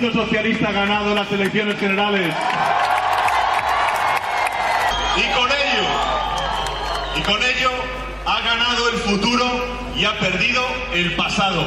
Partido Socialista ha ganado las elecciones generales. Y con ello, y con ello ha ganado el futuro y ha perdido el pasado.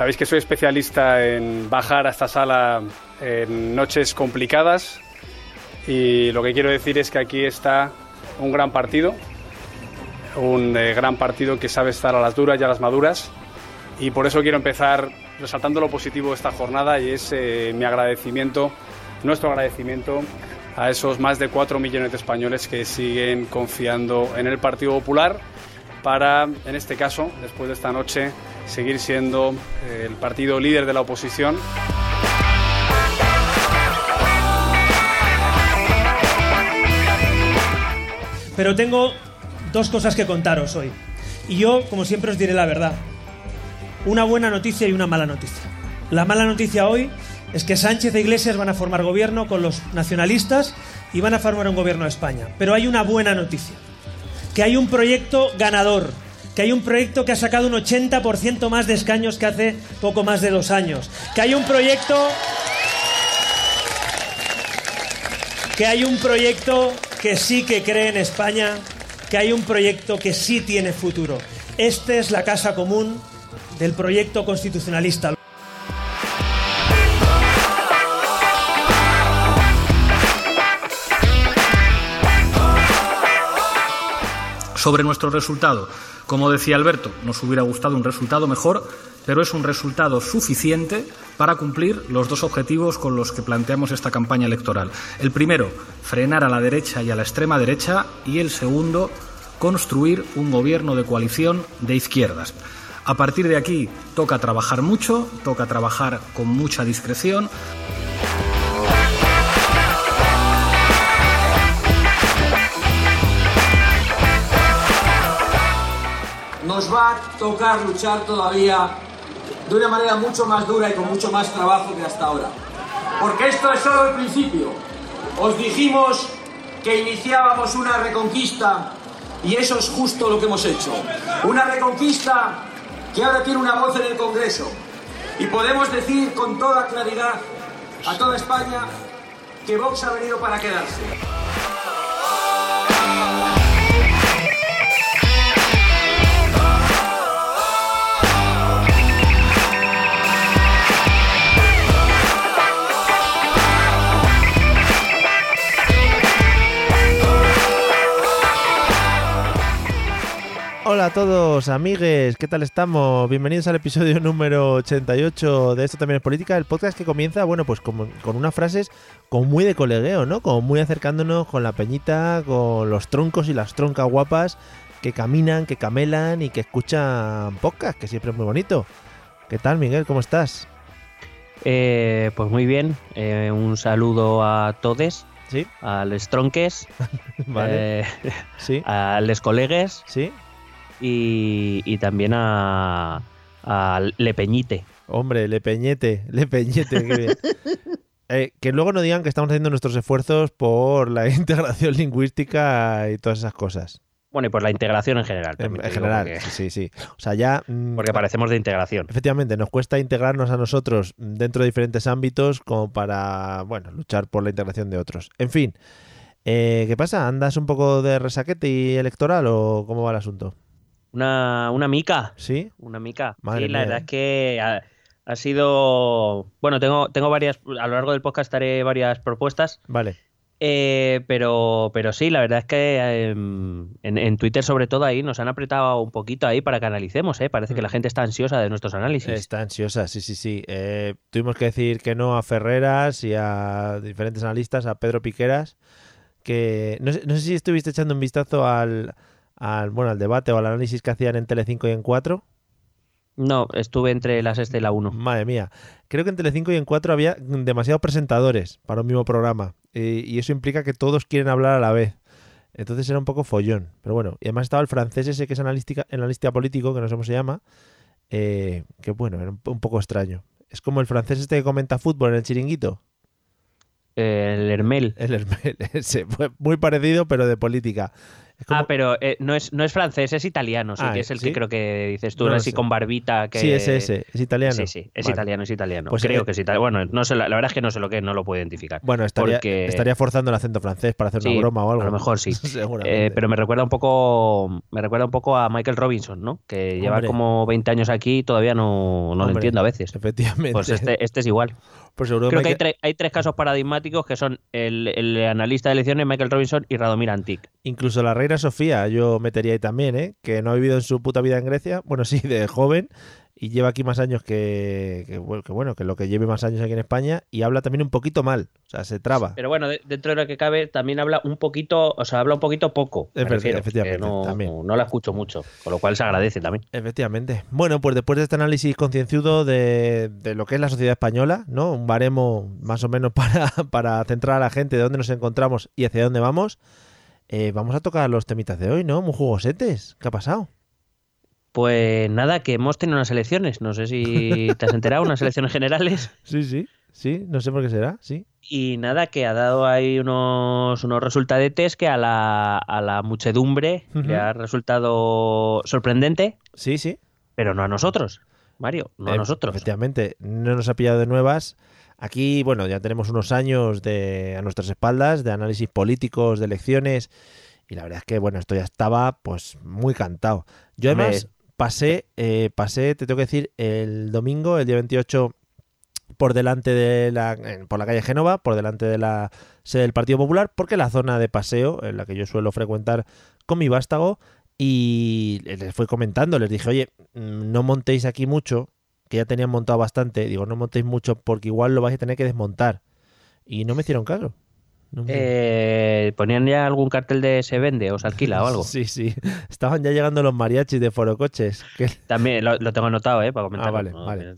Sabéis que soy especialista en bajar a esta sala en noches complicadas y lo que quiero decir es que aquí está un gran partido, un eh, gran partido que sabe estar a las duras y a las maduras. Y por eso quiero empezar resaltando lo positivo de esta jornada y es eh, mi agradecimiento, nuestro agradecimiento a esos más de 4 millones de españoles que siguen confiando en el Partido Popular para, en este caso, después de esta noche, seguir siendo eh, el partido líder de la oposición. Pero tengo dos cosas que contaros hoy. Y yo, como siempre, os diré la verdad. Una buena noticia y una mala noticia. La mala noticia hoy es que Sánchez e Iglesias van a formar gobierno con los nacionalistas y van a formar un gobierno de España. Pero hay una buena noticia. Que hay un proyecto ganador. Que hay un proyecto que ha sacado un 80% más de escaños que hace poco más de dos años. Que hay un proyecto que hay un proyecto que sí que cree en España, que hay un proyecto que sí tiene futuro. Esta es la casa común del proyecto constitucionalista. Sobre nuestro resultado, como decía Alberto, nos hubiera gustado un resultado mejor, pero es un resultado suficiente para cumplir los dos objetivos con los que planteamos esta campaña electoral. El primero, frenar a la derecha y a la extrema derecha, y el segundo, construir un gobierno de coalición de izquierdas. A partir de aquí toca trabajar mucho, toca trabajar con mucha discreción. Va a tocar luchar todavía de una manera mucho más dura y con mucho más trabajo que hasta ahora. Porque esto es solo el principio. Os dijimos que iniciábamos una reconquista y eso es justo lo que hemos hecho. Una reconquista que ahora tiene una voz en el Congreso. Y podemos decir con toda claridad a toda España que Vox ha venido para quedarse. Hola a todos, amigues, ¿qué tal estamos? Bienvenidos al episodio número 88 de Esto también es política, el podcast que comienza, bueno, pues con unas frases como muy de colegueo, ¿no? Como muy acercándonos con la peñita, con los troncos y las troncas guapas que caminan, que camelan y que escuchan podcast, que siempre es muy bonito. ¿Qué tal, Miguel? ¿Cómo estás? Eh, pues muy bien, eh, un saludo a todos, Sí, a los tronques, vale. eh, sí, a los colegues sí. Y, y también a, a Le Peñite. Hombre, le peñete, le peñete, qué bien. Eh, que luego no digan que estamos haciendo nuestros esfuerzos por la integración lingüística y todas esas cosas. Bueno, y por la integración en general. En, general, Porque, sí, sí. O sea, ya... mm, porque parecemos de integración. Efectivamente, nos cuesta integrarnos a nosotros dentro de diferentes ámbitos como para, bueno, luchar por la integración de otros. En fin, eh, ¿qué pasa? ¿Andas un poco de resaquete y electoral o cómo va el asunto? Una, una mica. ¿Sí? Una mica. Madre sí, la mía, verdad ¿eh? es que ha, ha sido. Bueno, tengo, tengo varias. A lo largo del podcast haré varias propuestas. Vale. eh, pero, pero sí, la verdad es que eh, en, en Twitter, sobre todo ahí, nos han apretado un poquito ahí para que analicemos. ¿eh? Parece que la gente está ansiosa de nuestros análisis. Está ansiosa, sí, sí, sí. Eh, tuvimos que decir que no a Ferreras y a diferentes analistas, a Pedro Piqueras, que no sé, no sé si estuviste echando un vistazo al, al, bueno, al debate o al análisis que hacían en Telecinco y en 4. No, estuve entre la sexta y la 1. Madre mía. Creo que en Telecinco y en 4 había demasiados presentadores para un mismo programa. eh, y eso implica que todos quieren hablar a la vez. Entonces era un poco follón. Pero bueno, y además estaba el francés ese que es analística, analista político, que no sé cómo se llama. eh, que bueno, era un, un poco extraño. Es como el francés este que comenta fútbol en el chiringuito. El Hermel. El Hermel, ese. Fue muy parecido, pero de política. Como- Ah, pero eh, no, es, no es francés, es italiano, sí, Ah, que es el ¿sí? que creo que dices tú, No así sé. con barbita. Que... Sí, ese, ese. Es italiano. Sí, sí, es Vale. italiano, es italiano. Pues, creo eh, que es italiano. Bueno, no sé, la, la verdad es que no sé lo que es, no lo puedo identificar. Bueno, estaría, Porque- estaría forzando el acento francés para hacer Sí, una broma o algo. a lo mejor sí. Eh, pero me recuerda un poco me recuerda un poco a Michael Robinson, ¿no? Que lleva Hombre. como 20 años aquí y todavía no, no lo entiendo a veces. Efectivamente. Pues este, este es igual. Pues Creo que hay, tre- hay tres casos paradigmáticos que son el, el analista de elecciones Michael Robinson y Radomir Antic. Incluso la reina Sofía, yo metería ahí también, ¿eh? Que no ha vivido en su puta vida en Grecia. Bueno, sí, de joven. Y lleva aquí más años que, que, bueno, que bueno, que lo que lleve más años aquí en España. Y habla también un poquito mal. O sea, se traba. Pero bueno, de- dentro de lo que cabe, también habla un poquito, o sea, habla un poquito poco. me refiero, efectivamente, no, también. no la escucho mucho, con lo cual se agradece también. Efectivamente. Bueno, pues después de este análisis concienzudo de, de lo que es la sociedad española, ¿no? Un baremo más o menos para, para centrar a la gente de dónde nos encontramos y hacia dónde vamos. eh, vamos a tocar los temitas de hoy, ¿no? Muy jugosetes. ¿Qué ha pasado? Pues nada, que hemos tenido unas elecciones, no sé si te has enterado, unas elecciones generales. Sí, sí. Sí, no sé por qué será, sí. Y nada, que ha dado ahí unos, unos resultadetes que a la, a la muchedumbre Ujú. le ha resultado sorprendente, Sí, sí. pero no a nosotros, Mario, no a Eh, nosotros. Efectivamente, no nos ha pillado de nuevas. Aquí, bueno, ya tenemos unos años de, a nuestras espaldas de análisis políticos, de elecciones, y la verdad es que, bueno, esto ya estaba, pues, muy cantado. Yo además pasé, eh, pasé, te tengo que decir, el domingo, el día 28, por delante de la, por la calle Génova, por delante de la sede del Partido Popular, porque la zona de paseo en la que yo suelo frecuentar con mi vástago, y les fui comentando, les dije, oye, mm, no montéis aquí mucho, que ya tenían montado bastante, digo, no montéis mucho porque igual lo vais a tener que desmontar. Y no me hicieron caso. No me- Eh, ¿Ponían ya algún cartel de se vende o se alquila o algo? Sí, sí. Estaban ya llegando los mariachis de Forocoches. Que... También lo, lo tengo anotado, ¿eh? Para comentar. Ah, vale, vale.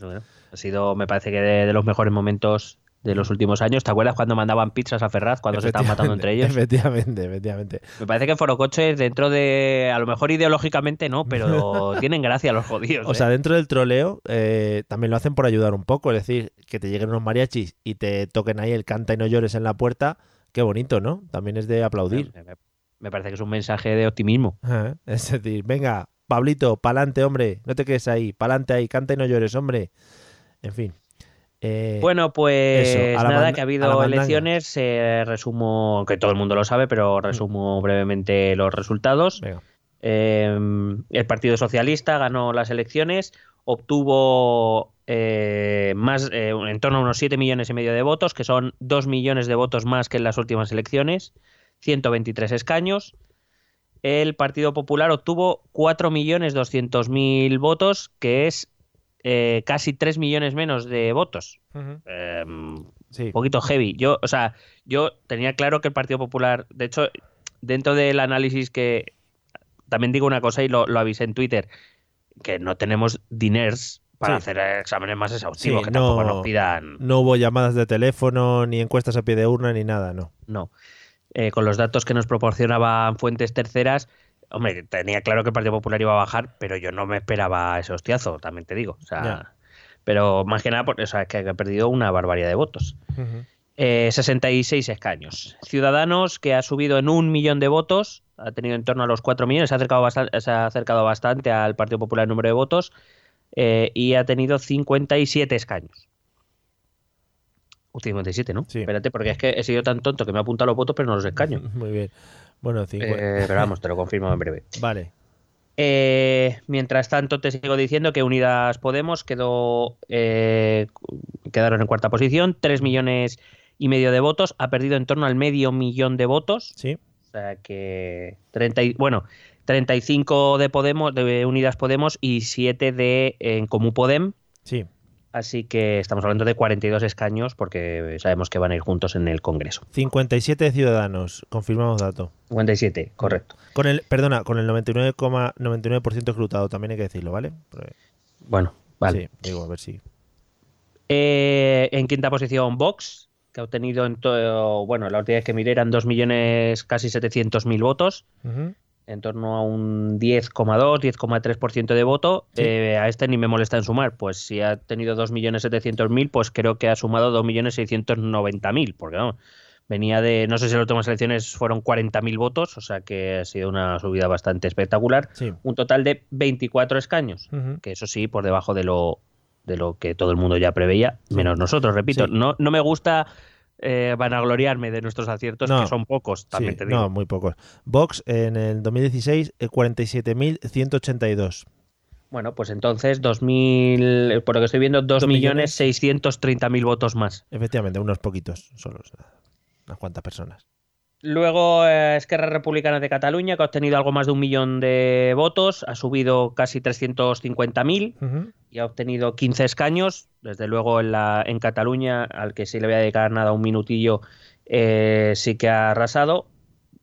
Ha sido, me parece que de, de los mejores momentos de los últimos años. ¿Te acuerdas cuando mandaban pizzas a Ferraz cuando se estaban matando entre ellos? Efectivamente, efectivamente. Me parece que Forocoches, dentro de. A lo mejor ideológicamente no, pero tienen gracia los jodidos. O sea, ¿eh? dentro del troleo eh, también lo hacen por ayudar un poco. Es decir, que te lleguen unos mariachis y te toquen ahí el canta y no llores en la puerta. Qué bonito, ¿no? También es de aplaudir. Me, parece que es un mensaje de optimismo. Es decir, venga, Pablito, pa'lante, hombre. No te quedes ahí. Pa'lante ahí. Canta y no llores, hombre. En fin. Eh, Bueno, pues eso, nada, que ha habido elecciones. eh, resumo, que todo el mundo lo sabe, pero resumo brevemente los resultados. venga. Eh, el Partido Socialista ganó las elecciones, obtuvo eh, más, eh, en torno a unos 7 millones y medio de votos, que son 2 millones de votos más que en las últimas elecciones, 123 escaños. El Partido Popular obtuvo 4.200.000 votos, que es eh, casi 3 millones menos de votos. Sí. un poquito heavy. Yo, o sea, yo tenía claro que el Partido Popular, de hecho, dentro del análisis que también digo una cosa y lo, lo avisé en Twitter, que no tenemos diners para Sí. hacer exámenes más Sí, exhaustivos, que tampoco nos pidan. no hubo llamadas de teléfono, ni encuestas a pie de urna, ni nada, no. No. Eh, con los datos que nos proporcionaban fuentes terceras, hombre, tenía claro que el Partido Popular iba a bajar, pero yo no me esperaba ese hostiazo, también te digo. O sea, pero más que nada, porque, o sea, que ha perdido una barbaridad de votos. Eh, 66 escaños. Ciudadanos que ha subido en un millón de votos, ha tenido en torno a los 4 millones, se ha acercado bastante, se ha acercado bastante al Partido Popular en número de votos eh, y ha tenido 57 escaños. Uh, 57, ¿no? Sí. Espérate, porque es que he sido tan tonto que me ha apuntado los votos, pero no los escaños. Muy bien. Bueno, cincu- Eh, pero vamos, te lo confirmo en breve. Vale. Eh, mientras tanto, te sigo diciendo que Unidas Podemos quedó, eh, quedaron en cuarta posición, 3 millones y medio de votos, ha perdido en torno al medio millón de votos. Sí. O sea que 30 y- bueno, 35 de Podemos, de Unidas Podemos y 7 de En Comú Podem. Sí. Así que estamos hablando de 42 escaños porque sabemos que van a ir juntos en el Congreso. 57 ciudadanos, confirmamos dato. 57, correcto. Con el, perdona, con el 99,99% escrutado, también hay que decirlo, ¿vale? Porque- Bueno, vale. Sí, digo, a ver si. Eh, en quinta posición Vox, que ha obtenido en todo, bueno, la última vez que miré eran 2 millones casi 700 mil votos, Ujú. En torno a un 10,2, 10,3% de voto. Sí. Eh, a este ni me molesta en sumar, pues si ha tenido 2 millones 700 mil, pues creo que ha sumado 2 millones 690 mil, porque no, venía de, no sé si las últimas elecciones fueron 40 mil votos, o sea que ha sido una subida bastante espectacular. Sí. Un total de 24 escaños que eso sí, por debajo de lo, de lo que todo el mundo ya preveía, menos nosotros, repito. Sí. No, no me gusta eh, vanagloriarme de nuestros aciertos, No. que son pocos, también Sí, te digo. No, muy pocos. Vox en el 2016, eh, 47.182. Bueno, pues entonces, 2000, por lo que estoy viendo, Dos 2.630.000 votos más. Efectivamente, unos poquitos, solo. o sea, unas cuantas personas. Luego, eh, Esquerra Republicana de Cataluña, que ha obtenido algo más de un millón de votos, ha subido casi 350.000 Ujú. y ha obtenido 15 escaños. Desde luego en, la, en Cataluña, al que sí le voy a dedicar nada, un minutillo, eh, sí que ha arrasado.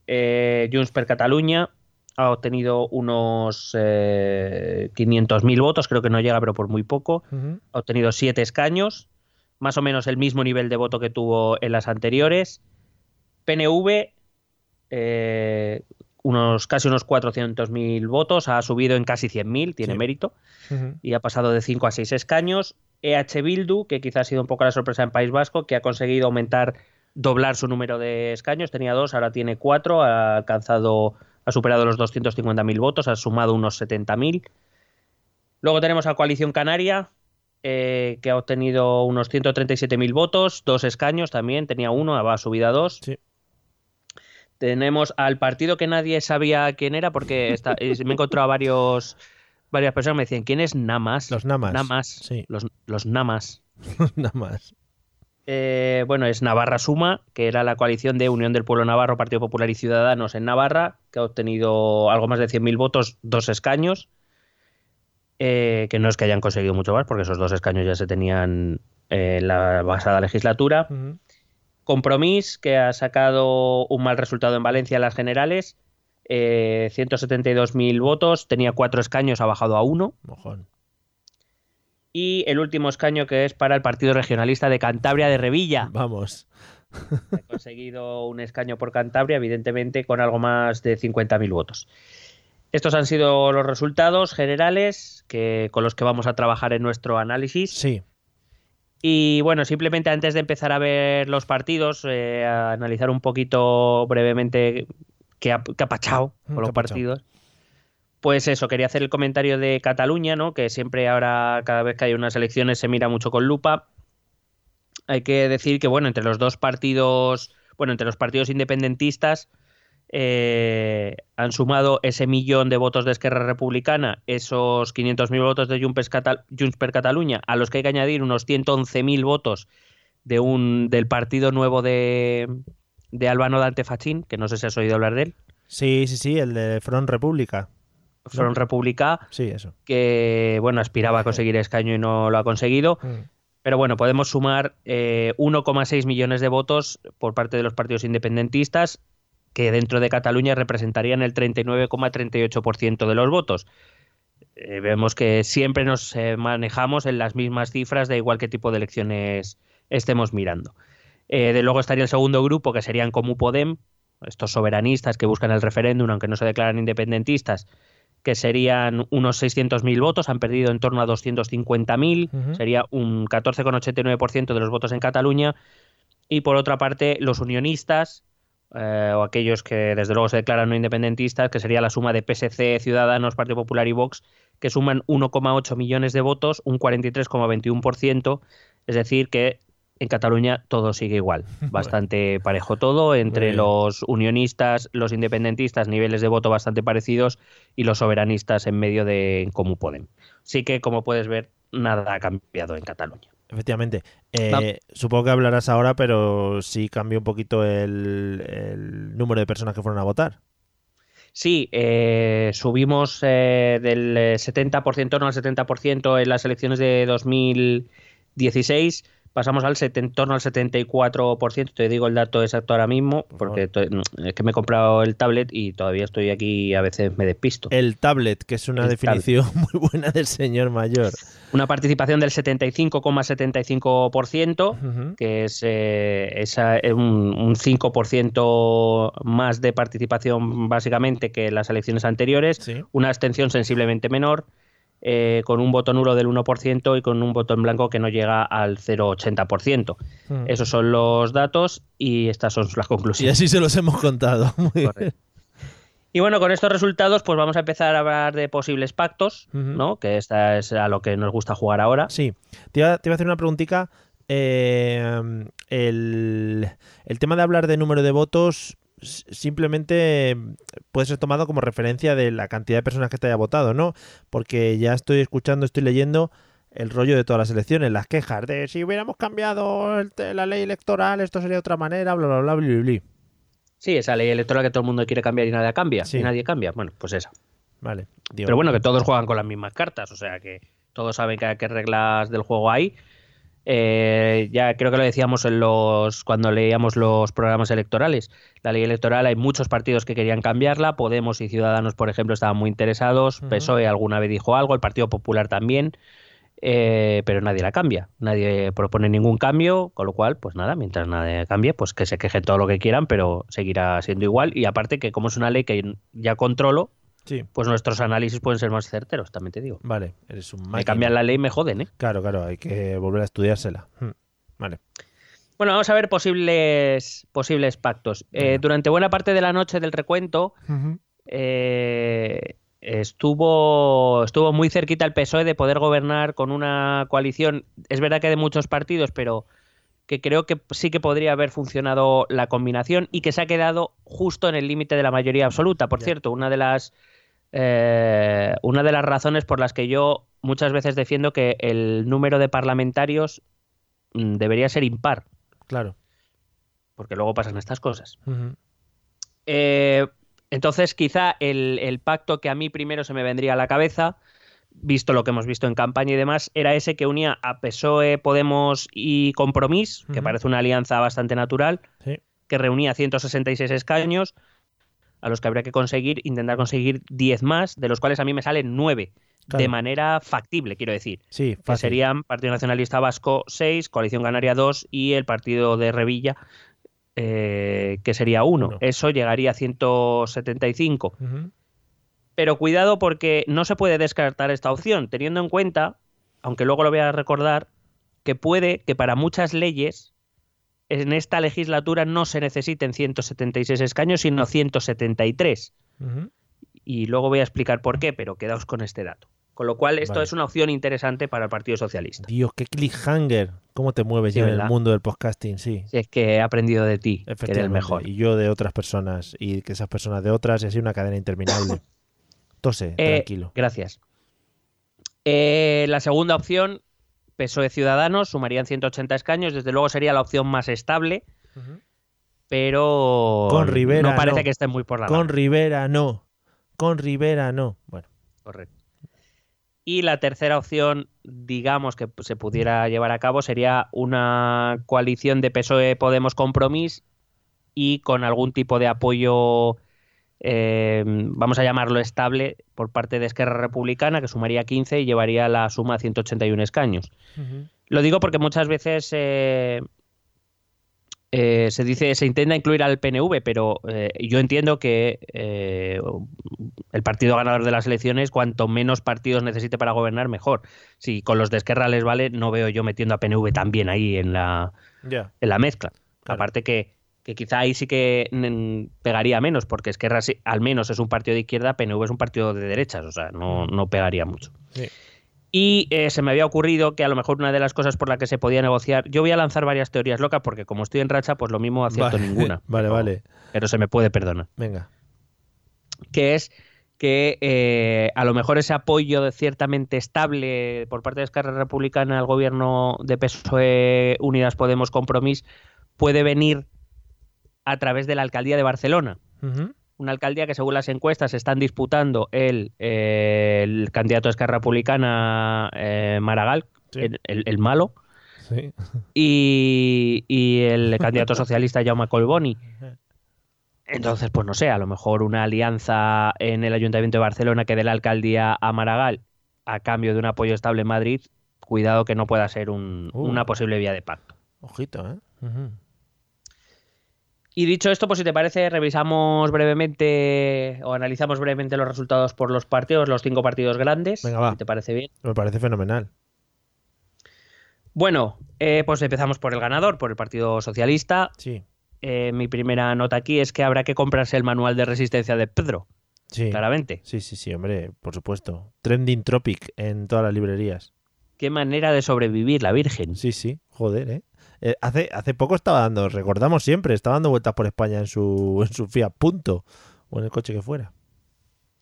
Eh, Junts per Catalunya ha obtenido unos eh, 500.000 votos, creo que no llega, pero por muy poco. Ha obtenido 7 escaños, más o menos el mismo nivel de voto que tuvo en las anteriores. PNV, eh, unos, casi unos 400.000 votos, ha subido en casi 100.000, tiene Sí. mérito y ha pasado de 5 a 6 escaños. EH Bildu, que quizás ha sido un poco la sorpresa en País Vasco, que ha conseguido aumentar, doblar su número de escaños. Tenía dos, ahora tiene cuatro, ha alcanzado, ha superado los 250.000 votos, ha sumado unos 70.000. Luego tenemos a Coalición Canaria, eh, que ha obtenido unos 137.000 votos, dos escaños también, tenía uno, ha subido a dos. Sí. Tenemos al partido que nadie sabía quién era, porque está- me he encontrado a varios, varias personas que me decían, ¿quién es Namas? Los Namas. Namas. Sí. Los, los Namas. Nada más. Eh, bueno, es Navarra Suma, que era la coalición de Unión del Pueblo Navarro, Partido Popular y Ciudadanos en Navarra, que ha obtenido algo más de 100.000 votos, dos escaños. Eh, que no es que hayan conseguido mucho más, porque esos dos escaños ya se tenían eh, en la pasada legislatura. Ujú. Compromís, que ha sacado un mal resultado en Valencia en las generales. eh, 172.000 votos, tenía cuatro escaños, ha bajado a uno. Mojón. Y el último escaño que es para el Partido Regionalista de Cantabria de Revilla. Vamos. Ha conseguido un escaño por Cantabria, evidentemente con algo más de 50.000 votos. Estos han sido los resultados generales que, con los que vamos a trabajar en nuestro análisis. Sí. Y bueno, simplemente antes de empezar a ver los partidos, eh, a analizar un poquito brevemente qué ha, qué ha pachado Mm, con los partidos. Pues eso, quería hacer el comentario de Cataluña, ¿no? Que siempre ahora, cada vez que hay unas elecciones, se mira mucho con lupa. Hay que decir que, bueno, entre los dos partidos, bueno, entre los partidos independentistas, eh, han sumado ese millón de votos de Esquerra Republicana, esos 500.000 votos de Junts per, Catal- Junts per Catalunya, a los que hay que añadir unos 111.000 votos de un, del partido nuevo de, de Albano Dante Fachín, que no sé si has oído hablar de él, Sí, sí, sí, el de Front República. Front República, Sí, eso. que bueno, aspiraba a conseguir escaño y no lo ha conseguido. Mm. Pero bueno, podemos sumar eh, 1,6 millones de votos por parte de los partidos independentistas, que dentro de Cataluña representarían el 39,38% de los votos. eh, vemos que siempre nos eh, manejamos en las mismas cifras de igual qué tipo de elecciones estemos mirando. de luego estaría el segundo grupo, que serían como Podem, estos soberanistas que buscan el referéndum, aunque no se declaran independentistas, que serían unos 600.000 votos, han perdido en torno a 250.000, sería un 14,89% de los votos en Cataluña. Y por otra parte, los unionistas, eh, o aquellos que desde luego se declaran no independentistas, que sería la suma de PSC, Ciudadanos, Partido Popular y Vox, que suman 1,8 millones de votos, un 43,21%, es decir, que en Cataluña todo sigue igual, bastante parejo todo, entre los unionistas, los independentistas, niveles de voto bastante parecidos y los soberanistas en medio de cómo pueden. Sí que, como puedes ver, nada ha cambiado en Cataluña. Efectivamente. Eh, supongo que hablarás ahora, pero sí cambió un poquito el, número de personas que fueron a votar. Sí, eh, subimos eh, del 70%, no al 70% en las elecciones de 2016 pasamos al en torno al 74%, te digo el dato exacto ahora mismo, porque es que me he comprado el tablet y todavía estoy aquí y a veces me despisto. El tablet, que es una definición muy buena del señor mayor. Una participación del 75,75%, que es, eh, eh, un, un 5% más de participación básicamente que las elecciones anteriores, una abstención sensiblemente menor eh, con un voto nulo del 1% y con un voto en blanco que no llega al 0,80%. Hmm. Esos son los datos y estas son las conclusiones. Y así se los hemos contado. Y bueno, con estos resultados, pues vamos a empezar a hablar de posibles pactos, ¿no? Que esta es a lo que nos gusta jugar ahora. Sí. Te iba, a hacer una preguntita. Eh, el, el, tema de hablar de número de votos simplemente puede ser tomado como referencia de la cantidad de personas que te haya votado, ¿no? Porque ya estoy escuchando, estoy leyendo el rollo de todas las elecciones, las quejas de si hubiéramos cambiado la ley electoral, esto sería de otra manera, bla, bla, bla, bla, bla. Sí, esa ley electoral que todo el mundo quiere cambiar y nadie cambia. Y nadie cambia. Bueno, pues esa. Vale. Pero bueno, que todos juegan con las mismas cartas, o sea que todos saben qué reglas del juego hay eh, ya creo que lo decíamos en los cuando leíamos los programas electorales. La ley electoral hay muchos partidos que querían cambiarla. Podemos y Ciudadanos, por ejemplo, estaban muy interesados. PSOE alguna vez dijo algo, el Partido Popular también. Eh, pero nadie la cambia, nadie propone ningún cambio, con lo cual, pues nada, mientras nadie cambie, pues que se queje todo lo que quieran, pero seguirá siendo igual. Y aparte que como es una ley que ya controlo, pues nuestros análisis pueden ser más certeros, también te digo. Vale, eres un Me cambian la ley me joden, ¿eh? Claro, claro, hay que volver a estudiársela. Hmm, vale. Bueno, vamos a ver posibles, posibles pactos. Eh, durante buena parte de la noche del recuento eh, estuvo, estuvo muy cerquita el PSOE de poder gobernar con una coalición, es verdad que de muchos partidos, pero que creo que sí que podría haber funcionado la combinación y que se ha quedado justo en el límite de la mayoría absoluta. Por cierto, una de las eh, una de las razones por las que yo muchas veces defiendo que el número de parlamentarios mm, debería ser impar. Claro. Porque luego pasan estas cosas. Eh, entonces, quizá el, pacto que a mí primero se me vendría a la cabeza, visto lo que hemos visto en campaña y demás, era ese que unía a PSOE, Podemos y Compromís, que parece una alianza bastante natural, que reunía 166 escaños, a los que habría que conseguir, intentar conseguir 10 más, de los cuales a mí me salen 9. De manera factible, quiero decir. Sí, que serían Partido Nacionalista Vasco 6, Coalición Canaria 2 y el Partido de Revilla, eh, que sería 1. Eso llegaría a 175. Pero cuidado porque no se puede descartar esta opción, teniendo en cuenta, aunque luego lo voy a recordar, que puede que para muchas leyes en esta legislatura no se necesiten 176 escaños, sino 173. Y luego voy a explicar por qué, pero quedaos con este dato. Con lo cual, esto es una opción interesante para el Partido Socialista. Dios, qué cliffhanger. ¿Cómo te mueves ya en el mundo del podcasting? Sí. es que he aprendido de ti, que eres el mejor. Y yo de otras personas, y que esas personas de otras, y así una cadena interminable. Tose, eh, tranquilo. Gracias. Eh, la segunda opción PSOE Ciudadanos sumarían 180 escaños, desde luego sería la opción más estable, pero con Rivera no parece que esté muy por la Con Rivera no, con Rivera no. Bueno. Correcto. Y la tercera opción, digamos, que se pudiera llevar a cabo sería una coalición de PSOE Podemos Compromís y con algún tipo de apoyo eh, vamos a llamarlo estable, por parte de Esquerra Republicana, que sumaría 15 y llevaría la suma a 181 escaños. Lo digo porque muchas veces eh, eh, se dice, se intenta incluir al PNV, pero yo entiendo que el partido ganador de las elecciones, cuanto menos partidos necesite para gobernar, mejor. Si con los de Esquerra les vale, no veo yo metiendo a PNV también ahí en la, en la mezcla. Claro. Aparte que, que quizá ahí sí que pegaría menos, porque Esquerra al menos es un partido de izquierda, PNV es un partido de derechas, o sea, no, no pegaría mucho. Sí. Y eh, se me había ocurrido que a lo mejor una de las cosas por la que se podía negociar, yo voy a lanzar varias teorías locas, porque como estoy en racha, pues lo mismo acierto Vale. ninguna. Vale, vale. Pero se me puede perdonar Venga. que es que eh, a lo mejor ese apoyo de ciertamente estable por parte de Esquerra Republicana al gobierno de PSOE Unidas Podemos Compromís puede venir a través de la alcaldía de Barcelona. Una alcaldía que según las encuestas están disputando el, eh, el candidato de Esquerra Republicana eh, Maragall, Sí. el, el- el malo, Sí. y, y el candidato socialista Jaume Colboni. Entonces, pues no sé, a lo mejor una alianza en el Ayuntamiento de Barcelona que dé la alcaldía a Maragall a cambio de un apoyo estable en Madrid, cuidado que no pueda ser un- Uh. una posible vía de pacto. Ojito, ¿eh? Y dicho esto, pues si te parece, revisamos brevemente o analizamos brevemente los resultados por los partidos, los cinco partidos grandes. Venga, va. Si te parece bien. Me parece fenomenal. Bueno, eh, pues empezamos por el ganador, por el Partido Socialista. Sí. Eh, mi primera nota aquí es que habrá que comprarse el manual de resistencia de Pedro, Sí. claramente. Sí, sí, sí, hombre, por supuesto. Trending Tropic en todas las librerías. Qué manera de sobrevivir la Virgen. Sí, sí, joder, ¿eh? Eh, hace, hace poco estaba dando, recordamos siempre, estaba dando vueltas por España en su, en su Fiat Punto o en el coche que fuera.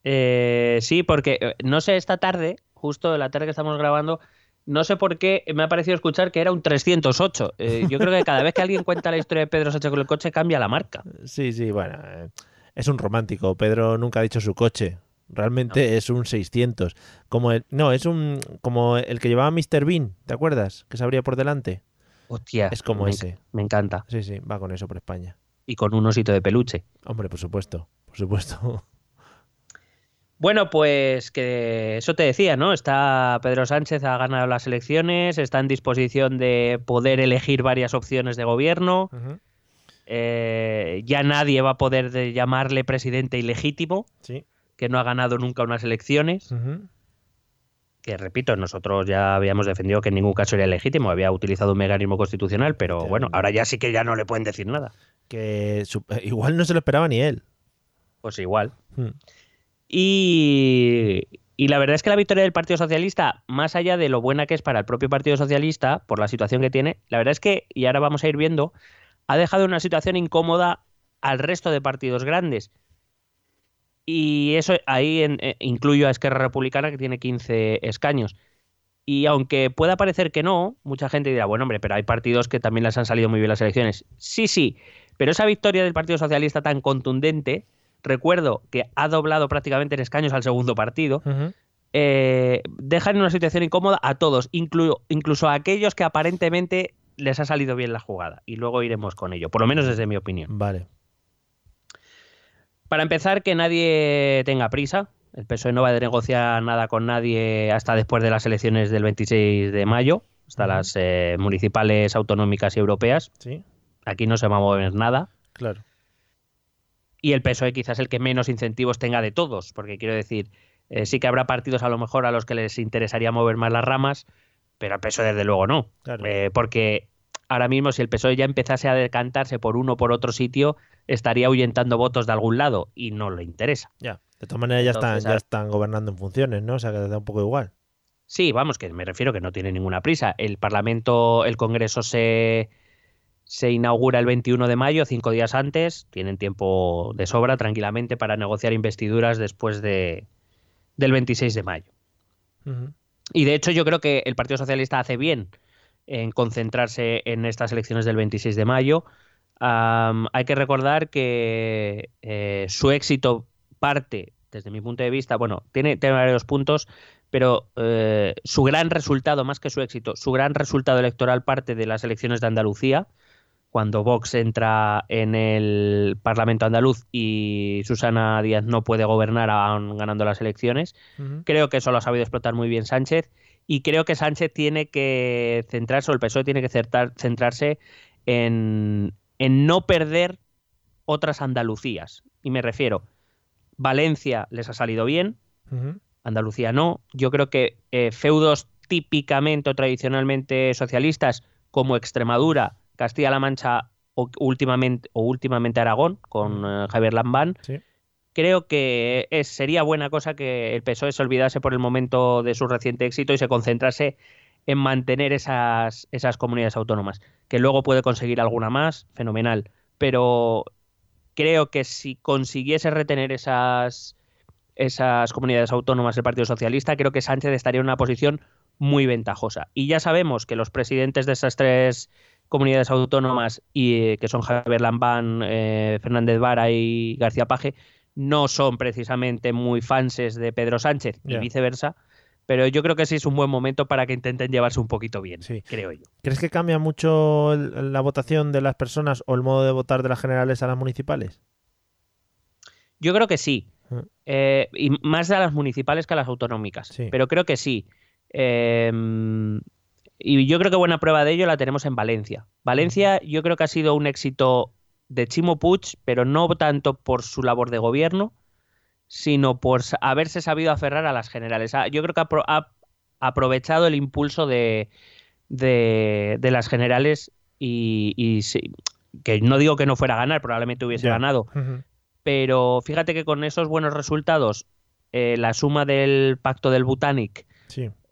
Eh, sí, porque eh, no sé, esta tarde, justo la tarde que estamos grabando, no sé por qué me ha parecido escuchar que era un 308. Eh, yo creo que cada vez que alguien cuenta la historia de Pedro Sánchez con el coche, cambia la marca. Sí, sí, bueno, es un romántico. Pedro nunca ha dicho su coche. Realmente es un 600. Como el, no, es un como el que llevaba Mr. Bean, ¿te acuerdas? Que se abría por delante. Hostia. Es como me, ese. Me encanta. Sí, sí, va con eso por España. Y con un osito de peluche. Hombre, por supuesto, por supuesto. Bueno, pues que eso te decía, ¿no? Está Pedro Sánchez, ha ganado las elecciones, está en disposición de poder elegir varias opciones de gobierno. Eh, ya nadie va a poder de llamarle presidente ilegítimo, Sí. que no ha ganado nunca unas elecciones. Que repito, nosotros ya habíamos defendido que en ningún caso era ilegítimo, había utilizado un mecanismo constitucional, pero bueno, no. ahora ya sí que ya no le pueden decir nada. Que eh, igual no se lo esperaba ni él. Pues igual. Hmm. Y, y la verdad es que la victoria del Partido Socialista, más allá de lo buena que es para el propio Partido Socialista, por la situación que tiene, la verdad es que, y ahora vamos a ir viendo, ha dejado una situación incómoda al resto de partidos grandes. Y eso ahí en- eh, incluyo a Esquerra Republicana, que tiene 15 escaños. Y aunque pueda parecer que no, mucha gente dirá, bueno, hombre, pero hay partidos que también les han salido muy bien las elecciones. Sí, sí, pero esa victoria del Partido Socialista tan contundente, recuerdo que ha doblado prácticamente en escaños al segundo partido, eh, deja en una situación incómoda a todos, inclu- incluso a aquellos que aparentemente les ha salido bien la jugada. Y luego iremos con ello, por lo menos desde mi opinión. Vale. Para empezar, que nadie tenga prisa. El PSOE no va a negociar nada con nadie hasta después de las elecciones del 26 de mayo, hasta las eh, municipales, autonómicas y europeas. Sí, Aquí no se va a mover nada. claro. y el PSOE quizás el que menos incentivos tenga de todos, porque quiero decir, eh, sí que habrá partidos a lo mejor a los que les interesaría mover más las ramas, pero al PSOE desde luego no, Claro. Eh, porque ahora mismo si el PSOE ya empezase a decantarse por uno o por otro sitio, estaría ahuyentando votos de algún lado y no le interesa. Ya. De todas maneras ya Entonces, están, ya están gobernando en funciones, ¿no? O sea que les da un poco igual. Sí, vamos, que me refiero que no tiene ninguna prisa. El Parlamento, el Congreso se, se inaugura el 21 de mayo, cinco días antes. Tienen tiempo de sobra, tranquilamente, para negociar investiduras después de, del 26 de mayo. Y de hecho, yo creo que el Partido Socialista hace bien en concentrarse en estas elecciones del 26 de mayo. Hay que recordar que eh, su éxito parte, desde mi punto de vista, bueno, tiene, tiene varios puntos, pero eh, su gran resultado, más que su éxito, su gran resultado electoral parte de las elecciones de Andalucía, cuando Vox entra en el Parlamento andaluz y Susana Díaz no puede gobernar aún ganando las elecciones. Creo que eso lo ha sabido explotar muy bien Sánchez y creo que Sánchez tiene que centrarse, o el PSOE tiene que centrarse en, no perder otras Andalucías. Y me refiero, Valencia les ha salido bien, Andalucía no. Yo creo que eh, feudos típicamente o tradicionalmente socialistas como Extremadura Castilla-La Mancha o últimamente, o últimamente Aragón con eh, Javier Lambán. Creo que es, sería buena cosa que el PSOE se olvidase por el momento de su reciente éxito y se concentrase en mantener esas, esas comunidades autónomas. Que luego puede conseguir alguna más, fenomenal. Pero creo que si consiguiese retener esas, esas comunidades autónomas del Partido Socialista, creo que Sánchez estaría en una posición muy ventajosa. Y ya sabemos que los presidentes de esas tres comunidades autónomas y eh, que son Javier Lambán, eh, Fernández Vara y García Paje no son precisamente muy fanses de Pedro Sánchez y viceversa. Pero yo creo que sí es un buen momento para que intenten llevarse un poquito bien, creo yo. ¿Crees que cambia mucho la votación de las personas o el modo de votar de las generales a las municipales? Yo creo que sí. Ah. Eh, y más de las municipales que a las autonómicas. Pero creo que sí. Eh, y yo creo que buena prueba de ello la tenemos en Valencia. Valencia yo creo que ha sido un éxito de Chimo Puig, pero no tanto por su labor de gobierno, sino por haberse sabido aferrar a las generales. Ah, yo creo que ha, aprovechado el impulso de, de, las generales y, que no digo que no fuera a ganar, probablemente hubiese ganado, pero fíjate que con esos buenos resultados, eh, la suma del pacto del Butanic,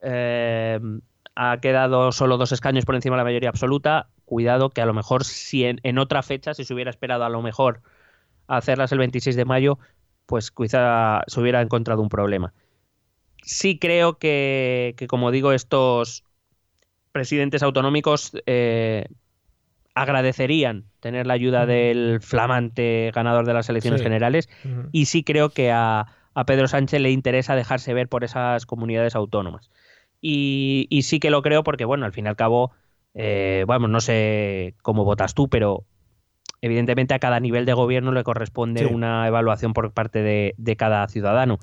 eh, ha quedado solo dos escaños por encima de la mayoría absoluta. Cuidado que a lo mejor si en, otra fecha, si se hubiera esperado a lo mejor hacerlas el 26 de mayo, pues quizá se hubiera encontrado un problema. Sí creo que, como digo, estos presidentes autonómicos eh, agradecerían tener la ayuda del flamante ganador de las elecciones generales y sí creo que a, a Pedro Sánchez le interesa dejarse ver por esas comunidades autónomas. Y, sí que lo creo porque, bueno, al fin y al cabo, eh, bueno, no sé cómo votas tú, pero evidentemente a cada nivel de gobierno le corresponde una evaluación por parte de, cada ciudadano.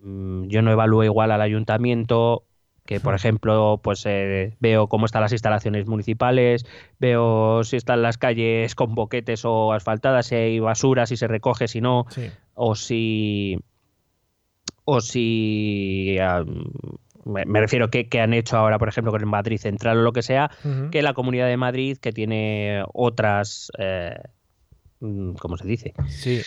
Mm, yo no evalúo igual al ayuntamiento que por ejemplo pues eh, veo cómo están las instalaciones municipales veo si están las calles con boquetes o asfaltadas si hay basura si se recoge si no o si o si me, refiero que, que, han hecho ahora, por ejemplo, con el Madrid Central o lo que sea, que la Comunidad de Madrid, que tiene otras, eh, mm, ¿cómo se dice? Sí.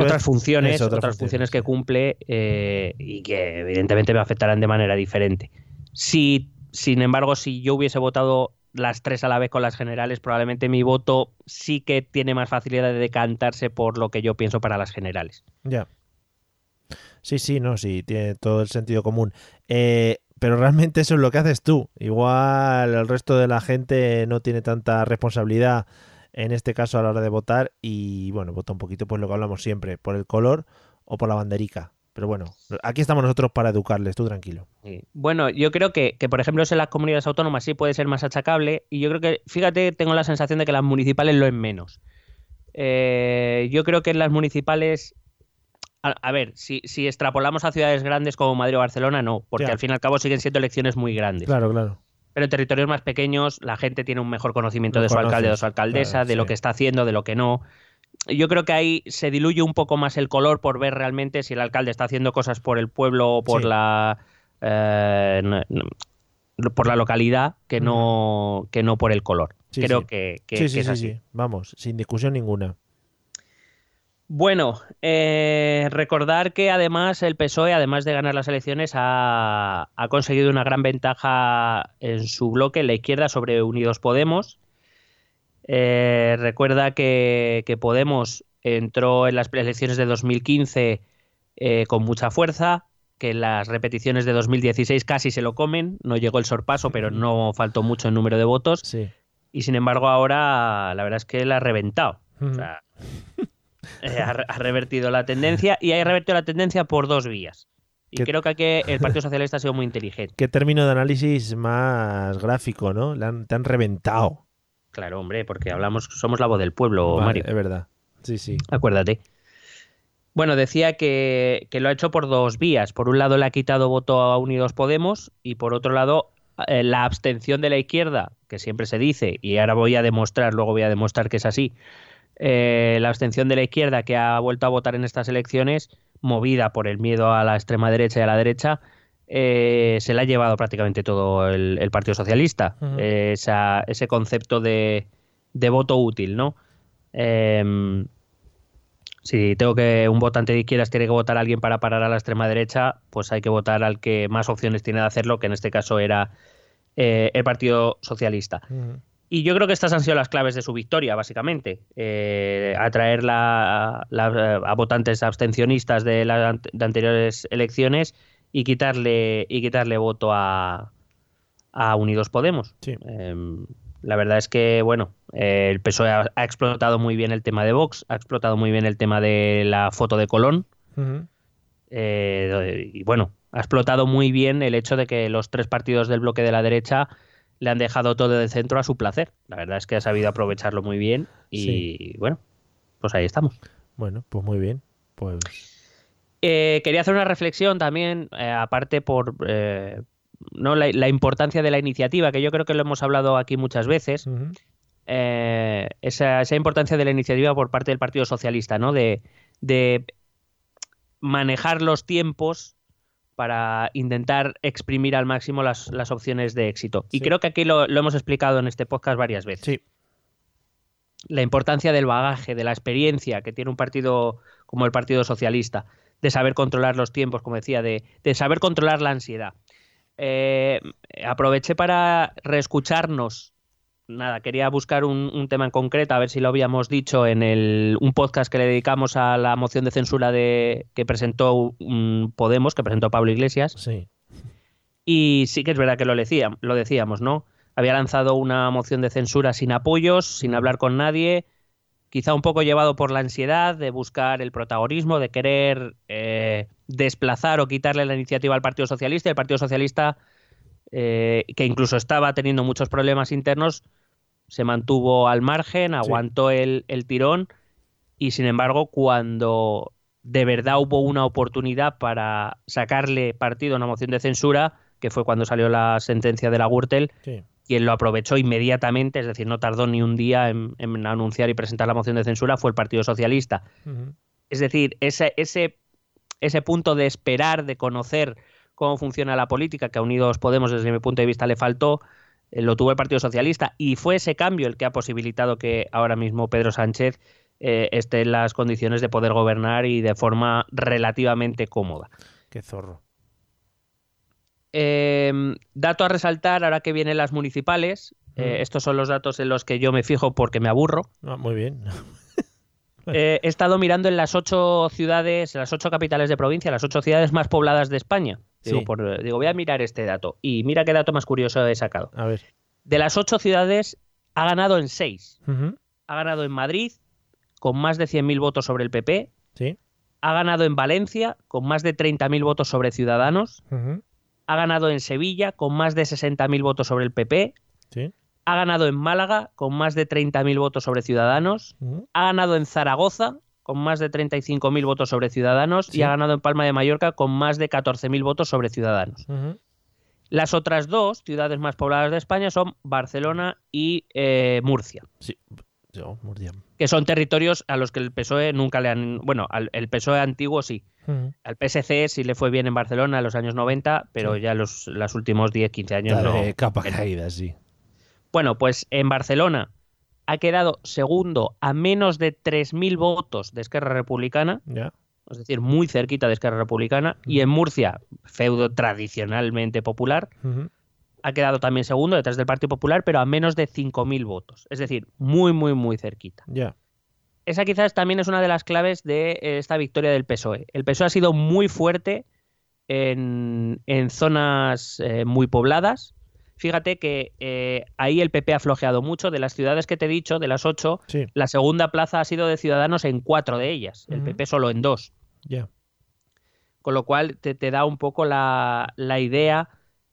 otras funciones, otras, funciones, que cumple eh, y que evidentemente me afectarán de manera diferente. Si, sin embargo, si yo hubiese votado las tres a la vez con las generales, probablemente mi voto sí que tiene más facilidad de decantarse por lo que yo pienso para las generales. Ya. Sí, sí, no, sí, tiene todo el sentido común. Eh, pero realmente eso es lo que haces tú. Igual el resto de la gente no tiene tanta responsabilidad en este caso a la hora de votar y bueno, vota un poquito pues lo que hablamos siempre, por el color o por la banderica. Pero bueno, aquí estamos nosotros para educarles, tú tranquilo. Bueno, yo creo que, que, por ejemplo, en las comunidades autónomas sí puede ser más achacable y yo creo que, fíjate, tengo la sensación de que las municipales lo es menos. Eh, yo creo que en las municipales a, ver, si, extrapolamos a ciudades grandes como Madrid o Barcelona, no, porque al fin y al cabo siguen siendo elecciones muy grandes. Claro, claro. Pero en territorios más pequeños la gente tiene un mejor conocimiento de su alcalde o de su alcaldesa, de lo que está haciendo, de lo que no. Yo creo que ahí se diluye un poco más el color por ver realmente si el alcalde está haciendo cosas por el pueblo o por la eh, por la localidad que no que no por el color. creo que, que, es así. Vamos, sin discusión ninguna. Bueno, eh, recordar que además el PSOE, además de ganar las elecciones, ha, conseguido una gran ventaja en su bloque, en la izquierda, sobre Unidos Podemos. Eh, recuerda que, Podemos entró en las elecciones de 2015 eh, con mucha fuerza, que las repeticiones de 2016 casi se lo comen, no llegó el sorpaso, pero no faltó mucho en número de votos. Y sin embargo ahora la verdad es que la ha reventado. O sea, eh, ha, revertido la tendencia y ha revertido la tendencia por dos vías. Y creo que aquí el Partido Socialista ha sido muy inteligente. Qué término de análisis más gráfico, ¿no? te han reventado. Claro, hombre, porque hablamos, somos la voz del pueblo, Vale, Mario. Es verdad. Sí, sí. Acuérdate. Bueno, decía que, que lo ha hecho por dos vías. Por un lado le ha quitado voto a Unidos Podemos y por otro lado eh, la abstención de la izquierda, que siempre se dice, y ahora voy a demostrar, luego voy a demostrar que es así, eh, la abstención de la izquierda que ha vuelto a votar en estas elecciones, movida por el miedo a la extrema derecha y a la derecha, eh, se la ha llevado prácticamente todo el, el Partido Socialista, eh, esa- ese concepto de, de voto útil, ¿no? Em, si tengo que un votante de izquierdas tiene que votar a alguien para parar a la extrema derecha, pues hay que votar al que más opciones tiene de hacerlo, que en este caso era el Partido Socialista. Y yo creo que estas han sido las claves de su victoria, básicamente. Eh, atraer la- la- a votantes abstencionistas de las de anteriores elecciones y quitarle, y quitarle voto a, a Unidos Podemos. Sí. Em, la verdad es que, bueno, eh, el PSOE ha, ha explotado muy bien el tema de Vox, ha explotado muy bien el tema de la foto de Colón. Eh, y bueno, ha explotado muy bien el hecho de que los tres partidos del bloque de la derecha le han dejado todo de centro a su placer. La verdad es que ha sabido aprovecharlo muy bien y Sí. bueno, pues ahí estamos. Bueno, pues muy bien. Pues Eh, quería hacer una reflexión también, eh, aparte por eh, no la, la importancia de la iniciativa, que yo creo que lo hemos hablado aquí muchas veces. esa, esa importancia de la iniciativa por parte del Partido Socialista, ¿no? De, de manejar los tiempos para intentar exprimir al máximo las, las opciones de éxito. Y creo que aquí lo, lo hemos explicado en este podcast varias veces. Sí. La importancia del bagaje, de la experiencia que tiene un partido como el Partido Socialista, de saber controlar los tiempos, como decía, de, de saber controlar la ansiedad. Eh, aproveché para reescucharnos nada, quería buscar un, un tema en concreto, a ver si lo habíamos dicho en el, un podcast que le dedicamos a la moción de censura de, que presentó mm, Podemos, que presentó Pablo Iglesias. Sí. Y sí que es verdad que lo, decía, lo decíamos, ¿no? Había lanzado una moción de censura sin apoyos, sin hablar con nadie, quizá un poco llevado por la ansiedad de buscar el protagonismo, de querer eh, desplazar o quitarle la iniciativa al Partido Socialista. Y el Partido Socialista, eh, que incluso estaba teniendo muchos problemas internos, se mantuvo al margen, aguantó el, el tirón y sin embargo cuando de verdad hubo una oportunidad para sacarle partido a una moción de censura, que fue cuando salió la sentencia de la Gürtel, Sí. quien lo aprovechó inmediatamente, es decir, no tardó ni un día en, en anunciar y presentar la moción de censura, fue el Partido Socialista. Es decir, ese, ese, ese punto de esperar, de conocer cómo funciona la política, que a Unidos Podemos, desde mi punto de vista, le faltó, eh, lo tuvo el Partido Socialista y fue ese cambio el que ha posibilitado que ahora mismo Pedro Sánchez eh, esté en las condiciones de poder gobernar y de forma relativamente cómoda. Qué zorro. Eh, dato a resaltar, ahora que vienen las municipales, eh, Mm. estos son los datos en los que yo me fijo porque me aburro. Ah, muy bien. He estado mirando en las ocho ciudades, en las ocho capitales de provincia, las ocho ciudades más pobladas de España. Digo, Sí. por- digo, voy a mirar este dato. Y mira qué dato más curioso he sacado. A ver. De las ocho ciudades, ha ganado en seis. Ha ganado en Madrid, con más de 100.000 votos sobre el PP. Sí. Ha ganado en Valencia, con más de 30.000 votos sobre Ciudadanos. Ha ganado en Sevilla, con más de 60.000 votos sobre el PP. Sí. Ha ganado en Málaga, con más de 30.000 votos sobre Ciudadanos. Ha ganado en Zaragoza, con más de 35.000 votos sobre Ciudadanos. Sí. Y ha ganado en Palma de Mallorca, con más de 14.000 votos sobre Ciudadanos. Las otras dos ciudades más pobladas de España son Barcelona y eh, Murcia, Sí. Yo, Murcia. que son territorios a los que el PSOE nunca le han... Bueno, al, el PSOE antiguo sí. Ujú. Al PSC sí le fue bien en Barcelona en los años 90, pero Sí. ya los, los últimos 10, 15 años no. Dale, capa caída, sí. Bueno, pues en Barcelona ha quedado segundo a menos de 3.000 votos de Esquerra Republicana, es decir, muy cerquita de Esquerra Republicana, y en Murcia, feudo tradicionalmente popular, ha quedado también segundo detrás del Partido Popular, pero a menos de 5.000 votos, es decir, muy, muy, muy cerquita. Ya. Esa quizás también es una de las claves de eh, esta victoria del PSOE. El PSOE ha sido muy fuerte en, en zonas eh, muy pobladas. Fíjate que eh, ahí el PP ha flojeado mucho. De las ciudades que te he dicho, de las ocho, Sí. la segunda plaza ha sido de Ciudadanos en cuatro de ellas. El. PP solo en dos. Ya. Con lo cual te, te da un poco la, la idea.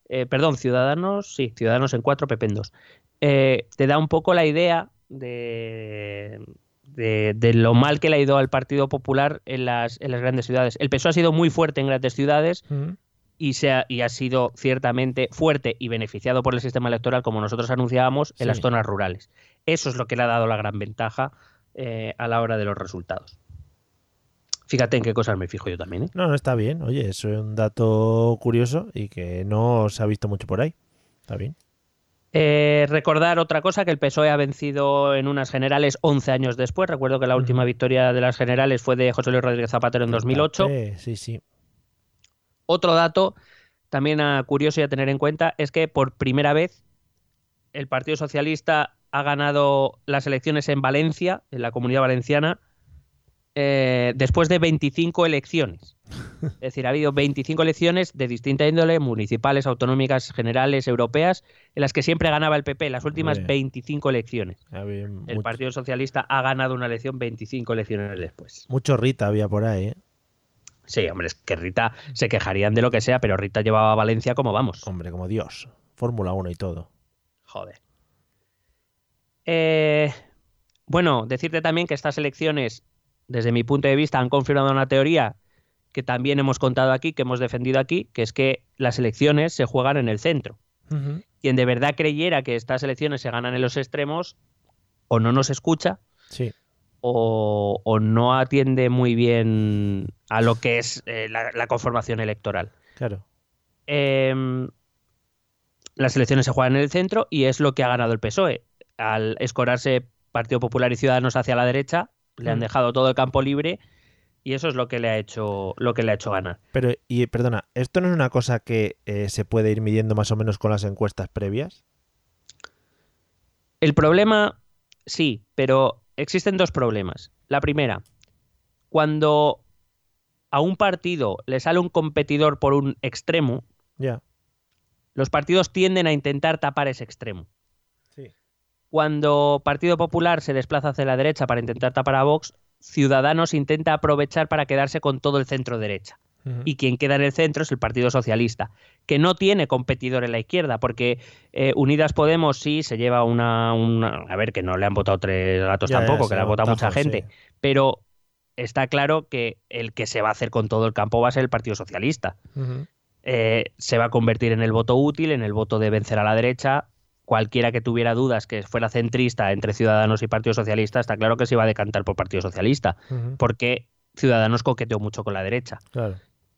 eh, perdón, Ciudadanos, sí, Ciudadanos en cuatro, PP en dos. eh, te da un poco la idea de, de, lo mal que le ha ido al Partido Popular en las, en las grandes ciudades. El PSOE ha sido muy fuerte en grandes ciudades y, se ha, y ha sido ciertamente fuerte y beneficiado por el sistema electoral, como nosotros anunciábamos, en las zonas rurales. Eso es lo que le ha dado la gran ventaja eh, a la hora de los resultados. Fíjate en qué cosas me fijo yo también. ¿eh? No, no está bien. Oye, eso es un dato curioso y que no se ha visto mucho por ahí. Está bien. Eh, recordar otra cosa, que el PSOE ha vencido en unas generales 11 años después. Recuerdo que la última victoria de las generales fue de José Luis Rodríguez Zapatero en 2008. Sí, sí. Otro dato también curioso y a tener en cuenta es que por primera vez el Partido Socialista ha ganado las elecciones en Valencia, en la comunidad valenciana, eh, después de 25 elecciones. Es decir, ha habido 25 elecciones de distinta índole, municipales, autonómicas, generales, europeas, en las que siempre ganaba el PP, las últimas 25 elecciones. el Partido Socialista ha ganado una elección 25 elecciones después. Mucho Rita había por ahí, ¿eh? Sí, hombre, es que Rita se quejarían de lo que sea, pero Rita llevaba a Valencia como vamos. Hombre, como Dios. Fórmula 1 y todo. Joder. Eh, bueno, decirte también que estas elecciones, desde mi punto de vista, han confirmado una teoría que también hemos contado aquí, que hemos defendido aquí, que es que las elecciones se juegan en el centro. Quien de verdad creyera que estas elecciones se ganan en los extremos, o no nos escucha, sí. O, no atiende muy bien a lo que es eh, la, conformación electoral. Claro. Em, las elecciones se juegan en el centro y es lo que ha ganado el PSOE al escorarse Partido Popular y Ciudadanos hacia la derecha, le han mm. dejado todo el campo libre y eso es lo que le ha hecho lo que le ha hecho ganar. Pero y perdona, esto no es una cosa que eh, se puede ir midiendo más o menos con las encuestas previas. El problema sí, pero existen dos problemas. La primera, cuando a un partido le sale un competidor por un extremo, los partidos tienden a intentar tapar ese extremo cuando Partido Popular se desplaza hacia la derecha para intentar tapar a Vox, Ciudadanos intenta aprovechar para quedarse con todo el centro derecha. Y quien queda en el centro es el Partido Socialista, que no tiene competidor en la izquierda, porque eh, Unidas Podemos sí se lleva una, A ver, que no le han votado tres gatos tampoco, que le ha votado mucha gente, pero está claro que el que se va a hacer con todo el campo va a ser el Partido Socialista. Eh, se va a convertir en el voto útil, en el voto de vencer a la derecha, cualquiera que tuviera dudas que fuera centrista entre Ciudadanos y Partido Socialista, está claro que se iba a decantar por Partido Socialista, porque Ciudadanos coqueteó mucho con la derecha.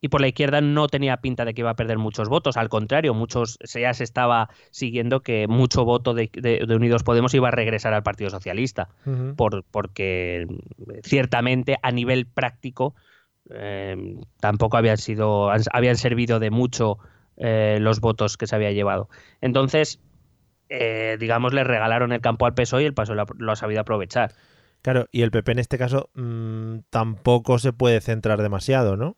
Y por la izquierda no tenía pinta de que iba a perder muchos votos, al contrario, muchos ya se estaba siguiendo que mucho voto de, Unidos Podemos iba a regresar al Partido Socialista, por, porque ciertamente a nivel práctico eh, tampoco habían sido, habían servido de mucho eh, los votos que se había llevado. Entonces, eh, digamos, le regalaron el campo al PSOE y el PSOE lo, ha sabido aprovechar. Claro, y el PP en este caso mm, tampoco se puede centrar demasiado, ¿no?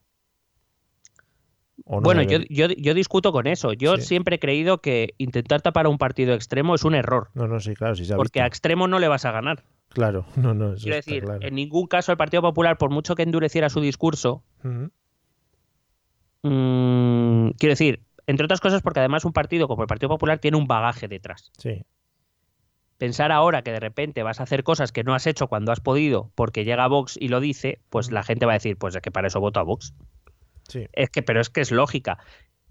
Bueno, yo, yo, discuto con eso. Yo siempre he creído que intentar tapar a un partido extremo es un error. No, no, sí, claro, sí Porque a extremo no le vas a ganar. Claro, no, no. Quiero decir, en ningún caso el Partido Popular, por mucho que endureciera su discurso, mm, quiero decir, entre otras cosas porque además un partido como el Partido Popular tiene un bagaje detrás. Sí. Pensar ahora que de repente vas a hacer cosas que no has hecho cuando has podido porque llega Vox y lo dice, pues la gente va a decir, pues es que para eso voto a Vox. Sí. Es que, pero es que es lógica.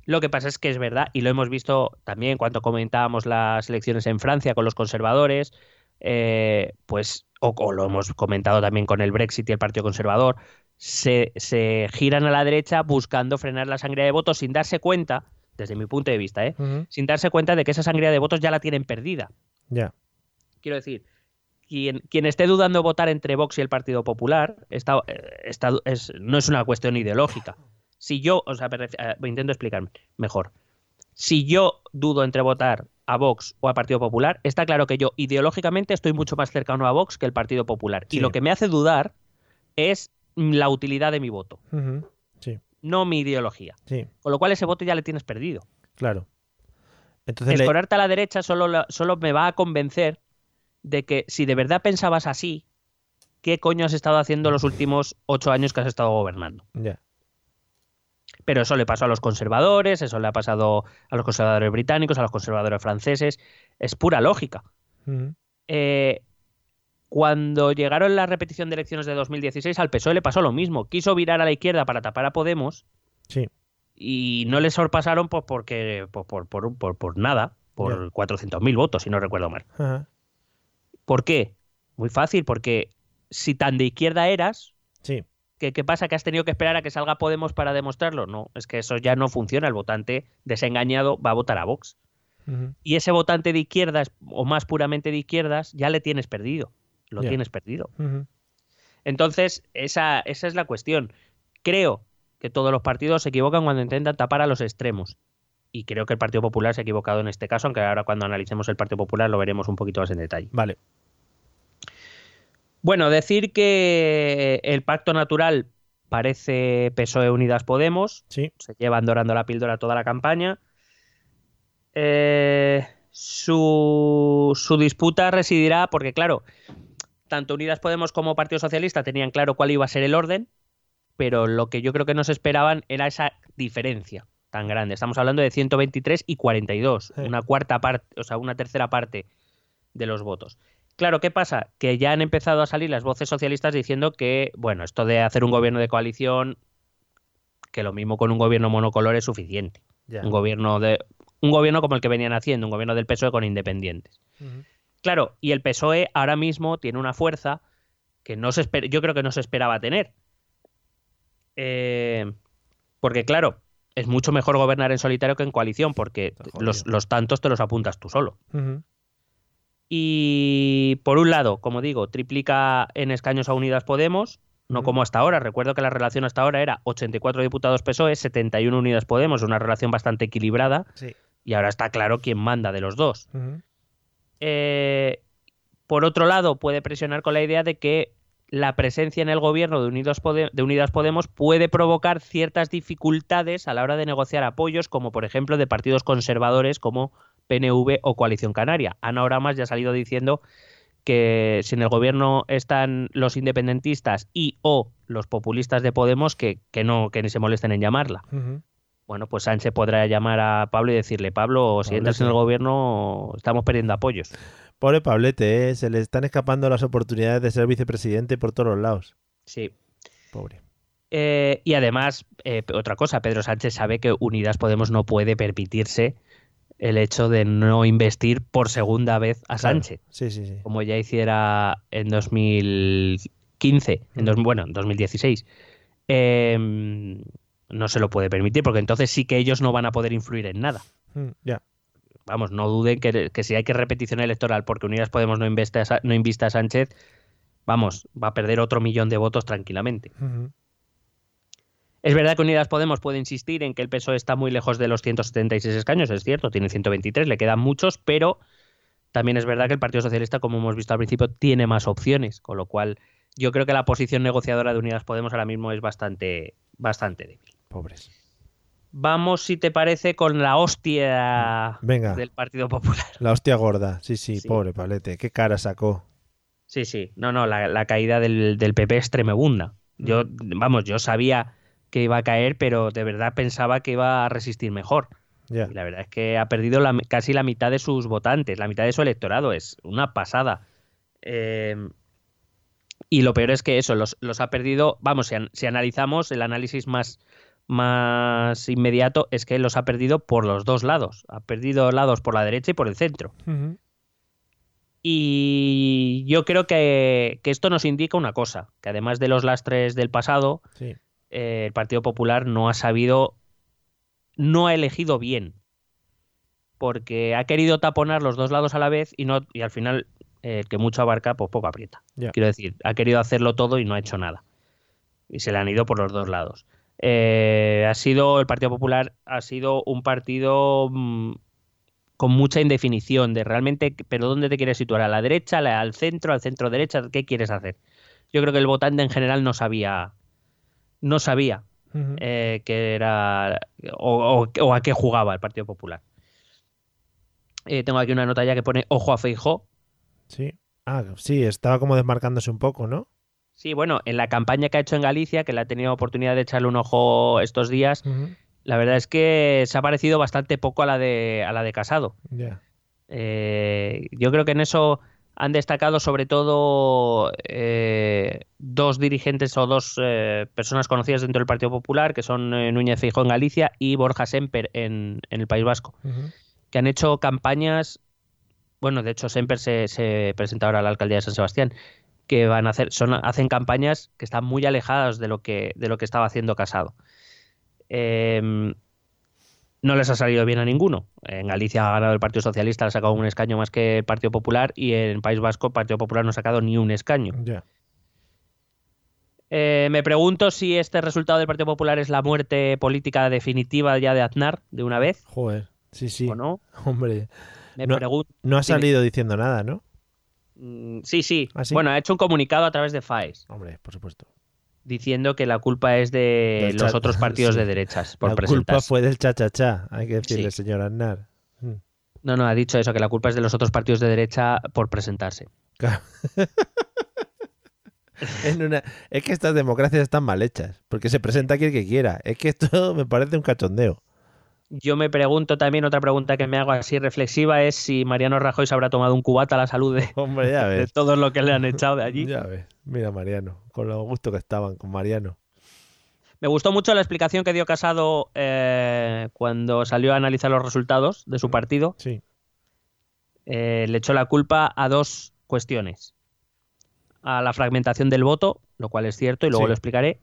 Lo que pasa es que es verdad, y lo hemos visto también cuando comentábamos las elecciones en Francia con los conservadores, eh, pues, o, lo hemos comentado también con el Brexit y el Partido Conservador, se, se, giran a la derecha buscando frenar la sangre de votos sin darse cuenta desde mi punto de vista, ¿eh? sin darse cuenta de que esa sangría de votos ya la tienen perdida. Ya. Quiero decir, quien, quien, esté dudando votar entre Vox y el Partido Popular está, eh, es, no es una cuestión ideológica. Si yo, o sea, eh, intento explicarme mejor. Si yo dudo entre votar a Vox o al Partido Popular, está claro que yo ideológicamente estoy mucho más cercano a Vox que el Partido Popular. Y lo que me hace dudar es la utilidad de mi voto. Sí no mi ideología. Sí. Con lo cual ese voto ya le tienes perdido. Claro. Entonces Escorarte a la derecha solo, solo me va a convencer de que si de verdad pensabas así, ¿qué coño has estado haciendo los últimos ocho años que has estado gobernando? Ya. Pero eso le pasó a los conservadores, eso le ha pasado a los conservadores británicos, a los conservadores franceses. Es pura lógica. Eh, cuando llegaron la repetición de elecciones de 2016, al PSOE le pasó lo mismo. Quiso virar a la izquierda para tapar a Podemos Sí. y no le sorpasaron pues, porque, pues, por, por, por, por nada, por 400.000 votos, si no recuerdo mal. ¿Por qué? Muy fácil, porque si tan de izquierda eras, Sí. ¿Qué, qué pasa? ¿Que has tenido que esperar a que salga Podemos para demostrarlo? No, es que eso ya no funciona. El votante desengañado va a votar a Vox. Y ese votante de izquierdas, o más puramente de izquierdas, ya le tienes perdido. Lo tienes perdido. Entonces, esa, esa es la cuestión. Creo que todos los partidos se equivocan cuando intentan tapar a los extremos. Y creo que el Partido Popular se ha equivocado en este caso, aunque ahora cuando analicemos el Partido Popular lo veremos un poquito más en detalle. Vale. Bueno, decir que el pacto natural parece PSOE Unidas Podemos. Sí. Se llevan dorando la píldora toda la campaña. Eh, su, su disputa residirá porque, claro, tanto Unidas Podemos como Partido Socialista tenían claro cuál iba a ser el orden, pero lo que yo creo que no se esperaban era esa diferencia tan grande. Estamos hablando de 123 y 42, Sí. una cuarta parte, o sea, una tercera parte de los votos. Claro, ¿qué pasa? Que ya han empezado a salir las voces socialistas diciendo que, bueno, esto de hacer un gobierno de coalición, que lo mismo con un gobierno monocolor es suficiente. Un gobierno de un gobierno como el que venían haciendo, un gobierno del PSOE con independientes. Claro, y el PSOE ahora mismo tiene una fuerza que no se esper- yo creo que no se esperaba tener. Eh, porque claro, es mucho mejor gobernar en solitario que en coalición, porque los, los tantos te los apuntas tú solo. Y por un lado, como digo, triplica en escaños a Unidas Podemos, no como hasta ahora. Recuerdo que la relación hasta ahora era 84 diputados PSOE, 71 Unidas Podemos, una relación bastante equilibrada. Sí. Y ahora está claro quién manda de los dos. Eh, por otro lado, puede presionar con la idea de que la presencia en el gobierno de, Unidos Pode- de Unidas Podemos puede provocar ciertas dificultades a la hora de negociar apoyos, como por ejemplo de partidos conservadores como PNV o Coalición Canaria. Ana Oramas ya ha salido diciendo que si en el gobierno están los independentistas y o los populistas de Podemos, que, que no que ni se molesten en llamarla. Bueno, pues Sánchez podrá llamar a Pablo y decirle, Pablo, si entras en el gobierno estamos perdiendo apoyos. Pobre Pablete, ¿eh? se le están escapando las oportunidades de ser vicepresidente por todos los lados. Sí. Pobre. Eh, y además, eh, otra cosa, Pedro Sánchez sabe que Unidas Podemos no puede permitirse el hecho de no investir por segunda vez a Claro. Sánchez, Sí, sí, sí. como ya hiciera en 2015, en dos- bueno, en 2016. Eh, no se lo puede permitir, porque entonces sí que ellos no van a poder influir en nada. Mm, Ya. Vamos, no duden que, que si hay que repetición electoral porque Unidas Podemos no investe a, no invista a Sánchez, vamos, va a perder otro millón de votos tranquilamente. Es verdad que Unidas Podemos puede insistir en que el PSOE está muy lejos de los 176 escaños, es cierto, tiene 123, le quedan muchos, pero también es verdad que el Partido Socialista, como hemos visto al principio, tiene más opciones, con lo cual yo creo que la posición negociadora de Unidas Podemos ahora mismo es bastante, bastante débil. Pobres. Vamos, si te parece, con la hostia Venga. del Partido Popular. La hostia gorda. Sí, sí, Sí. pobre Pablete. Qué cara sacó. Sí, sí. No, no, la, la caída del, del PP es tremebunda. Yo, vamos, yo sabía que iba a caer, pero de verdad pensaba que iba a resistir mejor. Y la verdad es que ha perdido la- casi la mitad de sus votantes, la mitad de su electorado. Es una pasada. Eh, y lo peor es que eso, los, los ha perdido. Vamos, si, an- si analizamos el análisis más, más inmediato, es que los ha perdido por los dos lados. Ha perdido lados por la derecha y por el centro. Y yo creo que, que esto nos indica una cosa, que además de los lastres del pasado, Sí. Eh, el Partido Popular no ha sabido, no ha elegido bien, porque ha querido taponar los dos lados a la vez y, no, y al final eh, el que mucho abarca, pues poco aprieta. Quiero decir, ha querido hacerlo todo y no ha hecho nada. Y se le han ido por los dos lados. Eh, ha sido, el Partido Popular ha sido un partido mm, con mucha indefinición de realmente, pero ¿dónde te quieres situar? ¿A la derecha, al centro, al centro derecha? ¿Qué quieres hacer? Yo creo que el votante en general no sabía, no sabía Ujú. eh, que era o, o- o a qué jugaba el Partido Popular. Eh, tengo aquí una nota ya que pone ojo a Feijó. Sí. Ah, sí, estaba como desmarcándose un poco, ¿no? Sí, bueno, en la campaña que ha hecho en Galicia, que le ha tenido oportunidad de echarle un ojo estos días, la verdad es que se ha parecido bastante poco a la de, a la de Casado. Eh, yo creo que en eso han destacado sobre todo eh, dos dirigentes o dos eh, personas conocidas dentro del Partido Popular, que son Núñez Feijóo en Galicia y Borja Semper en, el País Vasco, que han hecho campañas, bueno, de hecho Semper se, se, presenta ahora a la alcaldía de San Sebastián, que van a hacer, son, hacen campañas que están muy alejadas de lo que, de lo que estaba haciendo Casado. No les ha salido bien a ninguno. En Galicia ha ganado el Partido Socialista, ha sacado un escaño más que el Partido Popular y en País Vasco el Partido Popular no ha sacado ni un escaño. Eh, me pregunto si este resultado del Partido Popular es la muerte política definitiva ya de Aznar, de una vez. Joder, sí, sí. ¿O no? Hombre. Me no, pregunto. No ha salido diciendo nada, ¿no? Mm, sí, sí. ¿Ah, sí. Bueno, ha hecho un comunicado a través de FAES. Hombre, por supuesto diciendo que la culpa es de los otros partidos sí. de derechas por La presentarse. culpa fue del cha-cha-cha, hay que decirle, Sí. señor Aznar. Mm. No, no, ha dicho eso, que la culpa es de los otros partidos de derecha por presentarse. Claro. En una- Es que estas democracias están mal hechas, porque se presenta aquí el que quiera. Es que esto me parece un cachondeo. Yo me pregunto también, otra pregunta que me hago así reflexiva es si Mariano Rajoy se habrá tomado un cubata a la salud de, Hombre, ya de que le han echado de allí. Ya ves. Mira, Mariano, con lo gusto que estaban con Mariano. Me gustó mucho la explicación que dio Casado eh, cuando salió a analizar los resultados de su partido. Sí. Eh, le echó la culpa a dos cuestiones. A la fragmentación del voto, lo cual es cierto y luego Sí. lo explicaré.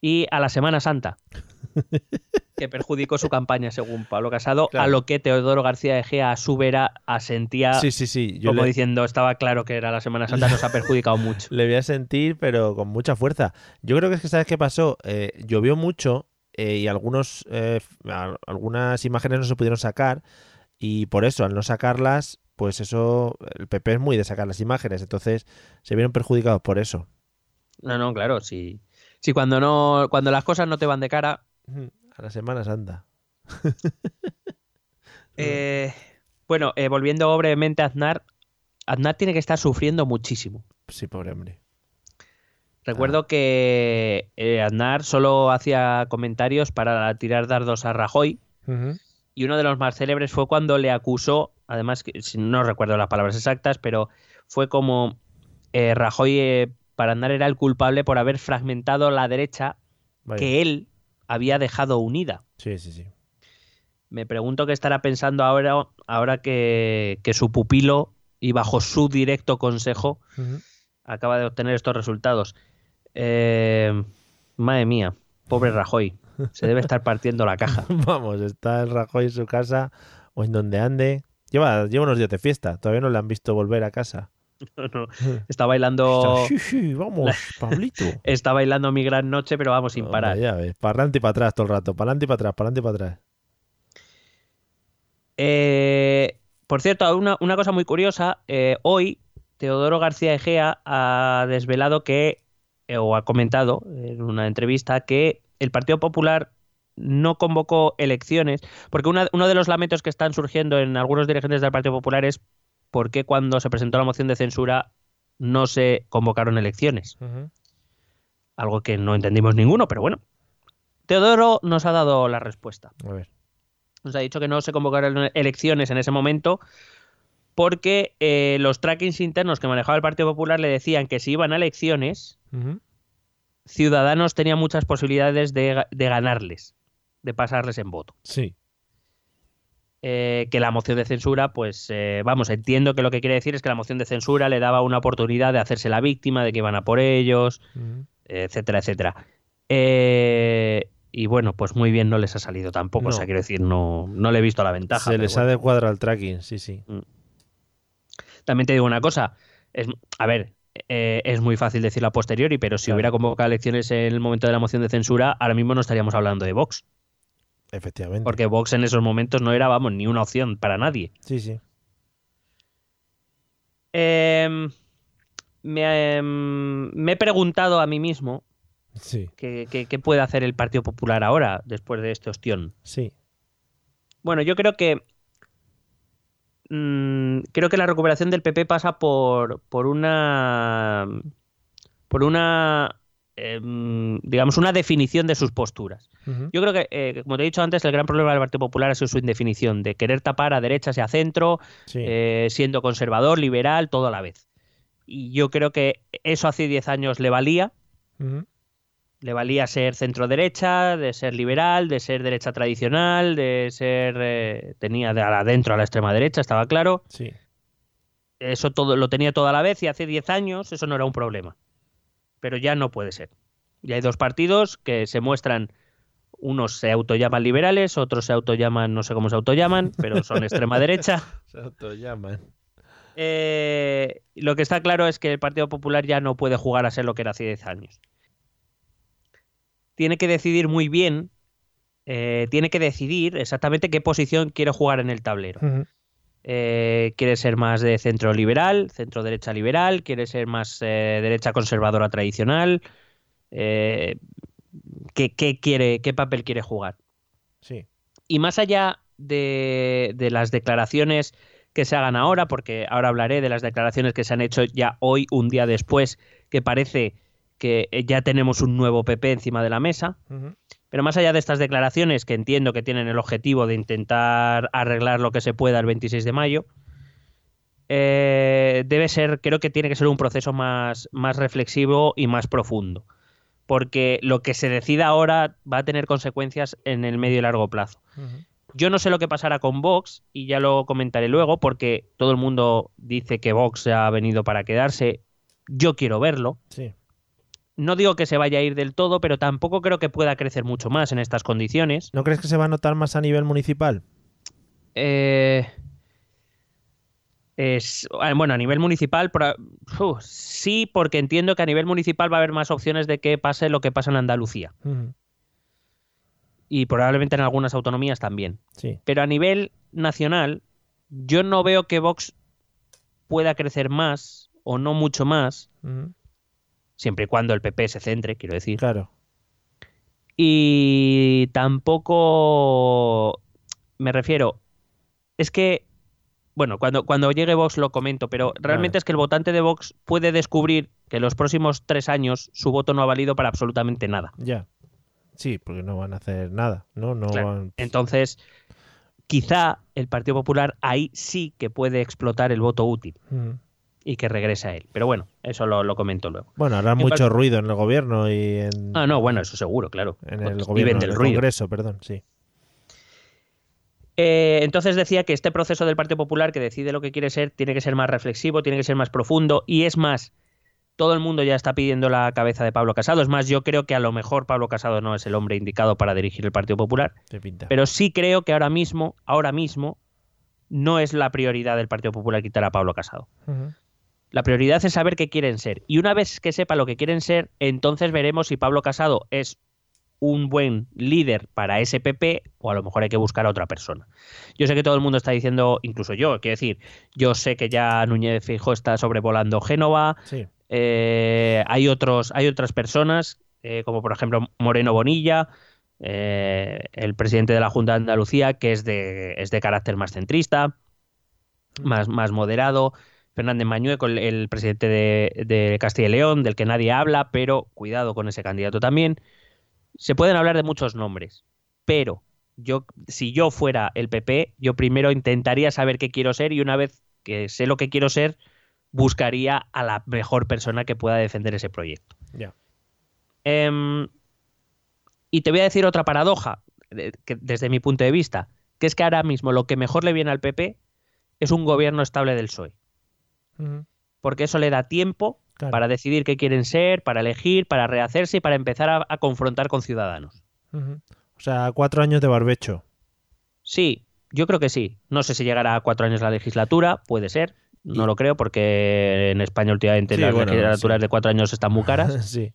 Y a la Semana Santa, que perjudicó su campaña, según Pablo Casado, Claro. a lo que Teodoro García Egea a su vera asentía, Sí, sí, sí. Yo como le, diciendo, estaba claro que era la Semana Santa, nos ha perjudicado mucho. le voy a sentir, pero con mucha fuerza. Yo creo que es que, ¿sabes qué pasó? Eh, llovió mucho eh, y algunos, eh, al- algunas imágenes no se pudieron sacar. Y por eso, al no sacarlas, pues eso, el PP es muy de sacar las imágenes. Entonces, se vieron perjudicados por eso. No, no, claro, si, si cuando, no, cuando las cosas no te van de cara, A la Semana Santa. Eh, bueno, eh, volviendo brevemente a Aznar, Aznar tiene que estar sufriendo muchísimo. Sí, pobre hombre. Recuerdo que eh, Aznar solo hacía comentarios para tirar dardos a Rajoy y uno de los más célebres fue cuando le acusó, además que no recuerdo las palabras exactas, pero fue como eh, Rajoy eh, para Aznar era el culpable por haber fragmentado la derecha Vaya. que él había dejado unida. Sí, sí, sí. Me pregunto qué estará pensando ahora, ahora que, que su pupilo y bajo su directo consejo acaba de obtener estos resultados. Eh, madre mía, pobre Rajoy. Se debe estar partiendo la caja. Vamos, está el Rajoy en su casa o en donde ande. Lleva, lleva unos días de fiesta. Todavía no le han visto volver a casa. No, no. Está bailando. Sí, sí, vamos, Pablito. Está bailando mi gran noche, pero vamos sin parar. Hombre, ya ves, para adelante y para atrás todo el rato. Para adelante y para atrás, para adelante y para atrás. Eh, por cierto, una, una cosa muy curiosa. eh, hoy, Teodoro García Egea ha desvelado que, eh, o ha comentado en una entrevista, que el Partido Popular no convocó elecciones, porque una- uno de los lamentos que están surgiendo en algunos dirigentes del Partido Popular es por qué cuando se presentó la moción de censura no se convocaron elecciones. Algo que no entendimos ninguno, pero bueno. Teodoro nos ha dado la respuesta A ver. nos ha dicho que no se convocaron elecciones en ese momento porque eh, los trackings internos que manejaba el Partido Popular le decían que si iban a elecciones. Ciudadanos tenía muchas posibilidades de ganarles, de pasarles en voto. Sí. Eh, que la moción de censura, pues eh, vamos, entiendo que lo que quiere decir es que la moción de censura le daba una oportunidad de hacerse la víctima, de que iban a por ellos, etcétera, etcétera. Eh, y bueno, pues muy bien no les ha salido tampoco, No. o sea, quiero decir, no, no le he visto la ventaja. Se les bueno. ha de cuadro al tracking, sí, sí. También te digo una cosa. Es, a ver, eh, es muy fácil decirlo a posteriori, pero si Claro. hubiera convocado elecciones en el momento de la moción de censura, ahora mismo no estaríamos hablando de Vox. Efectivamente. Porque Vox en esos momentos no era, vamos, ni una opción para nadie. Sí, sí. Em, me, em, me he preguntado a mí mismo Sí, qué, qué- qué puede hacer el Partido Popular ahora, después de este ostión. sí. Bueno, yo creo que. mm, creo que la recuperación del PP pasa por, por una. por una, em, digamos, una definición de sus posturas. Yo creo que, eh, como te he dicho antes, el gran problema del Partido Popular ha sido su indefinición, de querer tapar a derechas y a centro, Sí. eh, siendo conservador, liberal, todo a la vez. Y yo creo que eso hace 10 años le valía, le valía ser centro derecha, de ser liberal, de ser derecha tradicional, de ser eh, tenía de adentro a la extrema derecha, estaba claro. Sí. Eso todo lo tenía toda la vez y hace 10 años eso no era un problema. Pero ya no puede ser. Ya hay dos partidos que se muestran unos se autollaman liberales, otros se autollaman, no sé cómo se autollaman, pero son extrema derecha. Se autollaman. Eh, lo que está claro es que el Partido Popular ya no puede jugar a ser lo que era hace 10 años. Tiene que decidir muy bien, eh, tiene que decidir exactamente qué posición quiere jugar en el tablero. Eh, quiere ser más de centro liberal, centro derecha liberal, quiere ser más eh, derecha conservadora tradicional. Eh, ¿qué, qué quiere, ¿Qué papel quiere jugar? Sí. Y más allá de, de las declaraciones que se hagan ahora, porque ahora hablaré de las declaraciones que se han hecho ya hoy, un día después, que parece que ya tenemos un nuevo PP encima de la mesa. Pero más allá de estas declaraciones, que entiendo que tienen el objetivo de intentar arreglar lo que se pueda el 26 de mayo, eh, debe ser, creo que tiene que ser un proceso más, más reflexivo y más profundo. Porque lo que se decida ahora va a tener consecuencias en el medio y largo plazo. Yo no sé lo que pasará con Vox y ya lo comentaré luego porque todo el mundo dice que Vox ha venido para quedarse. Yo quiero verlo. Sí. No digo que se vaya a ir del todo, pero tampoco creo que pueda crecer mucho más en estas condiciones. ¿No crees que se va a notar más a nivel municipal? Eh, es, ah, bueno, a nivel municipal, sí, porque entiendo que a nivel municipal va a haber más opciones de que pase lo que pasa en Andalucía. Y probablemente en algunas autonomías también. Sí. Pero a nivel nacional, yo no veo que Vox pueda crecer más o no mucho más. Siempre y cuando el PP se centre, quiero decir. Claro. Y tampoco me refiero. Es que. Bueno, cuando, cuando llegue Vox lo comento, pero realmente Vale. es que el votante de Vox puede descubrir que en los próximos tres años su voto no ha valido para absolutamente nada. Ya. Sí, porque no van a hacer nada, ¿no? No Claro. van... Entonces, quizá el Partido Popular ahí sí que puede explotar el voto útil. Y que regrese a él. Pero bueno, eso lo, lo comento luego. Bueno, hará mucho ruido en el gobierno y en, Ah, no, bueno, eso seguro, claro. en Pues el viven gobierno, en del el ruido. Congreso, perdón, sí. Eh, entonces decía que este proceso del Partido Popular que decide lo que quiere ser tiene que ser más reflexivo, tiene que ser más profundo y es más, todo el mundo ya está pidiendo la cabeza de Pablo Casado. Es más, yo creo que a lo mejor Pablo Casado no es el hombre indicado para dirigir el Partido Popular, pero sí creo que ahora mismo, ahora mismo, no es la prioridad del Partido Popular quitar a Pablo Casado. Ujú. La prioridad es saber qué quieren ser. Y una vez que sepa lo que quieren ser, entonces veremos si Pablo Casado es un buen líder para ese PP o a lo mejor hay que buscar a otra persona. Yo sé que todo el mundo está diciendo, incluso yo, quiero decir, yo sé que ya Núñez Fijo está sobrevolando Génova, Sí. eh, hay, otros, hay otras personas, eh, como por ejemplo Moreno Bonilla, eh, el presidente de la Junta de Andalucía, que es de, es de carácter más centrista, más, más moderado. Fernández Mañueco, el, el presidente de, de Castilla y León, del que nadie habla, pero cuidado con ese candidato también. Se pueden hablar de muchos nombres, pero yo, si yo fuera el PP, yo primero intentaría saber qué quiero ser y una vez que sé lo que quiero ser, buscaría a la mejor persona que pueda defender ese proyecto. Ya. Em, y te voy a decir otra paradoja, que desde mi punto de vista, que es que ahora mismo lo que mejor le viene al PP es un gobierno estable del PSOE, Porque eso le da tiempo Claro. para decidir qué quieren ser, para elegir, para rehacerse y para empezar a, a confrontar con ciudadanos. O sea, cuatro años de barbecho. Sí, yo creo que sí. No sé si llegará a cuatro años la legislatura, puede ser. No Y- lo creo porque en España últimamente Sí, las bueno, legislaturas sí. de cuatro años están muy caras. sí.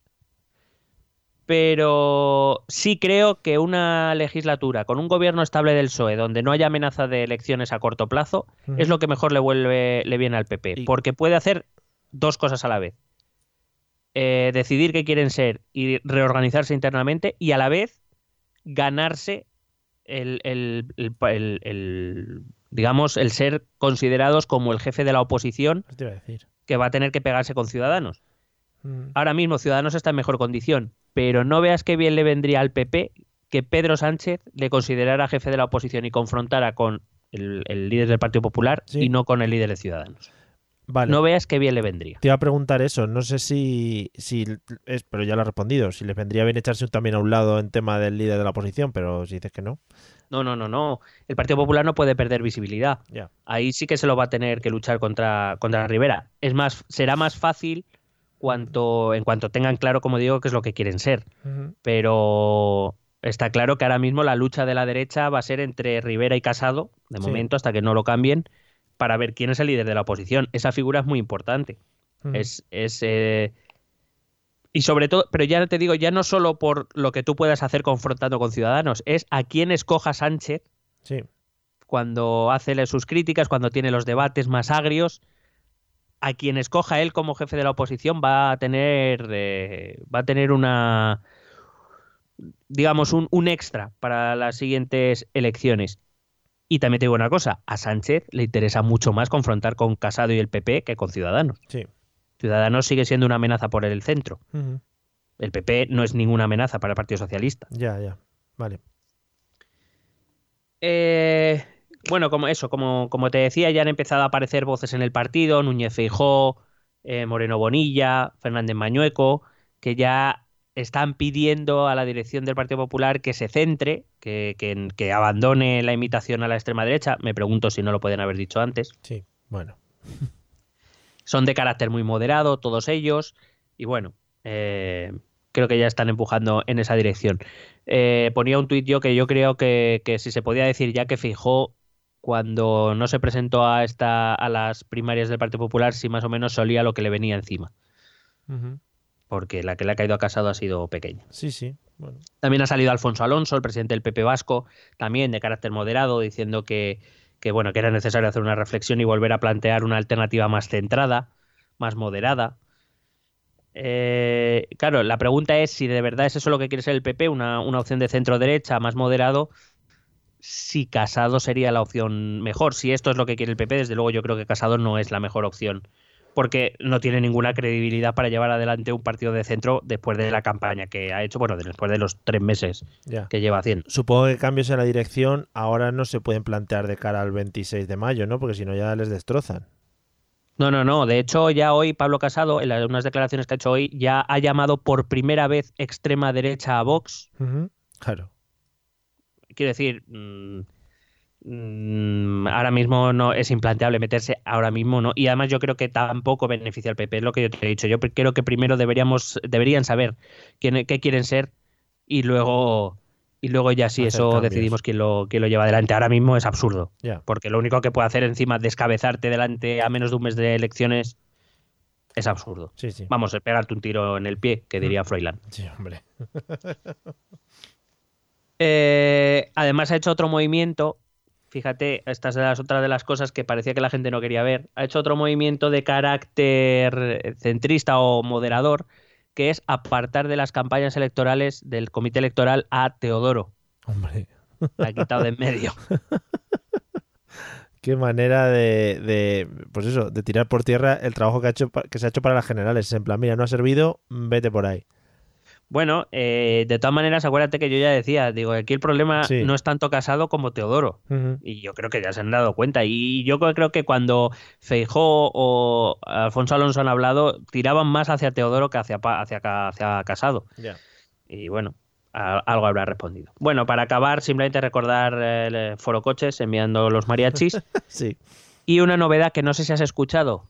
Pero sí creo que una legislatura con un gobierno estable del PSOE, donde no haya amenaza de elecciones a corto plazo, es lo que mejor le vuelve, le viene al PP, porque puede hacer dos cosas a la vez. Eh, decidir qué quieren ser y reorganizarse internamente y a la vez ganarse el, el- el- el- el, digamos, el ser considerados como el jefe de la oposición que va a tener que pegarse con Ciudadanos. Mm. Ahora mismo Ciudadanos está en mejor condición, pero no veas qué bien le vendría al PP que Pedro Sánchez le considerara jefe de la oposición y confrontara con el, el líder del Partido Popular Sí. y no con el líder de Ciudadanos. Vale. No veas qué bien le vendría. Te iba a preguntar eso, no sé si, si es, pero ya lo has respondido, si les vendría bien echarse también a un lado en tema del líder de la oposición, pero si dices que no, No, no, no, no. El Partido Popular no puede perder visibilidad. Ahí sí que se lo va a tener que luchar contra, contra Rivera. Es más, será más fácil cuanto, en cuanto tengan claro, como digo, qué es lo que quieren ser. Pero está claro que ahora mismo la lucha de la derecha va a ser entre Rivera y Casado, de Sí. momento, hasta que no lo cambien, para ver quién es el líder de la oposición. Esa figura es muy importante. Es, es eh, y sobre todo, pero ya te digo, ya no solo por lo que tú puedas hacer confrontando con ciudadanos, es a quién escoja Sánchez Sí, cuando hace sus críticas, cuando tiene los debates más agrios, a quien escoja él como jefe de la oposición va a tener eh, va a tener una digamos un, un extra para las siguientes elecciones. Y también te digo una cosa, a Sánchez le interesa mucho más confrontar con Casado y el PP que con Ciudadanos. sí. Ciudadanos sigue siendo una amenaza por el centro. El PP no es ninguna amenaza para el Partido Socialista. Ya, ya. Vale. Eh, bueno, como eso, como, como te decía, ya han empezado a aparecer voces en el partido, Núñez Feijó, eh, Moreno Bonilla, Fernández Mañueco, que ya están pidiendo a la dirección del Partido Popular que se centre, que, que- que abandone la imitación a la extrema derecha. Me pregunto si no lo pueden haber dicho antes. Sí, bueno. Son de carácter muy moderado, todos ellos, y bueno, eh, creo que ya están empujando en esa dirección. Eh, ponía un tuit yo que yo creo que, que si se podía decir ya que fijó cuando no se presentó a esta a las primarias del Partido Popular, si más o menos solía lo que le venía encima, porque la que le ha caído a Casado ha sido pequeña. Sí, sí. Bueno. También ha salido Alfonso Alonso, el presidente del PP Vasco, también de carácter moderado, diciendo que, que, bueno, que era necesario hacer una reflexión y volver a plantear una alternativa más centrada, más moderada. Eh, claro, la pregunta es si de verdad es eso lo que quiere ser el PP, una, una opción de centro derecha más moderado, si Casado sería la opción mejor. Si esto es lo que quiere el PP, desde luego yo creo que Casado no es la mejor opción porque no tiene ninguna credibilidad para llevar adelante un partido de centro después de la campaña que ha hecho, bueno, después de los tres meses Ya. que lleva haciendo. Supongo que cambios en la dirección ahora no se pueden plantear de cara al 26 de mayo, ¿no? Porque si no ya les destrozan. No, no, no. De hecho, ya hoy Pablo Casado, en las- unas declaraciones que ha hecho hoy, ya ha llamado por primera vez extrema derecha a Vox. Claro. Quiero decir, mm, mm, ahora mismo no es implanteable meterse, ahora mismo no. Y además yo creo que tampoco beneficia al PP, es lo que yo te he dicho. Yo creo que primero deberíamos, deberían saber quién, qué quieren ser y luego, y luego ya si eso cambios. decidimos quién lo, quién lo lleva adelante. Ahora mismo es absurdo. Ya. Porque lo único que puede hacer encima es descabezarte delante a menos de un mes de elecciones es absurdo. Sí, sí. Vamos, pegarte un tiro en el pie, que diría Froilán. Sí, hombre. Eh, además ha hecho otro movimiento, fíjate, esta es de las otras de las cosas que parecía que la gente no quería ver, ha hecho otro movimiento de carácter centrista o moderador, que es apartar de las campañas electorales del comité electoral a Teodoro. Hombre. La ha quitado de en medio. Qué manera de, de, pues eso, de tirar por tierra el trabajo que, ha hecho, que se ha hecho para las generales. En plan, mira, no ha servido, vete por ahí. Bueno, eh, de todas maneras, acuérdate que yo ya decía, digo, aquí el problema Sí. no es tanto Casado como Teodoro. Y yo creo que ya se han dado cuenta. Y yo creo que cuando Feijó o Alfonso Alonso han hablado, tiraban más hacia Teodoro que hacia, hacia, hacia Casado. Ya. Y bueno, a- algo habrá respondido. Bueno, para acabar, simplemente recordar el Foro Coches enviando los mariachis. Sí. y una novedad que no sé si has escuchado,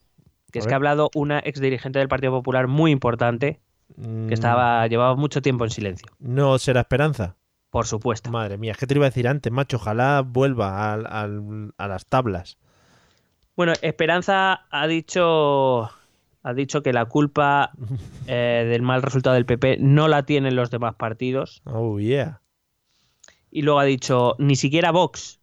que es que ha hablado una ex dirigente del Partido Popular muy importante, Mm, que estaba llevaba mucho tiempo en silencio. No será esperanza. Por supuesto. Madre mía, es que te iba a decir antes, macho. Ojalá vuelva al- a las tablas. Bueno, Esperanza ha dicho ha dicho que la culpa eh, del mal resultado del PP no la tienen los demás partidos Oh, yeah. y luego ha dicho ni siquiera Vox.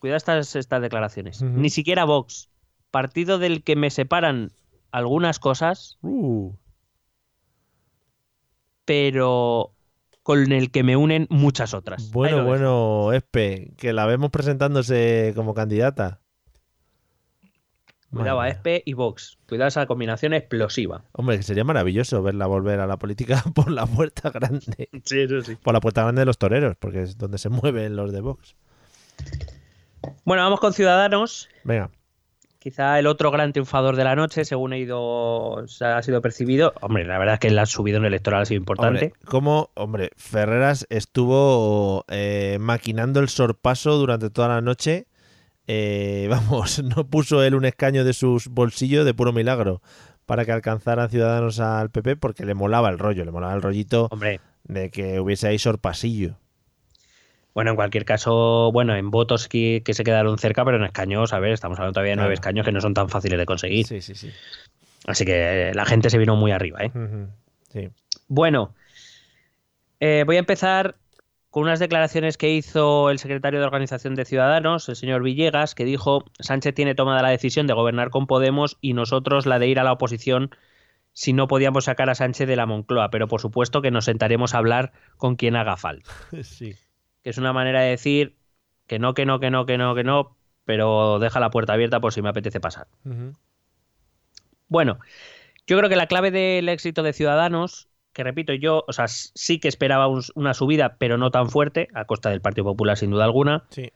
Cuidado estas estas declaraciones. Ni siquiera Vox, partido del que me separan algunas cosas, Uh, pero con el que me unen muchas otras. Bueno, bueno, Espe, que la vemos presentándose como candidata. Cuidado a ESPE y Vox. Cuidado a esa combinación explosiva. Hombre, que sería maravilloso verla volver a la política por la puerta grande. Sí, eso sí. Por la puerta grande de los toreros, porque es donde se mueven los de Vox. Bueno, vamos con Ciudadanos. Venga. Quizá el otro gran triunfador de la noche, según he ido, se ha sido percibido. Hombre, la verdad es que el subidón electoral ha sido importante. Hombre, ¿cómo? Hombre, Ferreras estuvo eh, maquinando el sorpaso durante toda la noche. Eh, vamos, no puso él un escaño de sus bolsillos de puro milagro para que alcanzaran ciudadanos al PP porque le molaba el rollo, le molaba el rollito Hombre, de que hubiese ahí sorpasillo. Bueno, en cualquier caso, bueno, en votos que, que se quedaron cerca, pero en escaños, a ver, estamos hablando todavía de nueve Claro. escaños que no son tan fáciles de conseguir. Sí, sí, sí. Así que eh, la gente se vino muy arriba, ¿eh? Sí. Bueno, eh, voy a empezar con unas declaraciones que hizo el secretario de Organización de Ciudadanos, el señor Villegas, que dijo, Sánchez tiene tomada la decisión de gobernar con Podemos y nosotros la de ir a la oposición si no podíamos sacar a Sánchez de la Moncloa, pero por supuesto que nos sentaremos a hablar con quien haga falta. Sí. Que es una manera de decir que no, que no, que no, que no, que no, pero deja la puerta abierta por si me apetece pasar. Bueno, yo creo que la clave del éxito de Ciudadanos, que repito, yo, o sea, sí que esperaba un- una subida, pero no tan fuerte, a costa del Partido Popular sin duda alguna, Sí.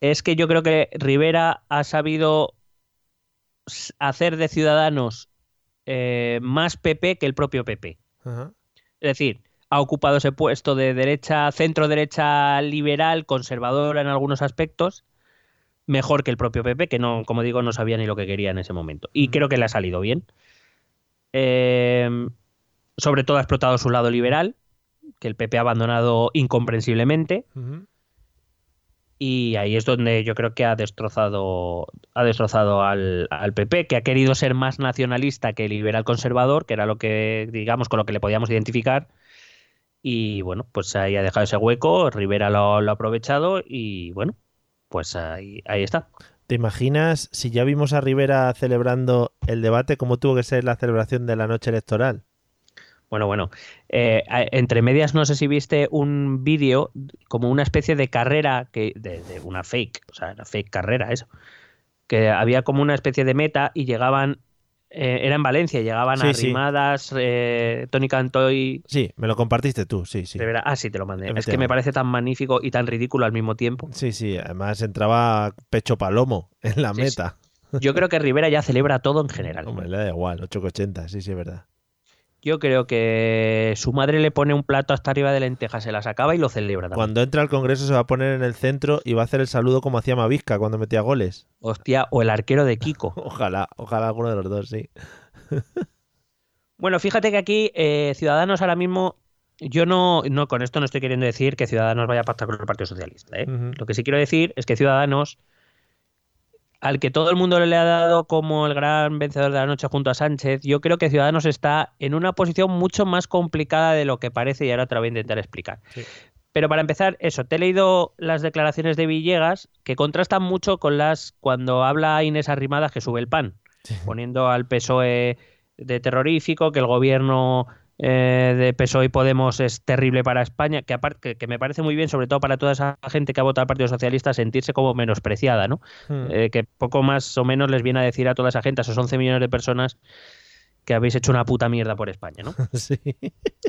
es que yo creo que Rivera ha sabido hacer de Ciudadanos eh, más PP que el propio PP. Es decir, ha ocupado ese puesto de derecha, centro derecha liberal, conservadora en algunos aspectos, mejor que el propio PP, que no, como digo, no sabía ni lo que quería en ese momento. Y creo que le ha salido bien. Eh, sobre todo ha explotado su lado liberal, que el PP ha abandonado incomprensiblemente. Y ahí es donde yo creo que ha destrozado, ha destrozado al, al PP, que ha querido ser más nacionalista que liberal conservador, que era lo que, digamos, con lo que le podíamos identificar. Y bueno, pues ahí ha dejado ese hueco, Rivera lo, lo ha aprovechado y bueno, pues ahí, ahí está. ¿Te imaginas si ya vimos a Rivera celebrando el debate, cómo tuvo que ser la celebración de la noche electoral? Bueno, bueno. Eh, entre medias, no sé si viste un vídeo como una especie de carrera que de, de una fake, o sea, una fake carrera, eso. Que había como una especie de meta y llegaban, eh, era en Valencia, llegaban Sí, sí. Arrimadas, eh, Tony Cantoy. Sí, me lo compartiste tú, sí, sí. Rivera. Ah, sí, te lo mandé. Es que me parece tan magnífico y tan ridículo al mismo tiempo. Sí, sí, además entraba pecho palomo en la Sí, meta. Yo creo que Rivera ya celebra todo en general. Hombre, le da igual, 8,80, sí, sí, es verdad. Yo creo que su madre le pone un plato hasta arriba de lentejas, se las acaba y lo celebra también. Cuando entra al Congreso se va a poner en el centro y va a hacer el saludo como hacía Mavisca cuando metía goles. Hostia, o el arquero de Kiko. Ojalá, ojalá alguno de los dos, sí. Bueno, fíjate que aquí eh, Ciudadanos ahora mismo, yo no, no, con esto no estoy queriendo decir que Ciudadanos vaya a pactar con el Partido Socialista. ¿eh? Lo que sí quiero decir es que Ciudadanos, al que todo el mundo le ha dado como el gran vencedor de la noche junto a Sánchez, yo creo que Ciudadanos está en una posición mucho más complicada de lo que parece y ahora te lo voy a intentar explicar. Sí. Pero para empezar, eso, te he leído las declaraciones de Villegas que contrastan mucho con las cuando habla Inés Arrimadas que sube el pan poniendo al PSOE de terrorífico, que el gobierno eh, de PSOE y Podemos es terrible para España, que aparte que, me parece muy bien, sobre todo para toda esa gente que ha votado al Partido Socialista, sentirse como menospreciada, ¿no? Hmm. Eh, que poco más o menos les viene a decir a toda esa gente, a esos 11 millones de personas, que habéis hecho una puta mierda por España, ¿no? sí.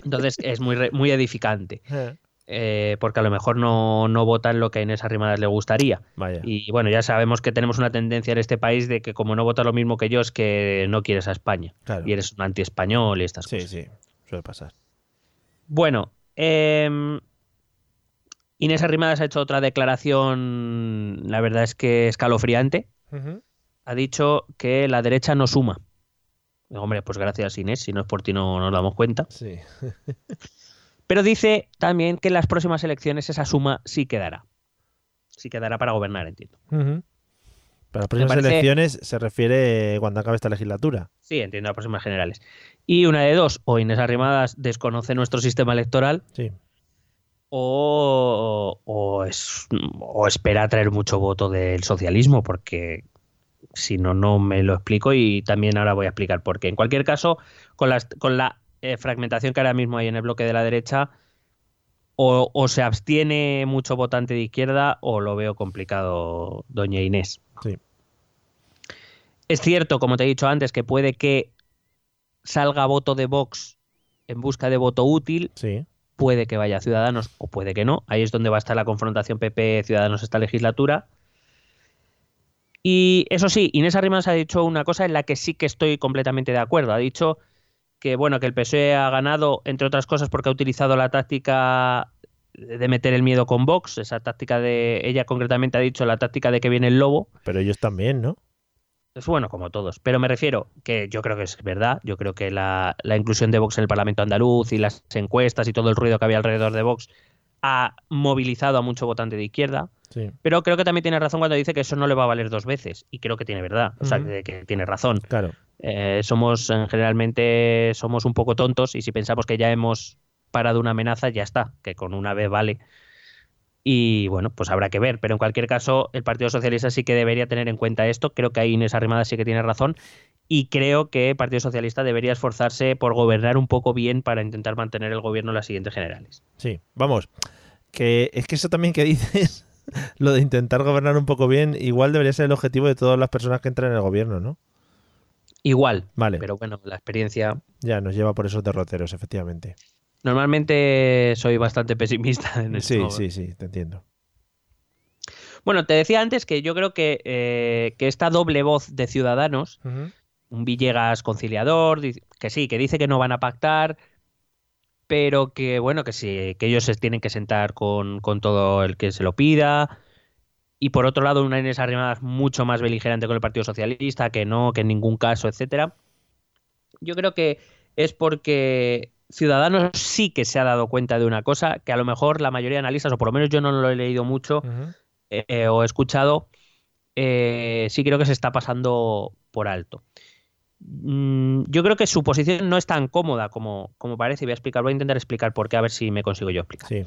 Entonces es muy, re- muy edificante, Eh, eh, porque a lo mejor no, no votan lo que a Inés Arrimadas le gustaría. Vaya. Y bueno, ya sabemos que tenemos una tendencia en este país de que como no votas lo mismo que yo es que no quieres a España. Claro. Y eres un anti-español y estas Sí, cosas. sí, suele pasar. Bueno, eh, Inés Arrimadas ha hecho otra declaración, la verdad es que escalofriante. Ha dicho que la derecha no suma. Hombre, pues gracias Inés, si no es por ti no nos damos cuenta. Sí. Pero dice también que en las próximas elecciones esa suma sí quedará. Sí quedará para gobernar, entiendo. Ujú. Para las próximas parece- elecciones se refiere cuando acabe esta legislatura. Sí, entiendo, las próximas generales. Y una de dos, o Inés Arrimadas desconoce nuestro sistema electoral Sí. o, o, es, o espera traer mucho voto del socialismo, porque si no, no me lo explico y también ahora voy a explicar por qué. En cualquier caso, con, las, con la eh, fragmentación que ahora mismo hay en el bloque de la derecha, o, o se abstiene mucho votante de izquierda o lo veo complicado, doña Inés. Sí. Es cierto, como te he dicho antes, que puede que salga voto de Vox en busca de voto útil. Sí. Puede que vaya a Ciudadanos o puede que no. Ahí es donde va a estar la confrontación PP-Ciudadanos esta legislatura. Y eso sí, Inés Arrimadas ha dicho una cosa en la que sí que estoy completamente de acuerdo. Ha dicho que bueno, que el PSOE ha ganado, entre otras cosas, porque ha utilizado la táctica de meter el miedo con Vox, esa táctica de, ella concretamente ha dicho la táctica de que viene el lobo. Pero ellos también, ¿no? Es bueno, como todos. Pero me refiero que yo creo que es verdad. Yo creo que la, la, inclusión de Vox en el Parlamento andaluz y las encuestas y todo el ruido que había alrededor de Vox ha movilizado a mucho votante de izquierda. Sí. Pero creo que también tiene razón cuando dice que eso no le va a valer dos veces. Y creo que tiene verdad. O sea, que, que tiene razón. Claro. Eh, somos, generalmente, somos un poco tontos y si pensamos que ya hemos parado una amenaza, ya está. Que con una vez vale. Y bueno, pues habrá que ver. Pero en cualquier caso, el Partido Socialista sí que debería tener en cuenta esto. Creo que ahí Inés Arrimadas sí que tiene razón. Y creo que el Partido Socialista debería esforzarse por gobernar un poco bien para intentar mantener el gobierno en las siguientes generales. Sí, vamos. Que es que eso también que dices, lo de intentar gobernar un poco bien, igual debería ser el objetivo de todas las personas que entran en el gobierno, ¿no? Igual. Vale. Pero bueno, la experiencia. Ya nos lleva por esos derroteros, efectivamente. Normalmente soy bastante pesimista en esto. Sí, sí, sí, te entiendo. Bueno, te decía antes que yo creo que, eh, que esta doble voz de ciudadanos, un Villegas conciliador, que sí, que dice que no van a pactar, pero que bueno, que sí, que ellos se tienen que sentar con, con todo el que se lo pida. Y por otro lado, una Inés Arrimadas mucho más beligerante con el Partido Socialista, que no, que en ningún caso, etcétera. Yo creo que es porque Ciudadanos sí que se ha dado cuenta de una cosa que a lo mejor la mayoría de analistas, o por lo menos yo no lo he leído mucho, eh, o he escuchado, eh, sí creo que se está pasando por alto. Mm, yo creo que su posición no es tan cómoda como, como parece. y Voy a explicar, voy a intentar explicar por qué, a ver si me consigo yo explicar. Sí.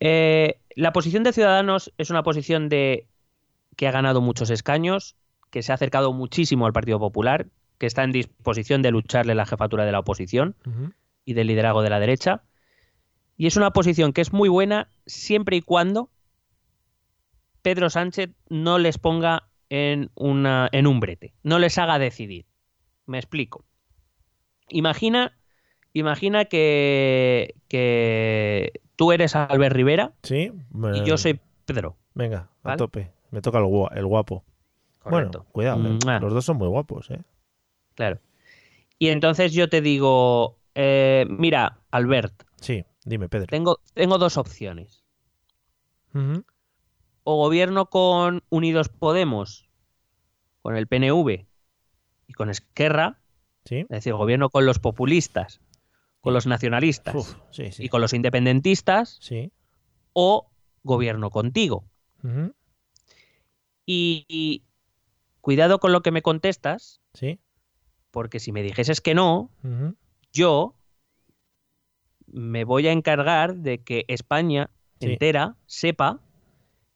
Eh, la posición de Ciudadanos es una posición de que ha ganado muchos escaños, que se ha acercado muchísimo al Partido Popular, que está en disposición de lucharle la jefatura de la oposición y del liderazgo de la derecha. Y es una posición que es muy buena siempre y cuando Pedro Sánchez no les ponga en, una, en un brete, no les haga decidir. Me explico. Imagina, imagina que, que tú eres Albert Rivera Sí. y yo soy Pedro. Venga, a tope. Me toca el, gua- el guapo. Correcto. Bueno, cuidado, eh, los dos son muy guapos, ¿eh? Claro. Y entonces yo te digo, eh, mira, Albert, Sí, dime, Pedro. tengo, tengo dos opciones. O gobierno con Unidos Podemos, con el PNV y con Esquerra, Sí. es decir, gobierno con los populistas, con los nacionalistas Uf, sí, sí. y con los independentistas, Sí. o gobierno contigo. Y, y cuidado con lo que me contestas, Sí. Porque si me dijeses que no, yo me voy a encargar de que España Sí. entera sepa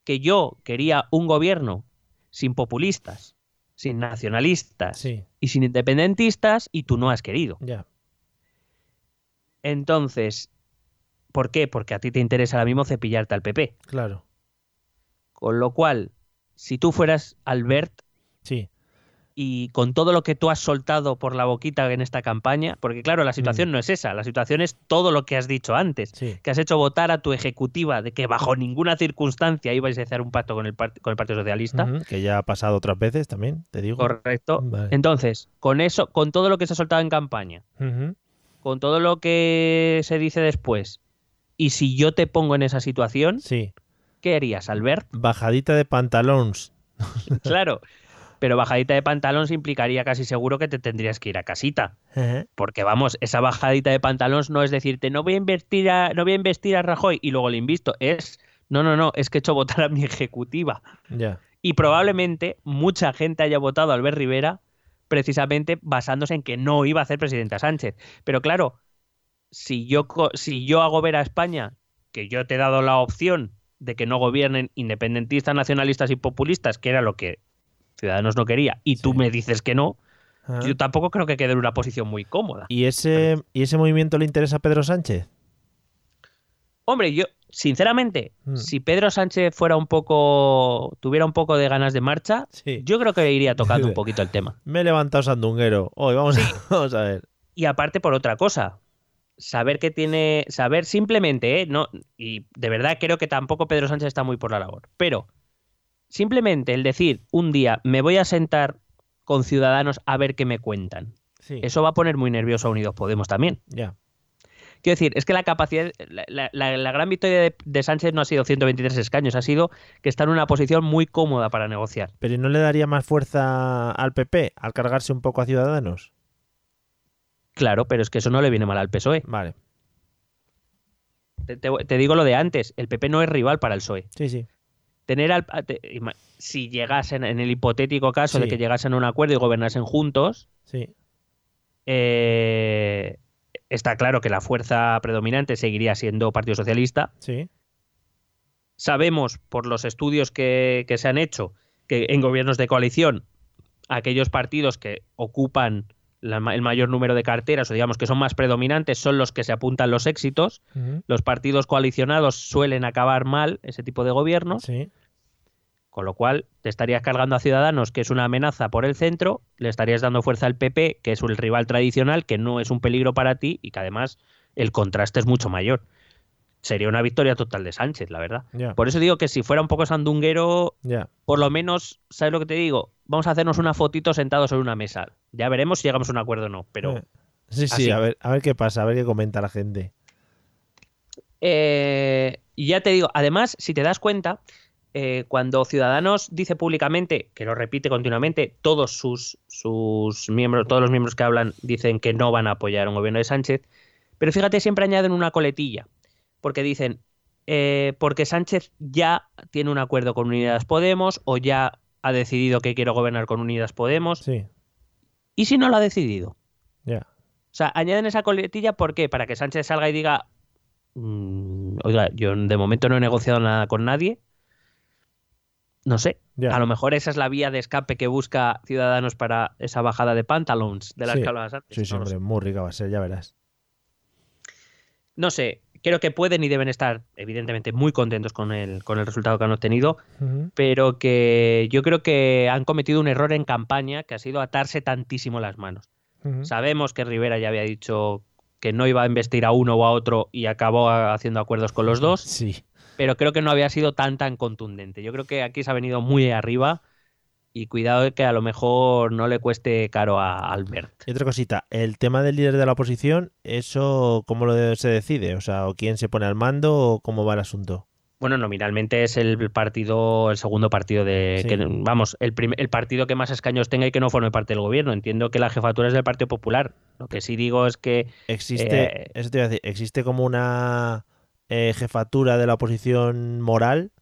que yo quería un gobierno sin populistas, sin nacionalistas Sí, y sin independentistas y tú no has querido. ya. Entonces, ¿por qué? Porque a ti te interesa ahora mismo cepillarte al PP. Claro. Con lo cual, si tú fueras Albert Sí. Y con todo lo que tú has soltado por la boquita en esta campaña, porque claro, la situación Mm. no es esa, la situación es todo lo que has dicho antes, Sí. que has hecho votar a tu ejecutiva de que bajo ninguna circunstancia ibais a hacer un pacto con el, part- con el Partido Socialista. Que ya ha pasado otras veces también, te digo. Correcto. Vale. Entonces, con eso, con todo lo que se ha soltado en campaña, con todo lo que se dice después, y si yo te pongo en esa situación, Sí. ¿qué harías, Albert? Bajadita de pantalones. Claro. Pero bajadita de pantalones implicaría casi seguro que te tendrías que ir a casita. Porque vamos, esa bajadita de pantalones no es decirte no voy a invertir a, no voy a investir a Rajoy y luego le invisto. Es no, no, no, es que he hecho votar a mi ejecutiva. Y probablemente mucha gente haya votado a Albert Rivera precisamente basándose en que no iba a hacer presidenta Sánchez. Pero claro, si yo, si yo hago ver a España que yo te he dado la opción de que no gobiernen independentistas, nacionalistas y populistas, que era lo que Ciudadanos no quería, y tú Sí. me dices que no, yo tampoco creo que quede en una posición muy cómoda. ¿Y ese, ¿Y ese movimiento le interesa a Pedro Sánchez? Hombre, yo sinceramente, Mm. si Pedro Sánchez fuera un poco, tuviera un poco de ganas de marcha, Sí. yo creo que iría tocando un poquito el tema. Me he levantado sandunguero. Hoy vamos, a, vamos a ver. Y aparte por otra cosa, saber que tiene, saber simplemente, ¿eh? no, y de verdad creo que tampoco Pedro Sánchez está muy por la labor, pero simplemente el decir un día me voy a sentar con ciudadanos a ver qué me cuentan. Sí. Eso va a poner muy nervioso a Unidos Podemos también. Ya. Quiero decir, es que la capacidad, la, la- la- gran victoria de, de Sánchez no ha sido 123 escaños, ha sido que está en una posición muy cómoda para negociar. Pero ¿y no le daría más fuerza al PP al cargarse un poco a Ciudadanos? Claro, pero es que eso no le viene mal al PSOE. Vale. Te, te- te digo lo de antes, el PP no es rival para el PSOE. Sí, sí. Tener al, si llegasen, en el hipotético caso de que llegasen a un acuerdo y gobernasen juntos, Sí. eh, está claro que la fuerza predominante seguiría siendo Partido Socialista. Sí. Sabemos por los estudios que, que se han hecho que en gobiernos de coalición aquellos partidos que ocupan la el mayor número de carteras o digamos que son más predominantes son los que se apuntan los éxitos. Los partidos coalicionados suelen acabar mal ese tipo de gobiernos, Sí. con lo cual te estarías cargando a Ciudadanos, que es una amenaza por el centro, le estarías dando fuerza al PP, que es el rival tradicional, que no es un peligro para ti y que además el contraste es mucho mayor. Sería una victoria total de Sánchez, la verdad. Por eso digo que si fuera un poco sandunguero, por lo menos, ¿sabes lo que te digo? Vamos a hacernos una fotito sentados sobre una mesa. Ya veremos si llegamos a un acuerdo o no, pero Eh, Sí, sí, así. a ver, a ver qué pasa, a ver qué comenta la gente. Eh, y ya te digo, además, si te das cuenta, eh, cuando Ciudadanos dice públicamente, que lo repite continuamente, todos sus, sus miembros, todos los miembros que hablan dicen que no van a apoyar un gobierno de Sánchez, pero fíjate, siempre añaden una coletilla, porque dicen, eh, porque Sánchez ya tiene un acuerdo con Unidas Podemos o ya ha decidido que quiere gobernar con Unidas Podemos. Sí, ¿Y si no lo ha decidido? ya. O sea, añaden esa coletilla, ¿por qué? Para que Sánchez salga y diga, "Mm, oiga, yo de momento no he negociado nada con nadie. No sé. A lo mejor esa es la vía de escape que busca Ciudadanos para esa bajada de pantalones de las Sí. que hablabas antes. Sí, sí, no, hombre, muy rica va a ser, ya verás. No sé, creo que pueden y deben estar, evidentemente, muy contentos con el, con el resultado que han obtenido, pero que yo creo que han cometido un error en campaña que ha sido atarse tantísimo las manos. Sabemos que Rivera ya había dicho que no iba a investir a uno o a otro y acabó haciendo acuerdos con los dos, Sí. pero creo que no había sido tan tan contundente. Yo creo que aquí se ha venido muy arriba y cuidado de que a lo mejor no le cueste caro a Albert. Y otra cosita, el tema del líder de la oposición, ¿eso cómo lo se decide? O sea, ¿o quién se pone al mando o cómo va el asunto? Bueno, nominalmente es el partido, el segundo partido de, Sí. que, vamos, el, prim- el partido que más escaños tenga y que no forme parte del gobierno. Entiendo que la jefatura es del Partido Popular. Lo que sí digo es que ¿Existe, Eh, eso te iba a decir, ¿existe como una eh, jefatura de la oposición moral?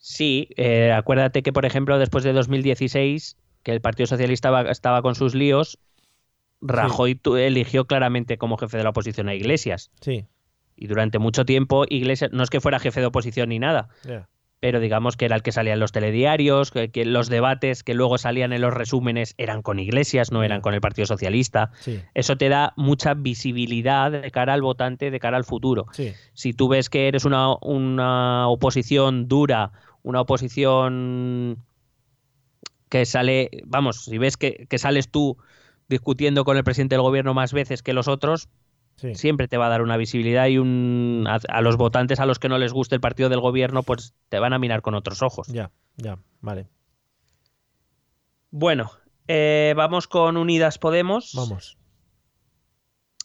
Sí, eh, acuérdate que, por ejemplo, después de 2016, que el Partido Socialista estaba con sus líos, Rajoy eligió claramente como jefe de la oposición a Iglesias. Sí, Y durante mucho tiempo, Iglesias, no es que fuera jefe de oposición ni nada, pero digamos que era el que salía en los telediarios, que, que los debates que luego salían en los resúmenes eran con Iglesias, no eran con el Partido Socialista. Sí, Eso te da mucha visibilidad de cara al votante, de cara al futuro sí. si tú ves que eres una, una oposición dura, una oposición que sale, vamos, si ves que, que sales tú discutiendo con el presidente del gobierno más veces que los otros, sí. siempre te va a dar una visibilidad y un a, a los votantes a los que no les guste el partido del gobierno, pues te van a mirar con otros ojos. Ya, ya, vale. Bueno, eh, vamos con Unidas Podemos. Vamos.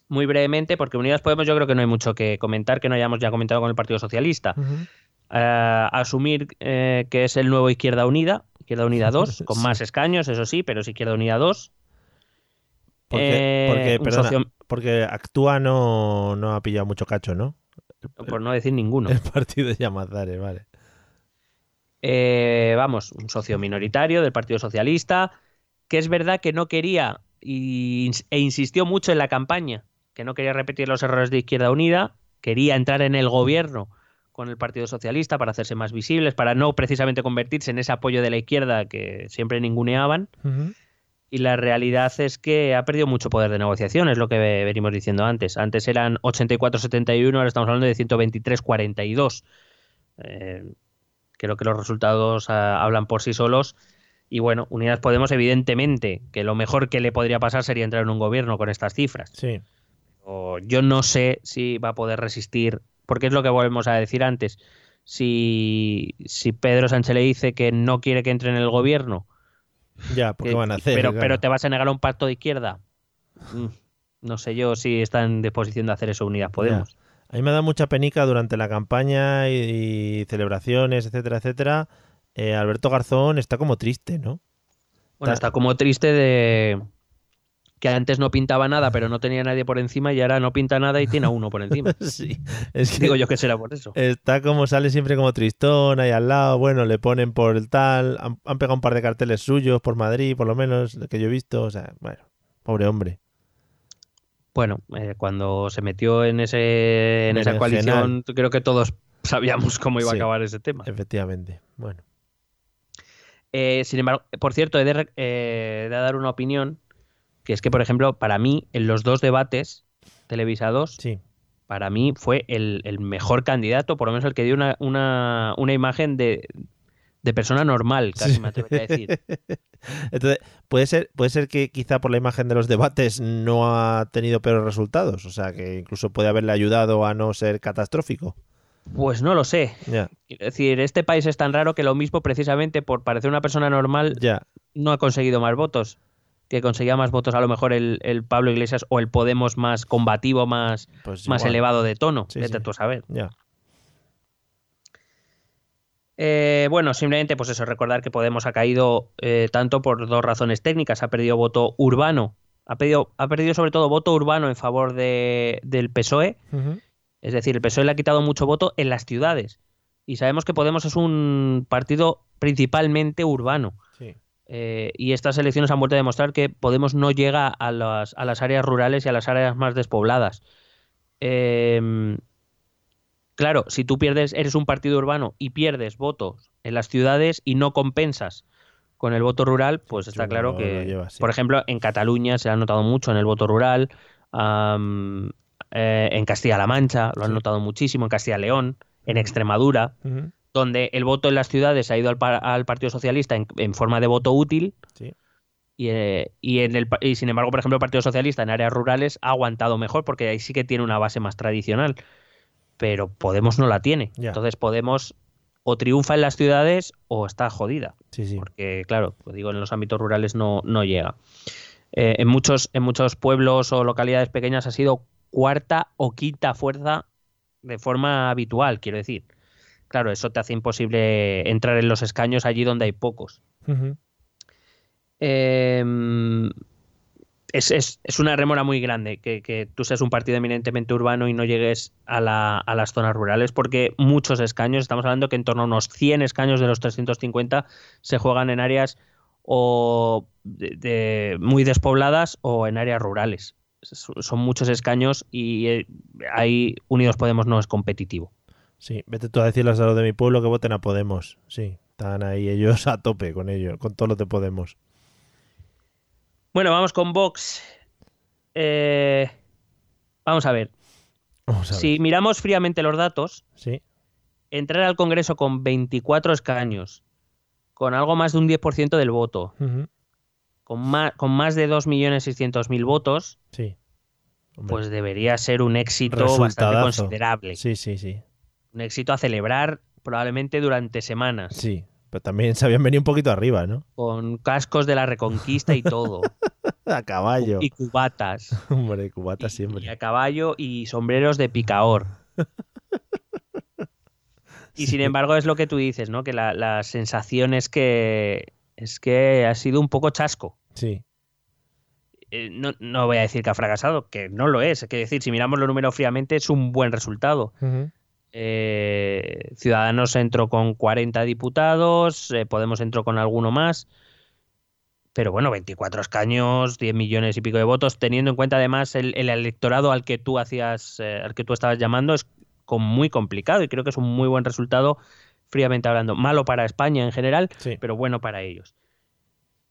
Muy brevemente, porque Unidas Podemos yo creo que no hay mucho que comentar, que no hayamos ya comentado con el Partido Socialista. Eh, asumir eh, que es el nuevo Izquierda Unida, Izquierda Unida 2, con Sí. más escaños, eso sí, pero es Izquierda Unida 2. Porque, Eh, porque, perdona, socio- porque actúa no, no ha pillado mucho cacho, ¿no? por no decir ninguno. El partido de Llamazares, vale. Vamos, un socio minoritario del Partido Socialista, que es verdad que no quería y- e insistió mucho en la campaña, que no quería repetir los errores de Izquierda Unida, quería entrar en el gobierno con el Partido Socialista para hacerse más visibles, para no precisamente convertirse en ese apoyo de la izquierda que siempre ninguneaban. Y la realidad es que ha perdido mucho poder de negociación, es lo que venimos diciendo antes. Antes eran 84-71, ahora estamos hablando de 123-42. Eh, creo que los resultados ah, hablan por sí solos. Y bueno, Unidas Podemos, evidentemente, que lo mejor que le podría pasar sería entrar en un gobierno con estas cifras. Sí. yo no sé si va a poder resistir, porque es lo que volvemos a decir antes. Si, si Pedro Sánchez le dice que no quiere que entre en el gobierno, ya, porque van a hacer. Pero, pero te vas a negar a un pacto de izquierda. Mm, no sé yo si está en disposición de hacer eso Unidas Podemos. A mí me da mucha penica durante la campaña y, celebraciones, etcétera, etcétera. Eh, Alberto Garzón está como triste, ¿no? Bueno, está como triste de, que antes no pintaba nada, pero no tenía nadie por encima y ahora no pinta nada y tiene a uno por encima. sí, es que digo yo que será por eso. Está como sale siempre como tristón ahí al lado, bueno, le ponen por el tal, han, pegado un par de carteles suyos por Madrid, por lo menos, que yo he visto, o sea, bueno, pobre hombre. Bueno, eh, cuando se metió en ese en esa coalición, creo que todos sabíamos cómo iba a acabar ese tema. Efectivamente, bueno. Eh, sin embargo, por cierto, he de, eh, de dar una opinión que es que, por ejemplo, para mí, en los dos debates televisados, sí. para mí fue el, mejor candidato, por lo menos el que dio una, una, una imagen de, de, persona normal, casi me atrevería a decir. Entonces, ¿puede ser, puede ser que quizá por la imagen de los debates no ha tenido peores resultados, o sea, que incluso puede haberle ayudado a no ser catastrófico. Pues no lo sé. Es decir, este país es tan raro que lo mismo, precisamente por parecer una persona normal, no ha conseguido más votos que conseguía más votos a lo mejor el, Pablo Iglesias o el Podemos más combativo, más, pues más elevado de tono. Sí, Vete tú a saber. Eh, bueno, simplemente pues eso, recordar que Podemos ha caído eh, tanto por dos razones técnicas. Ha perdido voto urbano, ha perdido, ha perdido sobre todo voto urbano en favor de, del PSOE. Es decir, el PSOE le ha quitado mucho voto en las ciudades. Y sabemos que Podemos es un partido principalmente urbano. Eh, y estas elecciones han vuelto a demostrar que Podemos no llega a las, a las áreas rurales y a las áreas más despobladas. Em, claro, si tú pierdes, eres un partido urbano y pierdes votos en las ciudades y no compensas con el voto rural, pues está claro que, por ejemplo, en Cataluña se ha notado mucho en el voto rural, eh, en Castilla-La Mancha lo han notado muchísimo, en Castilla-León, en Extremadura donde el voto en las ciudades ha ido al, Partido Socialista en, forma de voto útil. Eh, y, en el, y sin embargo, por ejemplo, el Partido Socialista en áreas rurales ha aguantado mejor porque ahí sí que tiene una base más tradicional. Pero Podemos no la tiene. Entonces Podemos o triunfa en las ciudades o está jodida. Porque, claro, pues digo, en los ámbitos rurales no, no llega. Eh, en, muchos, en muchos pueblos o localidades pequeñas ha sido cuarta o quinta fuerza de forma habitual, quiero decir claro, eso te hace imposible entrar en los escaños allí donde hay pocos. Em, es, una remora muy grande que, tú seas un partido eminentemente urbano y no llegues a, las zonas rurales, porque muchos escaños, estamos hablando que en torno a unos 100 escaños de los 350 se juegan en áreas o muy despobladas o en áreas rurales. Son muchos escaños y eh, ahí Unidos Podemos no es competitivo. Sí, vete tú a decirles a los de mi pueblo que voten a Podemos. Sí, están ahí ellos a tope con ellos, con todo lo de Podemos. Bueno, vamos con Vox. Eh, vamos a ver. Si miramos fríamente los datos, sí. entrar al Congreso con 24 escaños, con algo más de un 10% del voto, con, más, con más de 2.600.000 votos, sí. pues debería ser un éxito bastante considerable. Sí, sí, sí un éxito a celebrar probablemente durante semanas. Sí, pero también se habían venido un poquito arriba, ¿no? Con cascos de la Reconquista y todo. a caballo. Y cubatas. Hombre, cubatas siempre. Y a caballo y sombreros de picaor. y sin embargo es lo que tú dices, ¿no? Que la, sensación es que es que ha sido un poco chasco. Sí. Eh, no, no, voy a decir que ha fracasado, que no lo es. Es que decir, si miramos los números fríamente, es un buen resultado. Eh, Ciudadanos entró con 40 diputados, eh, Podemos entró con alguno más. Pero bueno, 24 escaños, 10 millones y pico de votos, teniendo en cuenta además el, electorado al que tú hacías, eh, al que tú estabas llamando, es muy complicado y creo que es un muy buen resultado, fríamente hablando. Malo para España en general, pero bueno para ellos.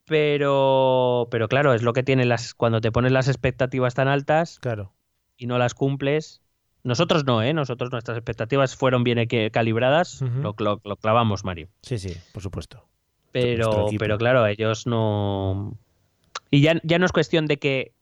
Pero, pero claro, es lo que tiene las cuando te pones las expectativas tan altas Claro. y no las cumples. Nosotros no, ¿eh? Nosotros nuestras expectativas fueron bien calibradas. Lo, lo- lo clavamos, Mario. Sí, sí, por supuesto. Pero, pero claro, ellos no. Y ya, ya no es cuestión de que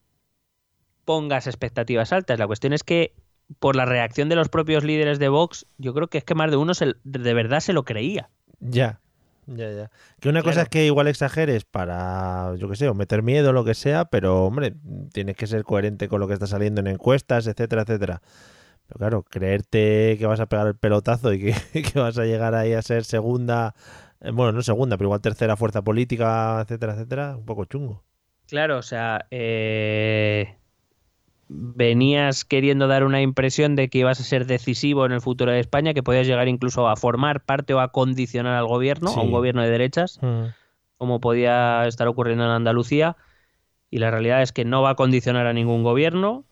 pongas expectativas altas. La cuestión es que por la reacción de los propios líderes de Vox, yo creo que es que más de uno se- de verdad se lo creía. Ya. Ya, ya. Que una cosa es que igual exageres para, yo qué sé, o meter miedo o lo que sea, pero hombre, tienes que ser coherente con lo que está saliendo en encuestas, etcétera, etcétera. Pero claro, creerte que vas a pegar el pelotazo y que, que vas a llegar ahí a ser segunda, eh, bueno, no segunda, pero igual tercera fuerza política, etcétera, etcétera, un poco chungo. Claro, o sea, eh, venías queriendo dar una impresión de que ibas a ser decisivo en el futuro de España, que podías llegar incluso a formar parte o a condicionar al gobierno, a un gobierno de derechas, como podía estar ocurriendo en Andalucía. Y la realidad es que no va a condicionar a ningún gobierno.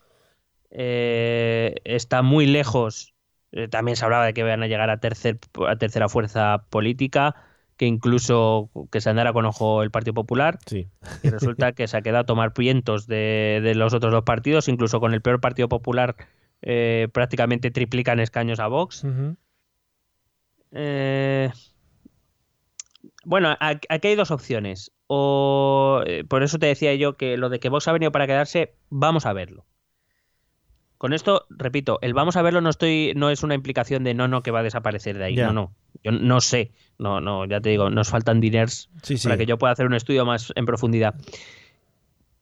Eh, está muy lejos. eh, también se hablaba de que van a llegar a, tercer, a tercera fuerza política, que incluso que se andara con ojo el Partido Popular. Sí. Y resulta que se ha quedado a tomar vientos de, de los otros dos partidos, incluso con el peor Partido Popular eh, prácticamente triplican escaños a Vox. Bueno, aquí hay dos opciones. O por eso te decía yo que lo de que Vox ha venido para quedarse, vamos a verlo. Con esto, repito, el vamos a verlo no estoy, no es una implicación de no, no, que va a desaparecer de ahí. No, no. Yo no sé. No, no, ya te digo, nos faltan diners Sí, sí. para que yo pueda hacer un estudio más en profundidad.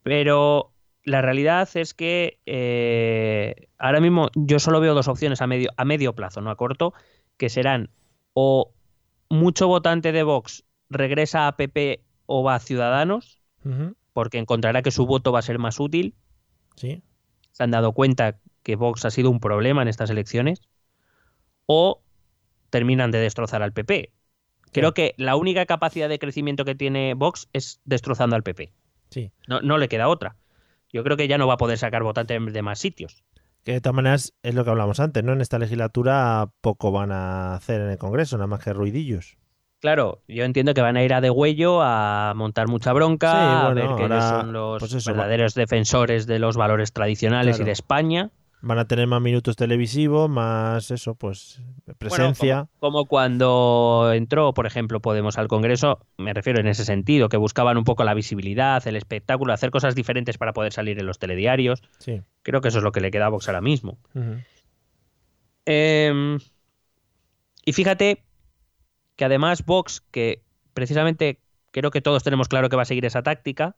Pero la realidad es que eh, ahora mismo yo solo veo dos opciones a medio, a medio plazo, no a corto, que serán o mucho votante de Vox regresa a PP o va a Ciudadanos, porque encontrará que su voto va a ser más útil. Sí. Se han dado cuenta que Vox ha sido un problema en estas elecciones. O terminan de destrozar al PP. Creo que la única capacidad de crecimiento que tiene Vox es destrozando al PP. Sí. No, no le queda otra. Yo creo que ya no va a poder sacar votantes de más sitios. Que de todas maneras es lo que hablamos antes, ¿no? En esta legislatura poco van a hacer en el Congreso, nada más que ruidillos. Claro, yo entiendo que van a ir a degüello a montar mucha bronca, Sí, a ver ahora, son los pues eso, va- verdaderos defensores de los valores tradicionales y de España. Van a tener más minutos televisivos, más eso, pues presencia. Bueno, como, como cuando entró, por ejemplo, Podemos al Congreso, me refiero en ese sentido, que buscaban un poco la visibilidad, el espectáculo, hacer cosas diferentes para poder salir en los telediarios. Sí. Creo que eso es lo que le queda a Vox ahora mismo. Eh, y fíjate que además Vox, que precisamente creo que todos tenemos claro que va a seguir esa táctica,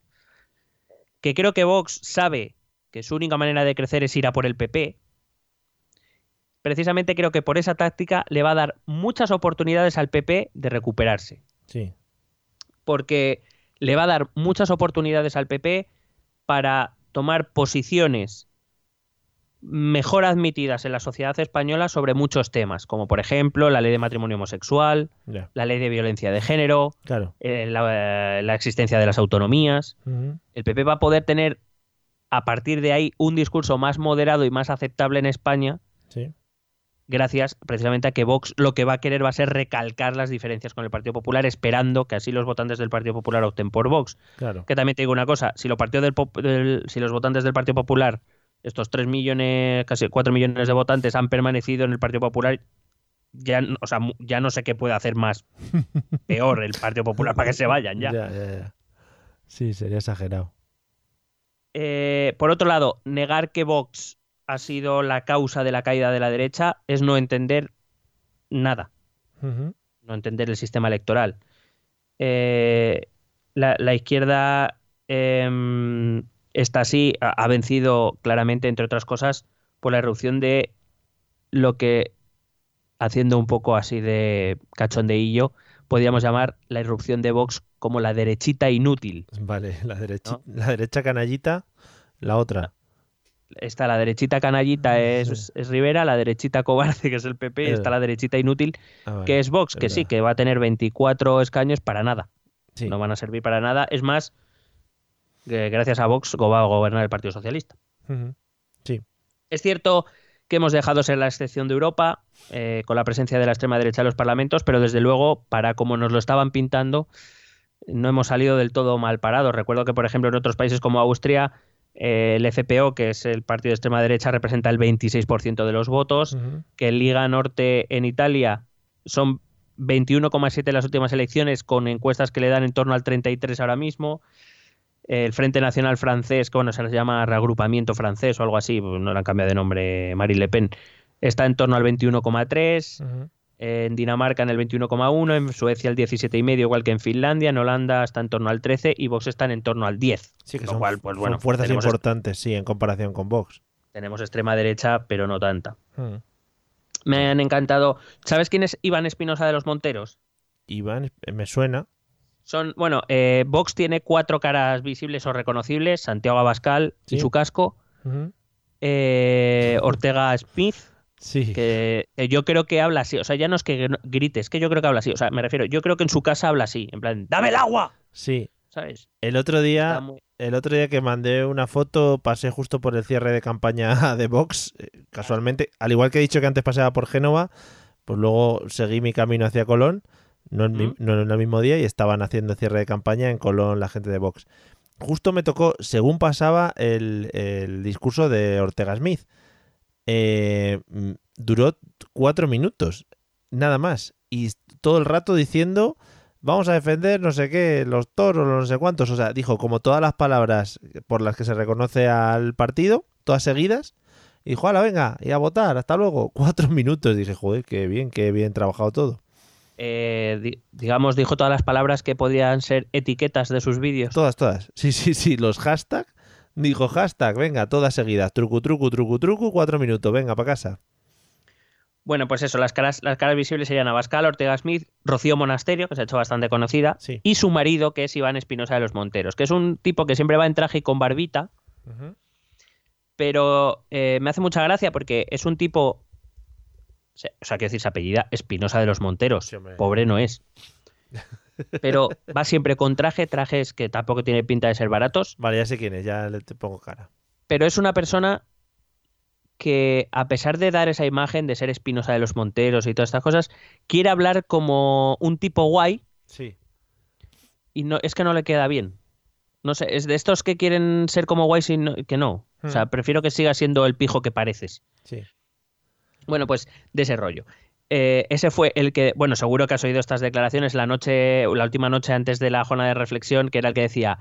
que creo que Vox sabe que su única manera de crecer es ir a por el PP, precisamente creo que por esa táctica le va a dar muchas oportunidades al PP de recuperarse. Sí. Porque le va a dar muchas oportunidades al PP para tomar posiciones mejor admitidas en la sociedad española sobre muchos temas, como por ejemplo la ley de matrimonio homosexual, la ley de violencia de género, Claro. eh, la, la existencia de las autonomías. El PP va a poder tener a partir de ahí un discurso más moderado y más aceptable en España, Sí. gracias precisamente a que Vox lo que va a querer va a ser recalcar las diferencias con el Partido Popular, esperando que así los votantes del Partido Popular opten por Vox. Claro. Que también te digo una cosa, si del, si los votantes del Partido Popular, estos 3 millones, casi 4 millones de votantes han permanecido en el Partido Popular, ya, o sea, ya no sé qué puede hacer más peor el Partido Popular para que se vayan ya. Ya, ya, ya. Sí, sería exagerado. Eh, por otro lado, negar que Vox ha sido la causa de la caída de la derecha es no entender nada, no entender el sistema electoral. Eh, la, la izquierda em, está así, ha, ha vencido claramente, entre otras cosas, por la erupción de lo que, haciendo un poco así de cachondeillo, podríamos llamar la irrupción de Vox como la derechita inútil. Vale, la derecha, ¿No? la derecha canallita, la otra. está la derechita canallita es, es Rivera, la derechita cobarde que es el PP, y Eh. está la derechita inútil Ah, vale, que es Vox, que verdad. sí, que va a tener 24 escaños para nada. Sí. No van a servir para nada. Es más, que gracias a Vox va a gobernar el Partido Socialista. Sí. Es cierto que hemos dejado ser la excepción de Europa eh, con la presencia de la extrema derecha en los parlamentos, pero desde luego, para como nos lo estaban pintando, no hemos salido del todo mal parados. Recuerdo que, por ejemplo, en otros países como Austria, eh, el FPO, que es el partido de extrema derecha, representa el 26% de los votos, que el Liga Norte en Italia son 21,7 en las últimas elecciones, con encuestas que le dan en torno al 33 ahora mismo. El Frente Nacional Francés, que bueno, se les llama reagrupamiento francés o algo así, pues no le han cambiado de nombre Marine Le Pen, está en torno al 21,3 en Dinamarca en el 21,1, en Suecia el 17,5, igual que en Finlandia, en Holanda está en torno al 13 y Vox están en torno al 10. Sí, que son, cual, pues, bueno, fuerzas importantes, sí, en comparación con Vox. Tenemos extrema derecha, pero no tanta. Hmm. Me han encantado. ¿Sabes quién es Iván Espinosa de los Monteros? Iván, eh, me suena. Son, bueno, eh, Vox tiene cuatro caras visibles o reconocibles: Santiago Abascal y su casco, eh, Ortega Smith, Sí. Que, yo creo que habla así. O sea, ya no es que grites, es que yo creo que habla así. O sea, me refiero, yo creo que en su casa habla así. En plan, ¡dame el agua! Sí. ¿Sabes? El otro día, el otro día que mandé una foto, pasé justo por el cierre de campaña de Vox, eh, casualmente. Al igual que he dicho que antes paseaba por Génova, pues luego seguí mi camino hacia Colón, no en, no en el mismo día, y estaban haciendo cierre de campaña en Colón la gente de Vox. Justo me tocó, según pasaba, el, el discurso de Ortega Smith eh, mm, duró cuatro minutos, nada más. Y todo el rato diciendo, vamos a defender no sé qué, los toros, no sé cuántos. O sea, dijo como todas las palabras por las que se reconoce al partido, todas seguidas. Y dijo, ala, venga, y a votar, hasta luego. Cuatro minutos. Dije, joder, qué bien, qué bien trabajado todo. Eh, digamos, dijo todas las palabras que podían ser etiquetas de sus vídeos. Todas, todas. Sí, sí, sí, los hashtags Dijo hashtag, venga, todas seguidas. Trucu, trucu, trucu, trucu, cuatro minutos, venga, para casa. Bueno, pues eso, las caras, las caras visibles serían Abascal, Ortega Smith, Rocío Monasterio, que se ha hecho bastante conocida, y su marido, que es Iván Espinosa de los Monteros, que es un tipo que siempre va en traje y con barbita, pero eh, me hace mucha gracia porque es un tipo, o sea, quiero decir, se apellida Espinosa de los Monteros, pobre no es. pero va siempre con traje, trajes que tampoco tiene pinta de ser baratos. Vale, ya sé quién es, ya le te pongo cara. Pero es una persona que, a pesar de dar esa imagen de ser espinosa de los monteros y todas estas cosas, quiere hablar como un tipo guay. Sí. Y no, es que no le queda bien. No sé, es de estos que quieren ser como guay sin que no. O sea, hmm. prefiero que siga siendo el pijo que pareces. Sí. Bueno, pues de ese rollo. Eh, ese fue el que, bueno, seguro que has oído estas declaraciones la noche, la última noche antes de la jornada de reflexión, que era el que decía,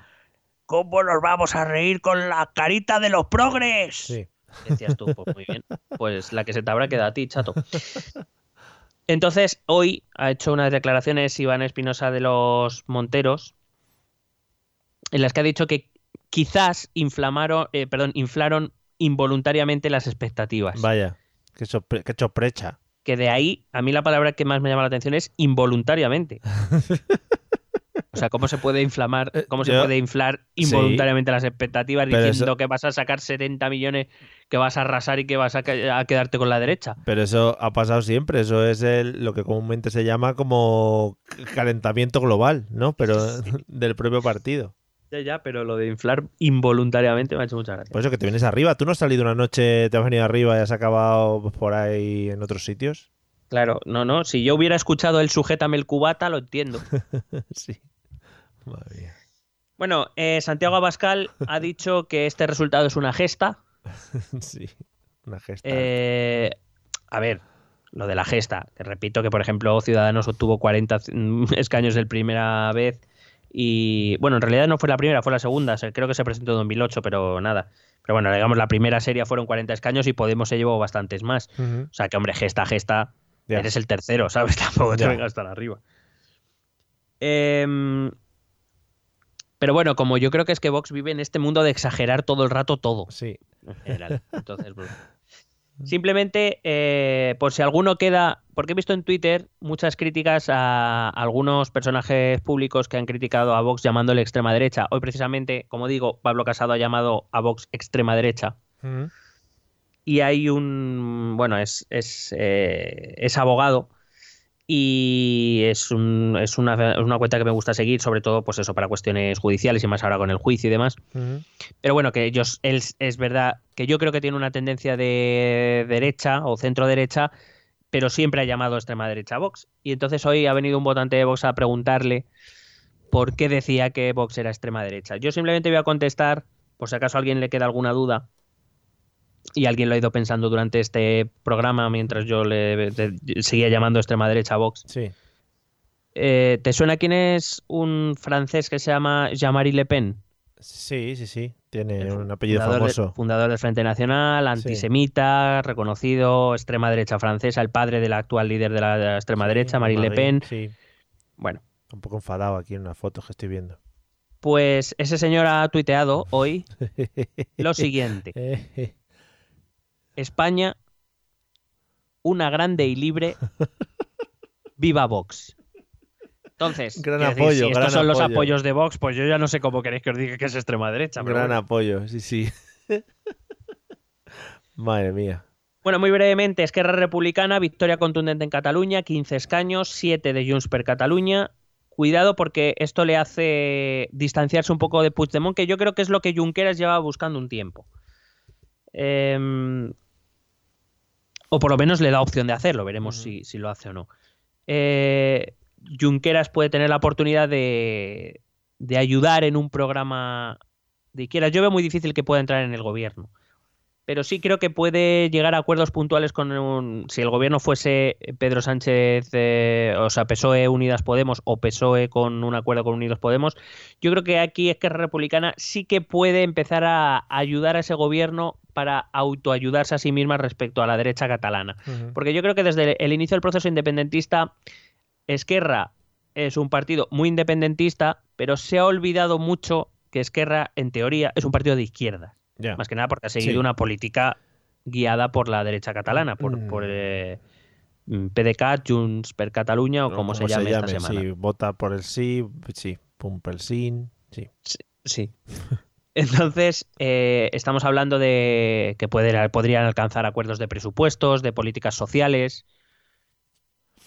¿cómo nos vamos a reír con la carita de los progres? Sí. Decías tú, pues muy bien. Pues la que se te habrá quedado a ti, chato. Entonces, hoy ha hecho unas declaraciones Iván Espinosa de los Monteros, en las que ha dicho que quizás inflamaron, eh, perdón, inflaron involuntariamente las expectativas. Vaya, qué, qué choprecha que de ahí, a mí la palabra que más me llama la atención es involuntariamente. O sea, ¿cómo se puede inflamar, eh, cómo se puede inflar involuntariamente las expectativas diciendo que vas a sacar 70 millones, que vas a arrasar y que vas a, quedarte con la derecha? Pero eso ha pasado siempre, eso es lo que comúnmente se llama como calentamiento global, ¿no? Pero del propio partido. Ya, ya, pero lo de inflar involuntariamente me ha hecho mucha gracia. Por eso que te vienes arriba. ¿Tú no has salido una noche, te has venido arriba y has acabado por ahí en otros sitios? Claro, no, no. Si yo hubiera escuchado el sujétame el cubata, lo entiendo. sí. Madre mía. Bueno, eh, Santiago Abascal ha dicho que este resultado es una gesta. sí, una gesta. Eh, a ver, lo de la gesta. Te repito que, por ejemplo, Ciudadanos obtuvo 40 escaños de primera vez y bueno, en realidad no fue la primera, fue la segunda. Creo que se presentó en 2008, pero nada. Pero bueno, digamos, la primera serie fueron 40 escaños y Podemos se llevó bastantes más. O sea que, hombre, gesta, gesta, eres el tercero, ¿sabes? Tampoco te vengas hasta arriba. Em, pero bueno, como yo creo que es que Vox vive en este mundo de exagerar todo el rato todo. Sí. En general. Entonces, bueno. Simplemente, eh, por si alguno queda, porque he visto en Twitter muchas críticas a algunos personajes públicos que han criticado a Vox llamándole extrema derecha. Hoy precisamente, como digo, Pablo Casado ha llamado a Vox extrema derecha. Y hay un, bueno, es, es, eh, es abogado y es, un, es, una, una, cuenta que me gusta seguir, sobre todo pues eso para cuestiones judiciales y más ahora con el juicio y demás. Pero bueno, que ellos, él es verdad que yo creo que tiene una tendencia de derecha o centro derecha, pero siempre ha llamado extrema derecha a Vox. Y entonces hoy ha venido un votante de Vox a preguntarle por qué decía que Vox era extrema derecha. Yo simplemente voy a contestar, por si acaso a alguien le queda alguna duda, y alguien lo ha ido pensando durante este programa mientras yo le, le seguía llamando extrema derecha a Vox. Sí. Eh, ¿Te suena quién es un francés que se llama Jean-Marie Le Pen? Sí, sí, sí. Tiene un apellido fundador, de- famoso. fundador del Frente Nacional, antisemita, reconocido, extrema derecha francesa, el padre del actual líder de la, de la extrema derecha, Marine Le Pen. Sí. Bueno, Un poco enfadado aquí en una foto que estoy viendo. pues ese señor ha tuiteado hoy lo siguiente. España, una grande y libre, viva Vox. Entonces, Gran decir, apoyo, si estos gran son los apoyo. apoyos de Vox, pues yo ya no sé cómo queréis que os diga que es extrema derecha. Gran bueno. apoyo, sí, sí. Madre mía. Bueno, muy brevemente, Esquerra Republicana, victoria contundente en Cataluña, 15 escaños, 7 de Junts per Cataluña. Cuidado porque esto le hace distanciarse un poco de Puigdemont, que yo creo que es lo que Junqueras llevaba buscando un tiempo. Em, o por lo menos le da opción de hacerlo, veremos si, si lo hace o no. Eh, Junqueras puede tener la oportunidad de, de ayudar en un programa de izquierda. Yo veo muy difícil que pueda entrar en el gobierno pero sí creo que puede llegar a acuerdos puntuales con un, si el gobierno fuese Pedro Sánchez, eh, o sea, PSOE Unidas Podemos o PSOE con un acuerdo con Unidos Podemos. Yo creo que aquí Esquerra Republicana sí que puede empezar a ayudar a ese gobierno para autoayudarse a sí misma respecto a la derecha catalana. Porque yo creo que desde el inicio del proceso independentista, Esquerra es un partido muy independentista, pero se ha olvidado mucho que Esquerra, en teoría, es un partido de izquierda. Más que nada porque ha seguido Sí. una política guiada por la derecha catalana, por, Mm. por eh, PDeCAT, Junts per Catalunya o como se llame esta semana. Sí, vota por el sí, sí, pum per el sin, sí. Sí. Entonces, eh, estamos hablando de que podrían alcanzar acuerdos de presupuestos, de políticas sociales.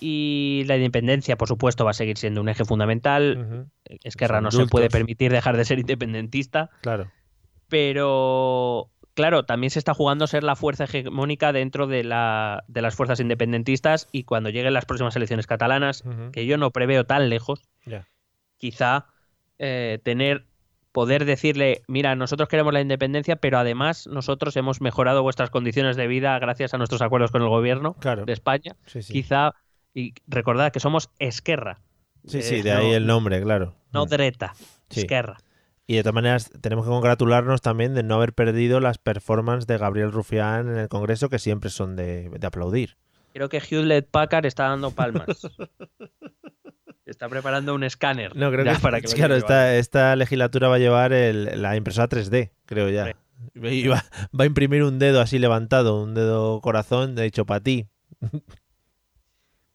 Y la independencia, por supuesto, va a seguir siendo un eje fundamental. Esquerra Los no se puede permitir dejar de ser independentista. Claro. pero claro, también se está jugando ser la fuerza hegemónica dentro de, la, de las fuerzas independentistas y cuando lleguen las próximas elecciones catalanas, que yo no preveo tan lejos, quizá eh, tener poder decirle, mira, nosotros queremos la independencia, pero además nosotros hemos mejorado vuestras condiciones de vida gracias a nuestros acuerdos con el gobierno Claro. de España. Sí, sí. Quizá, y recordad que somos Esquerra, Sí, sí, Eh, de ahí el nombre, claro. no Mm. Dreta, Sí. Esquerra. Y de todas maneras, tenemos que congratularnos también de no haber perdido las performances de Gabriel Rufián en el Congreso, que siempre son de, de aplaudir. Creo que Hewlett Packard está dando palmas. está preparando un escáner. No, creo que, para que claro, esta, esta legislatura va a llevar el- la impresora 3D, creo ya. Y va, va a imprimir un dedo así levantado, un dedo corazón, de hecho para ti.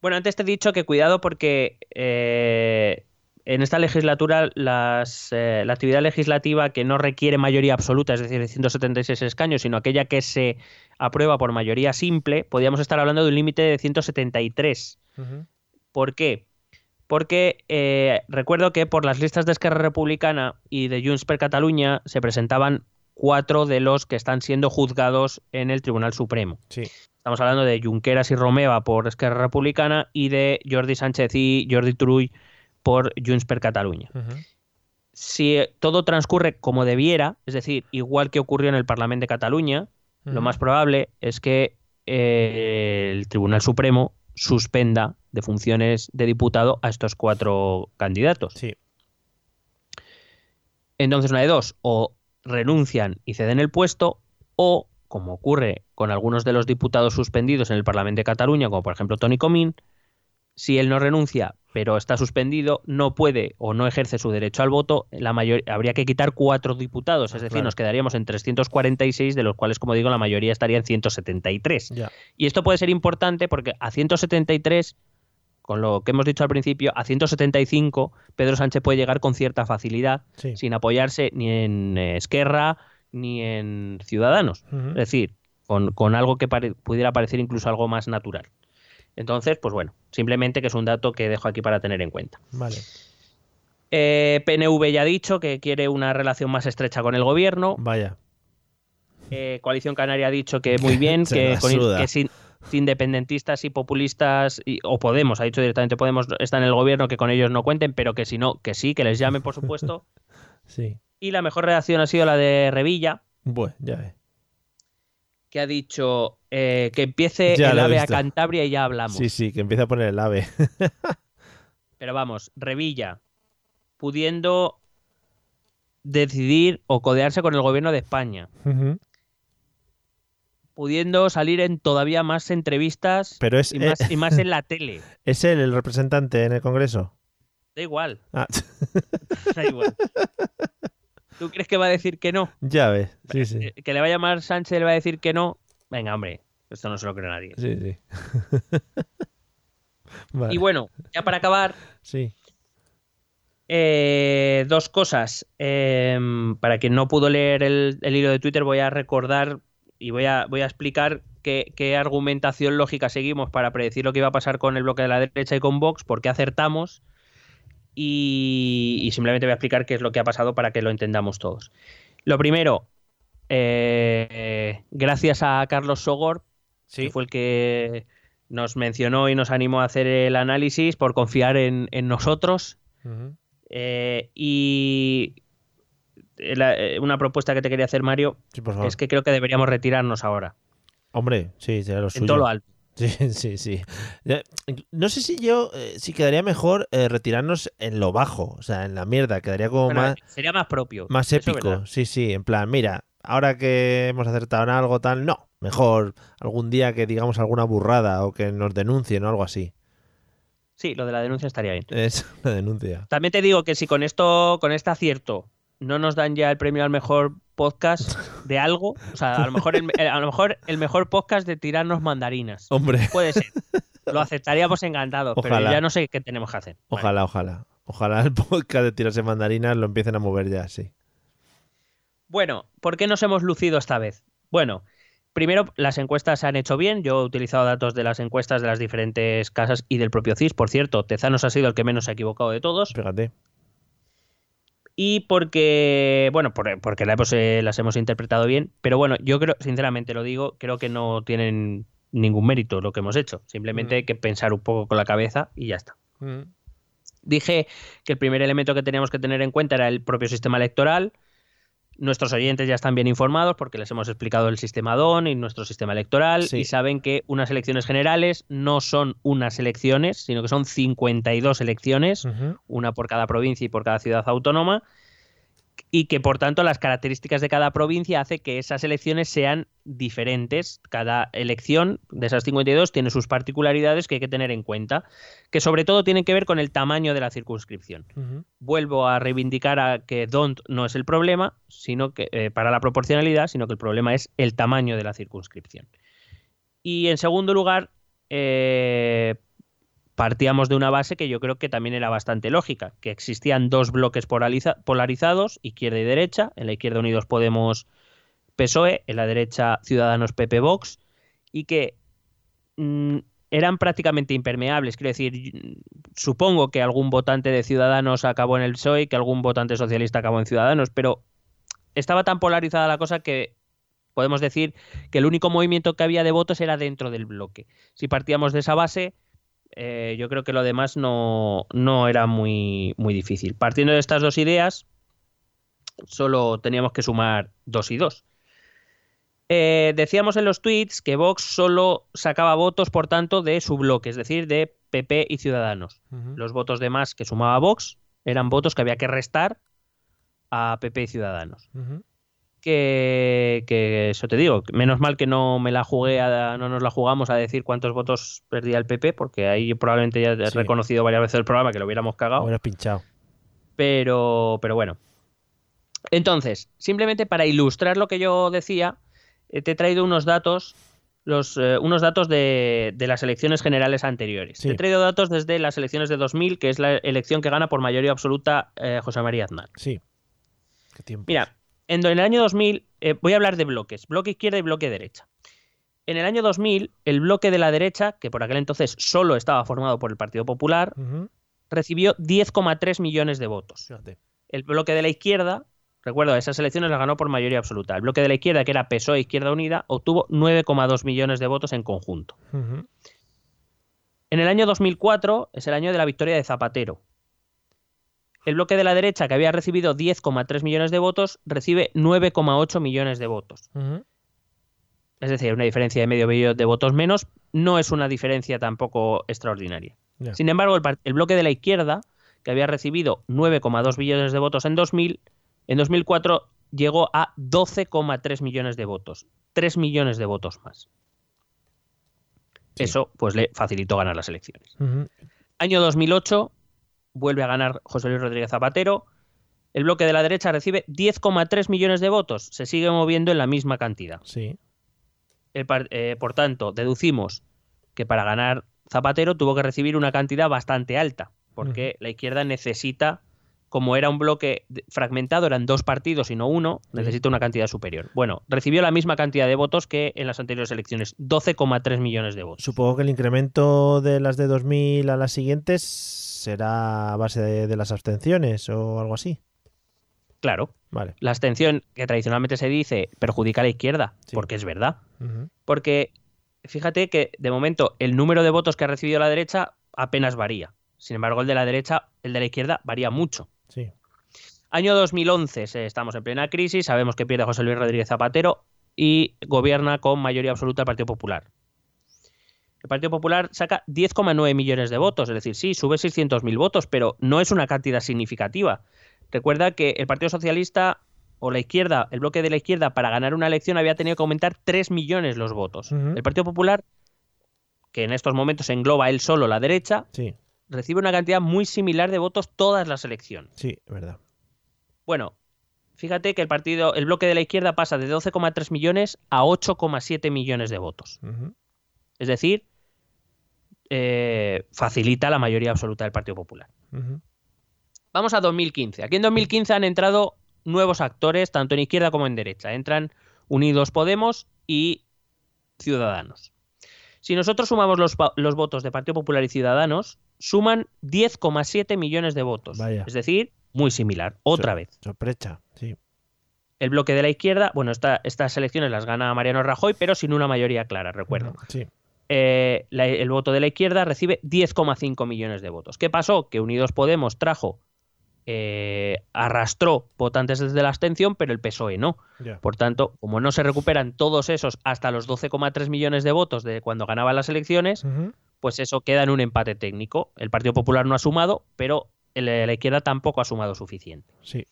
Bueno, antes te he dicho que cuidado porque eh, en esta legislatura las, eh, la actividad legislativa que no requiere mayoría absoluta, es decir, de 176 escaños, sino aquella que se aprueba por mayoría simple, podríamos estar hablando de un límite de 173. ¿Por qué? Porque eh, recuerdo que por las listas de Esquerra Republicana y de Junts per Catalunya se presentaban cuatro de los que están siendo juzgados en el Tribunal Supremo. Sí. Estamos hablando de Junqueras y Romeva por Esquerra Republicana y de Jordi Sánchez y Jordi Turull por Junts per Catalunya. Si todo transcurre como debiera, es decir, igual que ocurrió en el Parlamento de Cataluña, lo más probable es que eh, el Tribunal Supremo suspenda de funciones de diputado a estos cuatro candidatos. Sí. Entonces, una de dos, o renuncian y ceden el puesto, o, como ocurre con algunos de los diputados suspendidos en el Parlamento de Cataluña, como por ejemplo Tony Comín, si él no renuncia, pero está suspendido, no puede o no ejerce su derecho al voto, la mayor, habría que quitar cuatro diputados, es decir, claro. nos quedaríamos en 346, de los cuales, como digo, la mayoría estaría en 173. Ya. Y esto puede ser importante porque a 173, con lo que hemos dicho al principio, a 175 Pedro Sánchez puede llegar con cierta facilidad, Sí. sin apoyarse ni en Esquerra ni en Ciudadanos. Es decir, con, con algo que pare- pudiera parecer incluso algo más natural. Entonces, pues bueno, simplemente que es un dato que dejo aquí para tener en cuenta. Vale. Eh, PNV ya ha dicho que quiere una relación más estrecha con el gobierno. Vaya. Eh, Coalición Canaria ha dicho que muy bien, que, con- que sin, independentistas y populistas, o Podemos, ha dicho directamente Podemos, está en el gobierno, que con ellos no cuenten, pero que si no, que sí, que les llamen, por supuesto. sí. Y la mejor redacción ha sido la de Revilla. Bueno, ya ve. Que ha dicho eh, que empiece el AVE a Cantabria y ya hablamos. Sí, sí, que empiece a poner el AVE. pero vamos, Revilla, pudiendo decidir o codearse con el gobierno de España pudiendo salir en todavía más entrevistas Pero es, y, más, y, más, en la tele. ¿Es él el representante en el Congreso? Da igual. Ah. da igual. ¿Tú crees que va a decir que no? Ya ves, sí, sí. Eh, que le va a llamar Sánchez y le va a decir que no. Venga, hombre, esto no se lo cree nadie. Sí, sí. Y bueno, ya para acabar. Sí. Eh, dos cosas. Em, para quien no pudo leer el, el, hilo de Twitter, voy a recordar y voy a, voy a explicar qué, argumentación lógica seguimos para predecir lo que iba a pasar con el bloque de la derecha y con Vox, por qué acertamos y, simplemente voy a explicar qué es lo que ha pasado para que lo entendamos todos. Lo primero, eh, gracias a Carlos Sogor, que fue el que nos mencionó y nos animó a hacer el análisis por confiar en, nosotros. Eh, y eh, una propuesta que te quería hacer, Mario, es que creo que deberíamos retirarnos ahora. Hombre, sí, sería lo suyo. En todo lo alto. Sí, sí, sí. No sé si yo, eh, si quedaría mejor eh, retirarnos en lo bajo, o sea, en la mierda, quedaría como más... Sería más propio. Más épico, sí, sí, en plan, mira, ahora que hemos acertado en algo tal, no, mejor algún día que digamos alguna burrada o que nos denuncien o algo así. Sí, lo de la denuncia estaría bien. Es una denuncia. También te digo que si con esto, con este acierto, no nos dan ya el premio al mejor podcast de algo. O sea, a lo mejor el, a lo mejor el mejor podcast de tirarnos mandarinas. Hombre. Puede ser. Lo aceptaríamos encantados, pero ya no sé qué tenemos que hacer. Ojalá, ojalá. Ojalá el podcast de tirarse mandarinas lo empiecen a mover ya, sí. Bueno, ¿por qué nos hemos lucido esta vez? Bueno, primero, las encuestas se han hecho bien. Yo he utilizado datos de las encuestas de las diferentes casas y del propio CIS. Por cierto, Tezanos ha sido el que menos se ha equivocado de todos. Fíjate y porque, bueno, porque eh, las hemos interpretado bien, pero bueno, yo creo, sinceramente lo digo, creo que no tienen ningún mérito lo que hemos hecho, simplemente hay que pensar un poco con la cabeza y ya está. Dije que el primer elemento que teníamos que tener en cuenta era el propio sistema electoral, Nuestros oyentes ya están bien informados porque les hemos explicado el sistema DON y nuestro sistema electoral y saben que unas elecciones generales no son unas elecciones, sino que son 52 elecciones, una por cada provincia y por cada ciudad autónoma, y que por tanto las características de cada provincia hace que esas elecciones sean diferentes. Cada elección de esas 52 tiene sus particularidades que hay que tener en cuenta, que sobre todo tienen que ver con el tamaño de la circunscripción. Vuelvo a reivindicar a que DONT no es el problema, sino que eh, para la proporcionalidad, sino que el problema es el tamaño de la circunscripción. Y en segundo lugar, eh, partíamos de una base que yo creo que también era bastante lógica, que existían dos bloques polarizados, izquierda y derecha, en la izquierda Unidos Podemos PSOE, en la derecha Ciudadanos PP Vox, y que mm, eran prácticamente impermeables. Quiero decir, supongo que algún votante de Ciudadanos acabó en el PSOE, que algún votante socialista acabó en Ciudadanos, pero estaba tan polarizada la cosa que podemos decir que el único movimiento que había de votos era dentro del bloque. Si partíamos de esa base, eh, yo creo que lo demás no, era muy, muy difícil. Partiendo de estas dos ideas, solo teníamos que sumar dos y dos. Eh, decíamos en los tweets que Vox solo sacaba votos, por tanto, de su bloque, es decir, de PP y Ciudadanos. Los votos de más que sumaba Vox eran votos que había que restar a PP y Ciudadanos que, eso te digo, menos mal que no me la jugué, no nos la jugamos a decir cuántos votos perdía el PP, porque ahí probablemente ya he reconocido varias veces el programa que lo hubiéramos cagado. Hubieras pinchado. Pero, pero bueno. Entonces, simplemente para ilustrar lo que yo decía, eh, te he traído unos datos, los, eh, unos datos de, las elecciones generales anteriores. Te he traído datos desde las elecciones de 2000, que es la elección que gana por mayoría absoluta eh, José María Aznar. Sí. ¿Qué tiempo? Mira, en el año 2000, eh, voy a hablar de bloques, bloque izquierda y bloque derecha. En el año 2000, el bloque de la derecha, que por aquel entonces solo estaba formado por el Partido Popular, recibió 10,3 millones de votos. El bloque de la izquierda Recuerdo, esas elecciones las ganó por mayoría absoluta. El bloque de la izquierda, que era PSOE Izquierda Unida, obtuvo 9,2 millones de votos en conjunto. En el año 2004 es el año de la victoria de Zapatero. El bloque de la derecha, que había recibido 10,3 millones de votos, recibe 9,8 millones de votos. Es decir, una diferencia de medio millón de votos menos. No es una diferencia tampoco extraordinaria. Sin embargo, el, el, bloque de la izquierda, que había recibido 9,2 millones de votos en 2000, en 2004 llegó a 12,3 millones de votos. 3 millones de votos más. Eso pues le facilitó ganar las elecciones. Año 2008 vuelve a ganar José Luis Rodríguez Zapatero. El bloque de la derecha recibe 10,3 millones de votos. Se sigue moviendo en la misma cantidad. Sí. Eh, por tanto, deducimos que para ganar Zapatero tuvo que recibir una cantidad bastante alta, porque la izquierda necesita como era un bloque fragmentado, eran dos partidos y no uno, necesita una cantidad superior. Bueno, recibió la misma cantidad de votos que en las anteriores elecciones, 12,3 millones de votos. Supongo que el incremento de las de 2000 a las siguientes será a base de, las abstenciones o algo así. Claro. Vale. La abstención, que tradicionalmente se dice, perjudica a la izquierda, porque es verdad. Porque fíjate que de momento el número de votos que ha recibido la derecha apenas varía. Sin embargo, el de la derecha, el de la izquierda varía mucho. Sí. Año 2011, estamos en plena crisis, sabemos que pierde José Luis Rodríguez Zapatero y gobierna con mayoría absoluta el Partido Popular. El Partido Popular saca 10,9 millones de votos, es decir, sí, sube 600.000 votos, pero no es una cantidad significativa. Recuerda que el Partido Socialista o la izquierda, el bloque de la izquierda, para ganar una elección había tenido que aumentar 3 millones los votos. El Partido Popular, que en estos momentos engloba él solo la derecha, sí recibe una cantidad muy similar de votos todas las elecciones. Sí, verdad. Bueno, fíjate que el partido, el bloque de la izquierda pasa de 12,3 millones a 8,7 millones de votos. Es decir, eh, facilita la mayoría absoluta del Partido Popular. Vamos a 2015. Aquí en 2015 han entrado nuevos actores, tanto en izquierda como en derecha. Entran Unidos Podemos y Ciudadanos. Si nosotros sumamos los, los votos de Partido Popular y Ciudadanos, suman 10,7 millones de votos. Es decir, muy similar, otra vez. Sorpresa, sí. El bloque de la izquierda, bueno, estas elecciones las gana Mariano Rajoy, pero sin una mayoría clara, recuerdo. Sí. Eh, el voto de la izquierda recibe 10,5 millones de votos. ¿Qué pasó? Que Unidos Podemos trajo, eh, arrastró votantes desde la abstención, pero el PSOE no. Por tanto, como no se recuperan todos esos hasta los 12,3 millones de votos de cuando ganaban las elecciones, pues eso queda en un empate técnico. El Partido Popular no ha sumado, pero la izquierda tampoco ha sumado suficiente. Sí.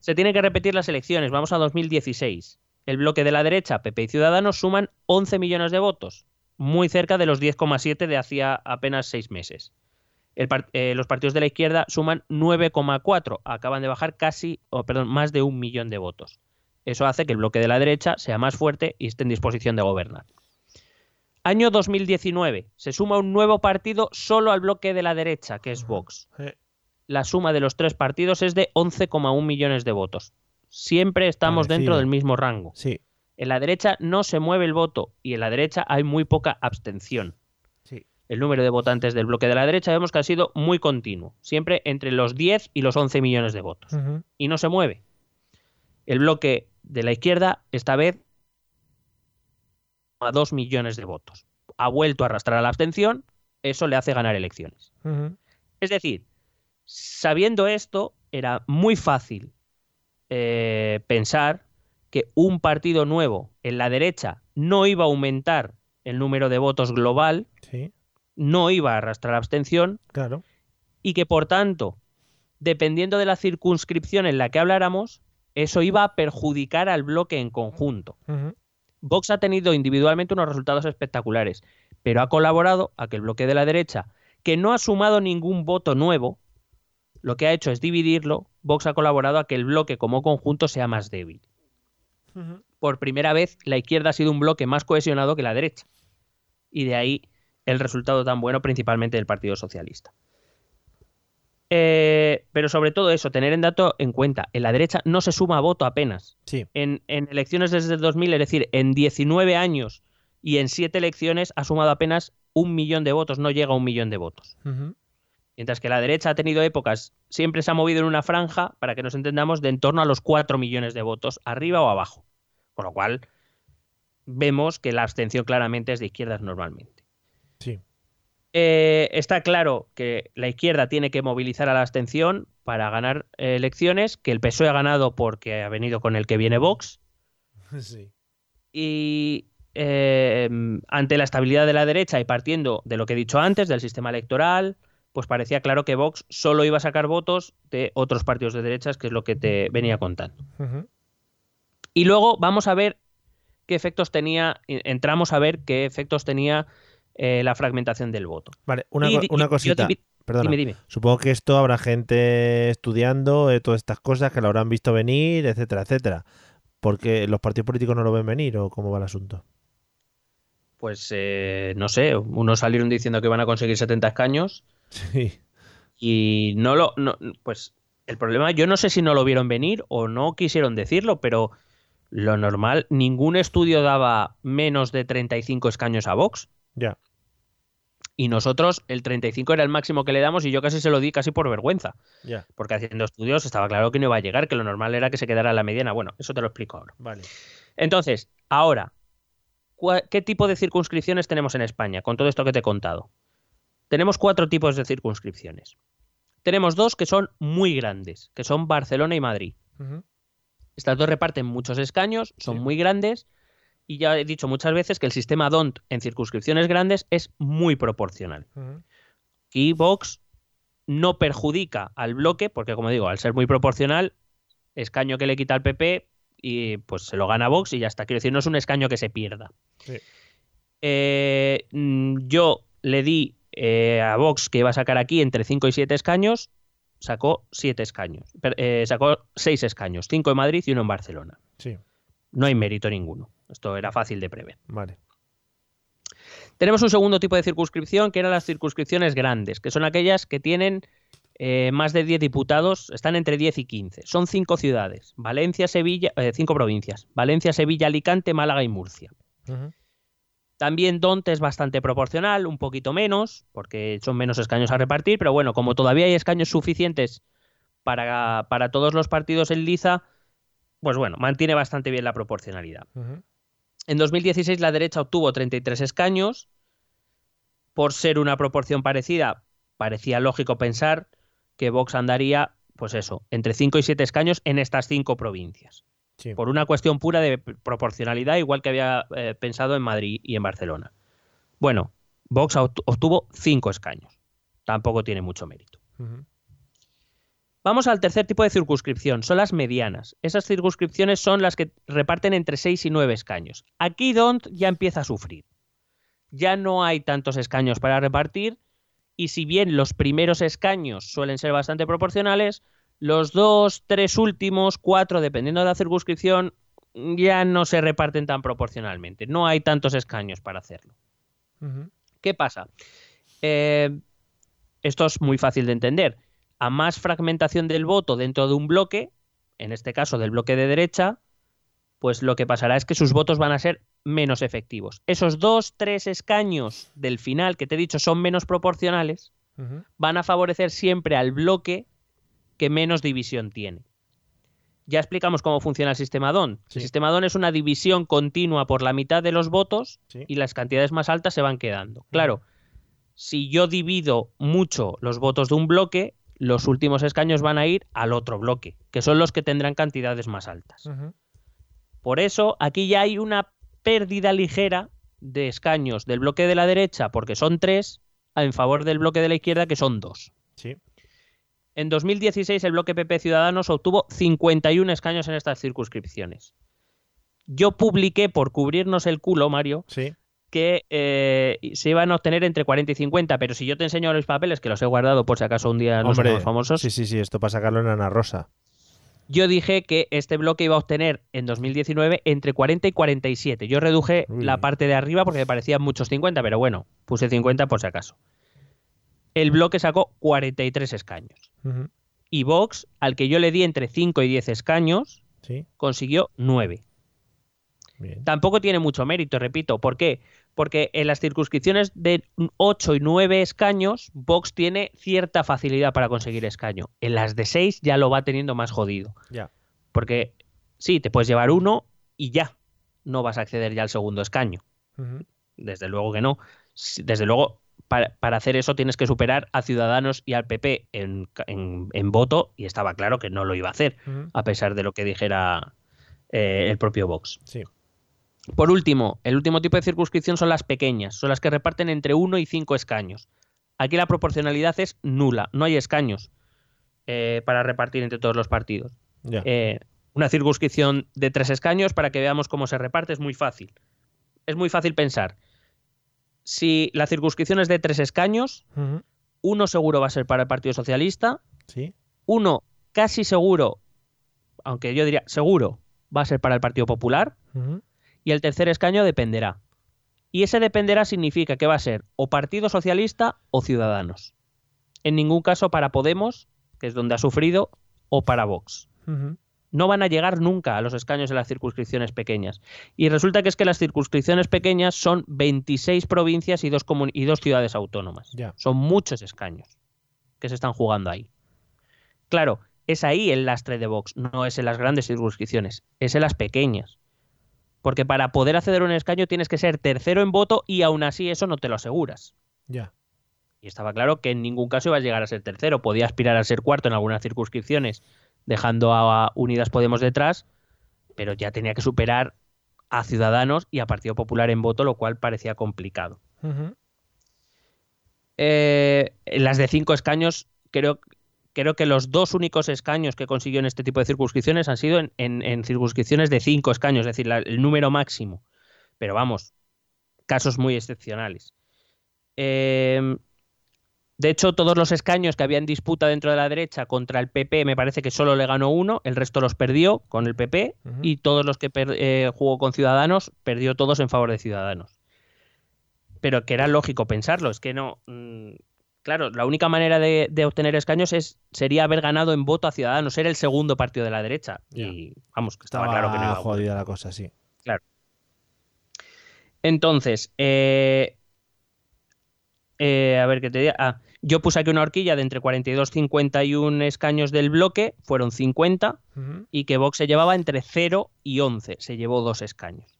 Se tienen que repetir las elecciones. Vamos a 2016. El bloque de la derecha, PP y Ciudadanos, suman 11 millones de votos, muy cerca de los 10,7 de hacía apenas seis meses. Eh, los partidos de la izquierda suman 9,4, acaban de bajar casi, o perdón, más de un millón de votos. Eso hace que el bloque de la derecha sea más fuerte y esté en disposición de gobernar. Año 2019. Se suma un nuevo partido solo al bloque de la derecha, que es Vox. La suma de los tres partidos es de 11,1 millones de votos. Siempre estamos dentro del mismo rango. Sí. En la derecha no se mueve el voto y en la derecha hay muy poca abstención. Sí. El número de votantes del bloque de la derecha vemos que ha sido muy continuo, siempre entre los 10 y los 11 millones de votos. Y no se mueve. El bloque de la izquierda, esta vez, a 2 millones de votos. Ha vuelto a arrastrar a la abstención, eso le hace ganar elecciones. Es decir, sabiendo esto, era muy fácil eh, pensar que un partido nuevo en la derecha no iba a aumentar el número de votos global, no iba a arrastrar abstención, claro. y que por tanto, dependiendo de la circunscripción en la que habláramos, eso iba a perjudicar al bloque en conjunto. Vox ha tenido individualmente unos resultados espectaculares, pero ha colaborado a que el bloque de la derecha, que no ha sumado ningún voto nuevo, lo que ha hecho es dividirlo, Vox ha colaborado a que el bloque como conjunto sea más débil. Por primera vez, la izquierda ha sido un bloque más cohesionado que la derecha. Y de ahí el resultado tan bueno principalmente del Partido Socialista. Eh, pero sobre todo eso, tener en dato en cuenta, en la derecha no se suma voto apenas. Sí. En, elecciones desde el 2000, es decir, en 19 años y en 7 elecciones ha sumado apenas un millón de votos, no llega a un millón de votos. Mientras que la derecha ha tenido épocas, siempre se ha movido en una franja, para que nos entendamos, de en torno a los 4 millones de votos, arriba o abajo. Con lo cual, vemos que la abstención claramente es de izquierdas normalmente. Sí. Eh, está claro que la izquierda tiene que movilizar a la abstención para ganar eh, elecciones, que el PSOE ha ganado porque ha venido con el que viene Vox. Sí. Y eh, ante la estabilidad de la derecha y partiendo de lo que he dicho antes, del sistema electoral, pues parecía claro que Vox solo iba a sacar votos de otros partidos de derechas, que es lo que te venía contando. Y luego vamos a ver qué efectos tenía, entramos a ver qué efectos tenía eh, la fragmentación del voto. Vale, una, Y- co- y- una te cosita. invi- Perdona. Dime, dime. Supongo que esto habrá gente estudiando eh, todas estas cosas que lo habrán visto venir, etcétera, etcétera. Porque los partidos políticos no lo ven venir o cómo va el asunto. Pues eh, no sé, unos salieron diciendo que iban a conseguir 70 escaños Sí. y no lo. no- pues el problema, yo no sé si no lo vieron venir o no quisieron decirlo, pero lo normal, ningún estudio daba menos de 35 escaños a Vox. Ya. Y nosotros, el 35 era el máximo que le damos y yo casi se lo di casi por vergüenza. Ya. Porque haciendo estudios estaba claro que no iba a llegar, que lo normal era que se quedara en la mediana. Bueno, eso te lo explico ahora. Vale. Entonces, ahora, ¿cuál- ¿qué tipo de circunscripciones tenemos en España con todo esto que te he contado? Tenemos cuatro tipos de circunscripciones. Tenemos dos que son muy grandes, que son Barcelona y Madrid. Estas dos reparten muchos escaños, son Sí. muy grandes y ya he dicho muchas veces que el sistema DONT en circunscripciones grandes es muy proporcional. Aquí Vox no perjudica al bloque, porque como digo, al ser muy proporcional, escaño que le quita al PP y pues se lo gana Vox y ya está. Quiero decir, no es un escaño que se pierda. Sí. Eh, mm, yo le di eh, a Vox que iba a sacar aquí entre 5 y 7 escaños, sacó 7 escaños. Eh, sacó 6 escaños, 5 en Madrid y uno en Barcelona. Sí. No hay mérito ninguno. Esto era fácil de prever. Vale. Tenemos un segundo tipo de circunscripción que eran las circunscripciones grandes, que son aquellas que tienen eh, más de 10 diputados, están entre 10 y 15. Son cinco ciudades, Valencia, Sevilla, eh, cinco provincias, Valencia, Sevilla, Alicante, Málaga y Murcia. También Donte es bastante proporcional, un poquito menos, porque son menos escaños a repartir, pero bueno, como todavía hay escaños suficientes para, para todos los partidos en liza, pues bueno, mantiene bastante bien la proporcionalidad. Ujú. En 2016 la derecha obtuvo 33 escaños. Por ser una proporción parecida, parecía lógico pensar que Vox andaría, pues eso, entre 5 y 7 escaños en estas cinco provincias. Sí. Por una cuestión pura de proporcionalidad, igual que había eh, pensado en Madrid y en Barcelona. Bueno, Vox obt- obtuvo 5 escaños. Tampoco tiene mucho mérito. Vamos al tercer tipo de circunscripción, son las medianas. Esas circunscripciones son las que reparten entre 6 y 9 escaños. Aquí Dont ya empieza a sufrir. Ya no hay tantos escaños para repartir y si bien los primeros escaños suelen ser bastante proporcionales, los dos, tres últimos, cuatro, dependiendo de la circunscripción, ya no se reparten tan proporcionalmente. No hay tantos escaños para hacerlo. ¿Qué pasa? Eh, esto es muy fácil de entender. A más fragmentación del voto dentro de un bloque, en este caso del bloque de derecha, pues lo que pasará es que sus votos van a ser menos efectivos. Esos dos, tres escaños del final que te he dicho son menos proporcionales, van a favorecer siempre al bloque que menos división tiene. Ya explicamos cómo funciona el sistema DON. Sí. El sistema DON es una división continua por la mitad de los votos Sí. y las cantidades más altas se van quedando. Claro, si yo divido mucho los votos de un bloque, los últimos escaños van a ir al otro bloque, que son los que tendrán cantidades más altas. Por eso aquí ya hay una pérdida ligera de escaños del bloque de la derecha, porque son tres, en favor del bloque de la izquierda, que son dos. Sí. En 2016 el bloque PP Ciudadanos obtuvo 51 escaños en estas circunscripciones. Yo publiqué por cubrirnos el culo, Mario, Sí. que eh, se iban a obtener entre 40 y 50, pero si yo te enseño los papeles, que los he guardado por si acaso un día Hombre, hacemos famosos, sí, sí, sí, esto para sacarlo en Ana Rosa. yo dije que este bloque iba a obtener en 2019 entre 40 y 47. Yo reduje Uy. la parte de arriba porque me parecían muchos 50, pero bueno, puse 50 por si acaso. El bloque sacó 43 escaños. Y Vox, al que yo le di entre 5 y 10 escaños, Sí. consiguió 9. Bien. Tampoco tiene mucho mérito, repito. ¿Por qué? porque en las circunscripciones de 8 y 9 escaños, Vox tiene cierta facilidad para conseguir escaño. En las de 6 ya lo va teniendo más jodido. Ya. Porque sí, te puedes llevar uno y ya. No vas a acceder ya al segundo escaño. Desde luego que no. Desde luego, para, para hacer eso tienes que superar a Ciudadanos y al PP en, ca- en- en voto, y estaba claro que no lo iba a hacer, a pesar de lo que dijera eh, el propio Vox. Sí. Por último, el último tipo de circunscripción son las pequeñas, son las que reparten entre 1 y 5 escaños. Aquí la proporcionalidad es nula, no hay escaños eh, para repartir entre todos los partidos. Eh, una circunscripción de tres escaños para que veamos cómo se reparte es muy fácil. Es muy fácil pensar. Si la circunscripción es de tres escaños, uno seguro va a ser para el Partido Socialista, Sí. uno casi seguro, aunque yo diría seguro, va a ser para el Partido Popular, y el tercer escaño dependerá. Y ese dependerá significa que va a ser o Partido Socialista o Ciudadanos. En ningún caso para Podemos, que es donde ha sufrido, o para Vox. No van a llegar nunca a los escaños de las circunscripciones pequeñas. Y resulta que es que las circunscripciones pequeñas son 26 provincias y dos, y dos ciudades autónomas. Ya. Son muchos escaños que se están jugando ahí. Claro, es ahí el lastre de Vox, no es en las grandes circunscripciones, es en las pequeñas. Porque para poder acceder a un escaño tienes que ser tercero en voto y aún así eso no te lo aseguras. Ya. Y estaba claro que en ningún caso iba a llegar a ser tercero. Podía aspirar a ser cuarto en algunas circunscripciones, dejando a Unidas Podemos detrás, pero ya tenía que superar a Ciudadanos y a Partido Popular en voto, lo cual parecía complicado. Eh, las de cinco escaños, creo, creo que los dos únicos escaños que consiguió en este tipo de circunscripciones han sido en, en- en circunscripciones de cinco escaños, es decir, la- el número máximo. Pero vamos, casos muy excepcionales. Eh, de hecho, todos los escaños que había en disputa dentro de la derecha contra el PP, me parece que solo le ganó uno, el resto los perdió con el PP, y todos los que eh, jugó con Ciudadanos, perdió todos en favor de Ciudadanos. Pero que era lógico pensarlo, es que no. mm, claro, la única manera de, de obtener escaños es, sería haber ganado en voto a Ciudadanos, ser el segundo partido de la derecha. Y vamos, que estaba, Estaba claro que no iba a jodida la cosa, sí. Entonces, eh, eh, a ver qué te diga. Ah, yo puse aquí una horquilla de entre 42 y 51 escaños del bloque, fueron 50, Ujú. y que Vox se llevaba entre 0 y 11, se llevó dos escaños.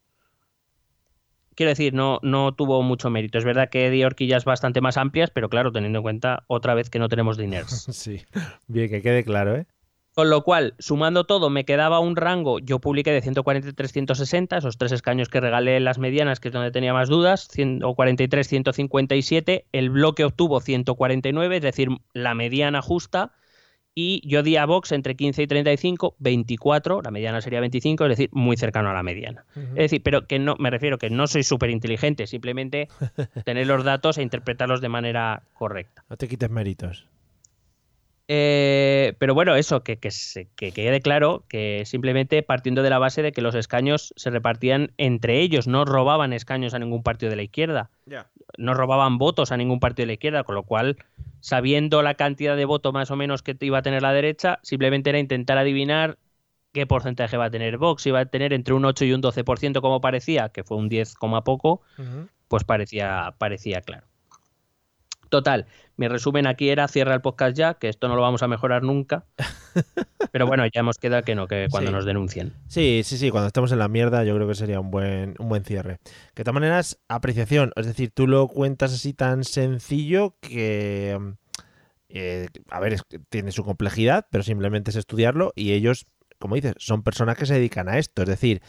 Quiero decir, no, no tuvo mucho mérito. Es verdad que di horquillas bastante más amplias, pero claro, teniendo en cuenta otra vez que no tenemos diners. Sí. Bien, que quede claro, ¿eh? Con lo cual, sumando todo, me quedaba un rango, yo publiqué de 143-160, esos tres escaños que regalé en las medianas, que es donde tenía más dudas, 143-157, el bloque obtuvo 149, es decir, la mediana justa, y yo di a Vox entre 15 y 35, 24, la mediana sería 25, es decir, muy cercano a la mediana. Es decir, pero que no, me refiero que no soy súper inteligente, simplemente tener los datos e interpretarlos de manera correcta. No te quites méritos. Eh, pero bueno, eso, que, que, se- que quede claro que simplemente partiendo de la base de que los escaños se repartían entre ellos, no robaban escaños a ningún partido de la izquierda, no robaban votos a ningún partido de la izquierda, con lo cual, sabiendo la cantidad de votos más o menos que iba a tener la derecha, simplemente era intentar adivinar qué porcentaje va a tener Vox, si va a tener entre un 8 y un 12% como parecía, que fue un 10, coma poco, pues parecía, parecía claro. Total, mi resumen aquí era cierra el podcast ya, que esto no lo vamos a mejorar nunca. Pero bueno, ya hemos quedado que no, que cuando Sí. nos denuncien. Sí, sí, sí, cuando estemos en la mierda yo creo que sería un buen, un buen cierre. Que de todas maneras, apreciación, es decir, tú lo cuentas así tan sencillo que, eh, a ver, es tiene su complejidad, pero simplemente es estudiarlo y ellos, como dices, son personas que se dedican a esto, es decir,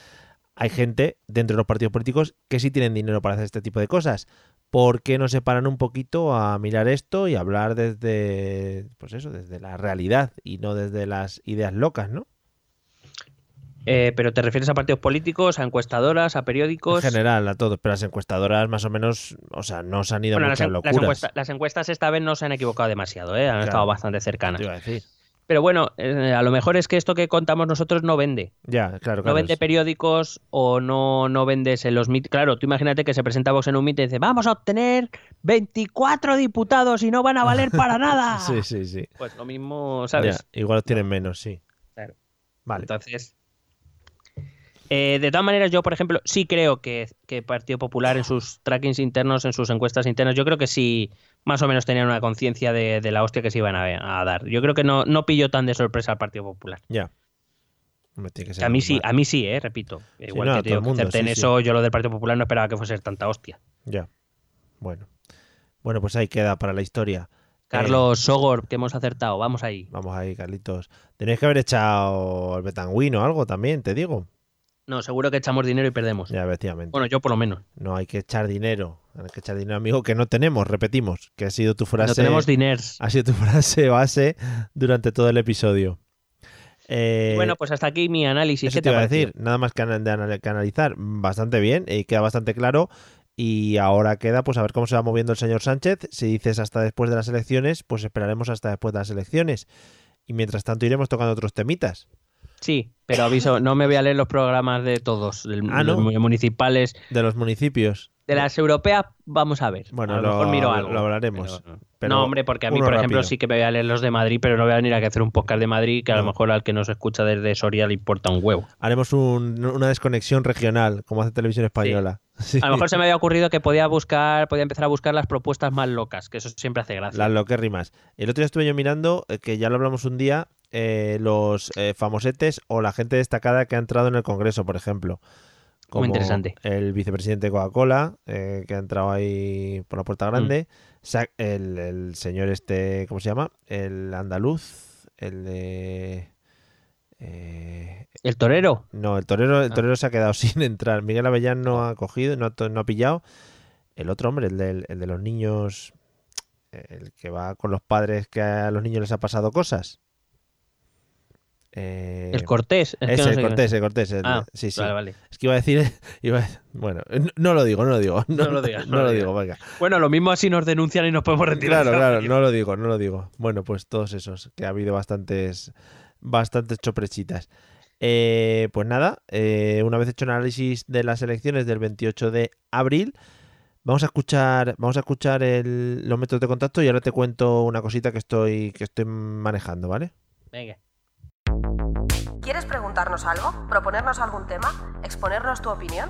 hay gente dentro de los partidos políticos que sí tienen dinero para hacer este tipo de cosas. ¿Por qué no se paran un poquito a mirar esto y hablar desde, pues eso, desde la realidad y no desde las ideas locas, ¿no? Eh, pero te refieres a partidos políticos, a encuestadoras, a periódicos. En general, a todos, pero las encuestadoras más o menos, o sea, no se han ido Bueno, muchas las locuras. encuesta- las encuestas esta vez no se han equivocado demasiado, ¿eh? han Claro. estado bastante cercanas. Te iba a decir. Pero bueno, eh, a lo mejor es que esto que contamos nosotros no vende. Ya, claro, No vende es- periódicos o no, no vendes en los mit. Claro, tú imagínate que se presenta Vox en un mit y dice, vamos a obtener 24 diputados y no van a valer para nada. Sí, sí, sí. Pues lo mismo, ¿sabes? Ya, igual tienen menos, sí. Claro. Vale. Entonces, Eh, de todas maneras, yo, por ejemplo, sí creo que, que Partido Popular en sus trackings internos, en sus encuestas internas, yo creo que sí, más o menos tenían una conciencia de, de la hostia que se iban a, a dar. Yo creo que no, no pilló tan de sorpresa al Partido Popular. Ya. Tiene que ser A mí sí, a mí sí, eh, repito. Igual no, a que te digo todo el que mundo, acerté en sí, sí. eso, yo lo del Partido Popular no esperaba que fuese tanta hostia. Ya. Bueno. Bueno, pues ahí queda para la historia. Carlos Sogor, que hemos acertado, vamos ahí. Vamos ahí, Carlitos. Tenéis que haber echado el Betanguín o algo también, te digo. No, seguro que echamos dinero y perdemos. Ya, efectivamente. Bueno, yo por lo menos. No hay que echar dinero. Hay que echar dinero, amigo, que no tenemos, repetimos, que ha sido tu frase. No tenemos diners. Ha sido tu frase base durante todo el episodio. Eh, Bueno, pues hasta aquí mi análisis. eso ¿Qué te te iba a decir, nada más que, de analizar. Bastante bien, y queda bastante claro. Y ahora queda pues a ver cómo se va moviendo el señor Sánchez. Si dices hasta después de las elecciones, pues esperaremos hasta después de las elecciones. Y mientras tanto iremos tocando otros temitas. Sí, pero aviso, no me voy a leer los programas de todos, Ah, ¿no? los municipales. De los municipios. De las europeas, vamos a ver. Bueno, a lo, lo- mejor miro algo. lo hablaremos. pero- Pero no, hombre, porque a mí, por ejemplo, rápido. sí que me voy a leer los de Madrid, pero no voy a venir a hacer un podcast de Madrid que a lo mejor al que nos escucha desde Soria le importa un huevo. Haremos un- una desconexión regional, como hace Televisión Española. Sí. A lo mejor se me había ocurrido que podía buscar, podía empezar a buscar las propuestas más locas, que eso siempre hace gracia. Las loquérrimas. El otro día estuve yo mirando, eh, que ya lo hablamos un día, eh, los eh, famosetes o la gente destacada que ha entrado en el Congreso, por ejemplo. Muy interesante. El vicepresidente de Coca-Cola, eh, que ha entrado ahí por la puerta Mm. grande. Sa- El, el señor este, ¿cómo se llama? El andaluz, el de... eh, ¿El torero? no, el torero, el Ah. torero se ha quedado sin entrar. Miguel Avellán no ha cogido, no ha, no ha pillado. El otro hombre, el, del- el de los niños, el que va con los padres que a los niños les ha pasado cosas. Eh, ¿El Cortés? Es que ese, no sé el Cortés, el Cortés. el- Ah, sí, sí. vale, vale. Es que iba a decir, iba a- bueno, no, no lo digo, no lo digo. No, No lo digas, no no lo lo digo, venga. Bueno, lo mismo así nos denuncian y nos podemos retirar. Claro, claro, no lo digo, no lo digo. Bueno, pues todos esos, que ha habido bastantes, bastantes choprechitas. Eh, pues nada, eh, una vez hecho el análisis de las elecciones del 28 de abril, vamos a escuchar, vamos a escuchar el- los métodos de contacto y ahora te cuento una cosita que estoy, que estoy manejando, ¿vale? Venga. ¿Quieres preguntarnos algo? ¿Proponernos algún tema? ¿Exponernos tu opinión?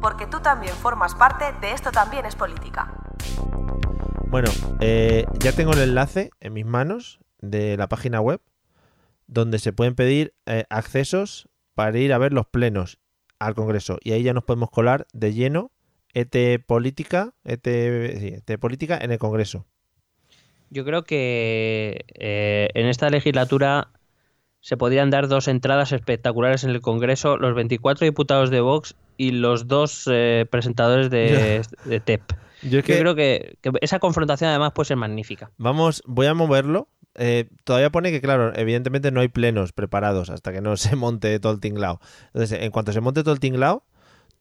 Porque tú también formas parte de Esto también es política. Bueno, eh, ya tengo el enlace en mis manos de la página web donde se pueden pedir eh, accesos para ir a ver los plenos al Congreso. Y ahí ya nos podemos colar de lleno ET Política, ET, sí, ET Política en el Congreso. Yo creo que eh, en esta legislatura se podrían dar dos entradas espectaculares en el Congreso, los 24 diputados de Vox y los dos eh, presentadores de, de TEP. Yo es Yo que- creo que, que esa confrontación además puede ser magnífica. Vamos, voy a moverlo. Eh, todavía pone que, claro, evidentemente no hay plenos preparados hasta que no se monte todo el tinglao. Entonces, en cuanto se monte todo el tinglao,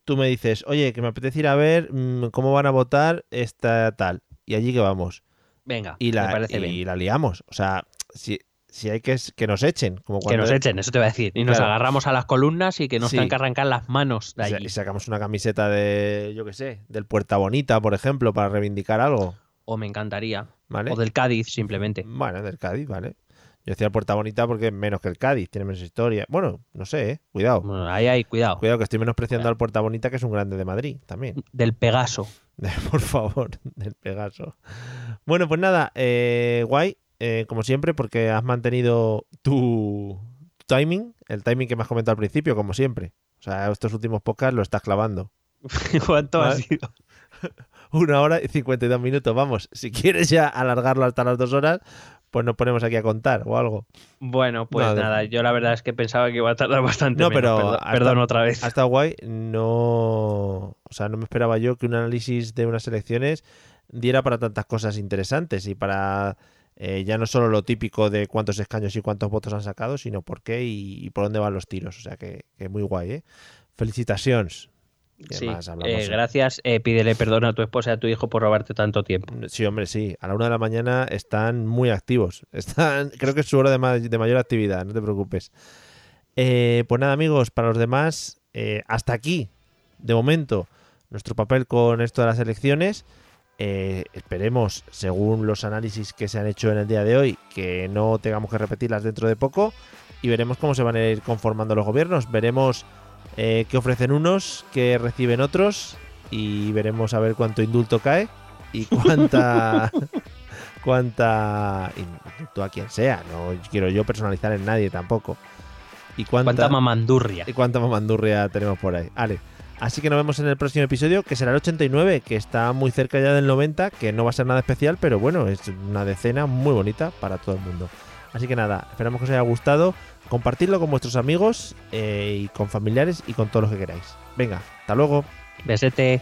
tú me dices, oye, que me apetece ir a ver mm, cómo van a votar esta tal. Y allí que vamos. Venga, Y la, me parece y bien. la liamos. O sea, si, si hay que, que nos echen. Como Que cuando nos echen, eso te voy a decir. Y nos agarramos a las columnas y que nos Sí. tengan que arrancar las manos de allí. Y sacamos una camiseta de, yo qué sé, del Puerta Bonita, por ejemplo, para reivindicar algo. O me encantaría. ¿Vale? O del Cádiz, simplemente. Bueno, del Cádiz, vale. Yo decía Puerta Bonita porque es menos que el Cádiz, tiene menos historia. Bueno, no sé, ¿eh? Cuidado. Bueno, ahí hay, cuidado. Cuidado que estoy menospreciando al Puerta Bonita, que es un grande de Madrid también. Del Pegaso. Por favor, del Pegaso. Bueno, pues nada, eh, guay, eh, como siempre, porque has mantenido tu, tu timing, el timing que me has comentado al principio, como siempre. O sea, estos últimos podcasts lo estás clavando. ¿Cuánto ha sido? Una hora y 52 minutos. Vamos, si quieres ya alargarlo hasta las dos horas, pues nos ponemos aquí a contar o algo. Bueno, pues No, nada, yo la verdad es que pensaba que iba a tardar bastante. No, menos. pero Perdón, hasta- perdón otra vez. Ha estado guay. No. O sea, no me esperaba yo que un análisis de unas elecciones diera para tantas cosas interesantes y para eh, ya no solo lo típico de cuántos escaños y cuántos votos han sacado, sino por qué y, y por dónde van los tiros. O sea, que, que muy guay, ¿eh? Felicitaciones. Sí, eh, gracias. eh, pídele perdón a tu esposa y a tu hijo por robarte tanto tiempo. Sí, hombre, sí. A la una de la mañana están muy activos. Están, creo que es su hora de, ma- de mayor actividad, no te preocupes. Eh, pues nada, amigos, para los demás, hasta aquí, de momento, nuestro papel con esto de las elecciones. Eh, esperemos, según los análisis que se han hecho en el día de hoy, que no tengamos que repetirlas dentro de poco. Y veremos cómo se van a ir conformando los gobiernos. Veremos eh, qué ofrecen unos, qué reciben otros. Y veremos a ver cuánto indulto cae y cuánta cuánta indulto a quien sea no quiero yo personalizar en nadie tampoco y cuánta, Cuánta mamandurria. y cuánta mamandurria tenemos por ahí vale así que nos vemos en el próximo episodio que será el 89 que está muy cerca ya del 90 que no va a ser nada especial pero bueno es una decena muy bonita para todo el mundo. Así que nada esperamos que os haya gustado. Compartidlo con vuestros amigos eh, y con familiares y con todos los que queráis. Venga hasta luego. Besete.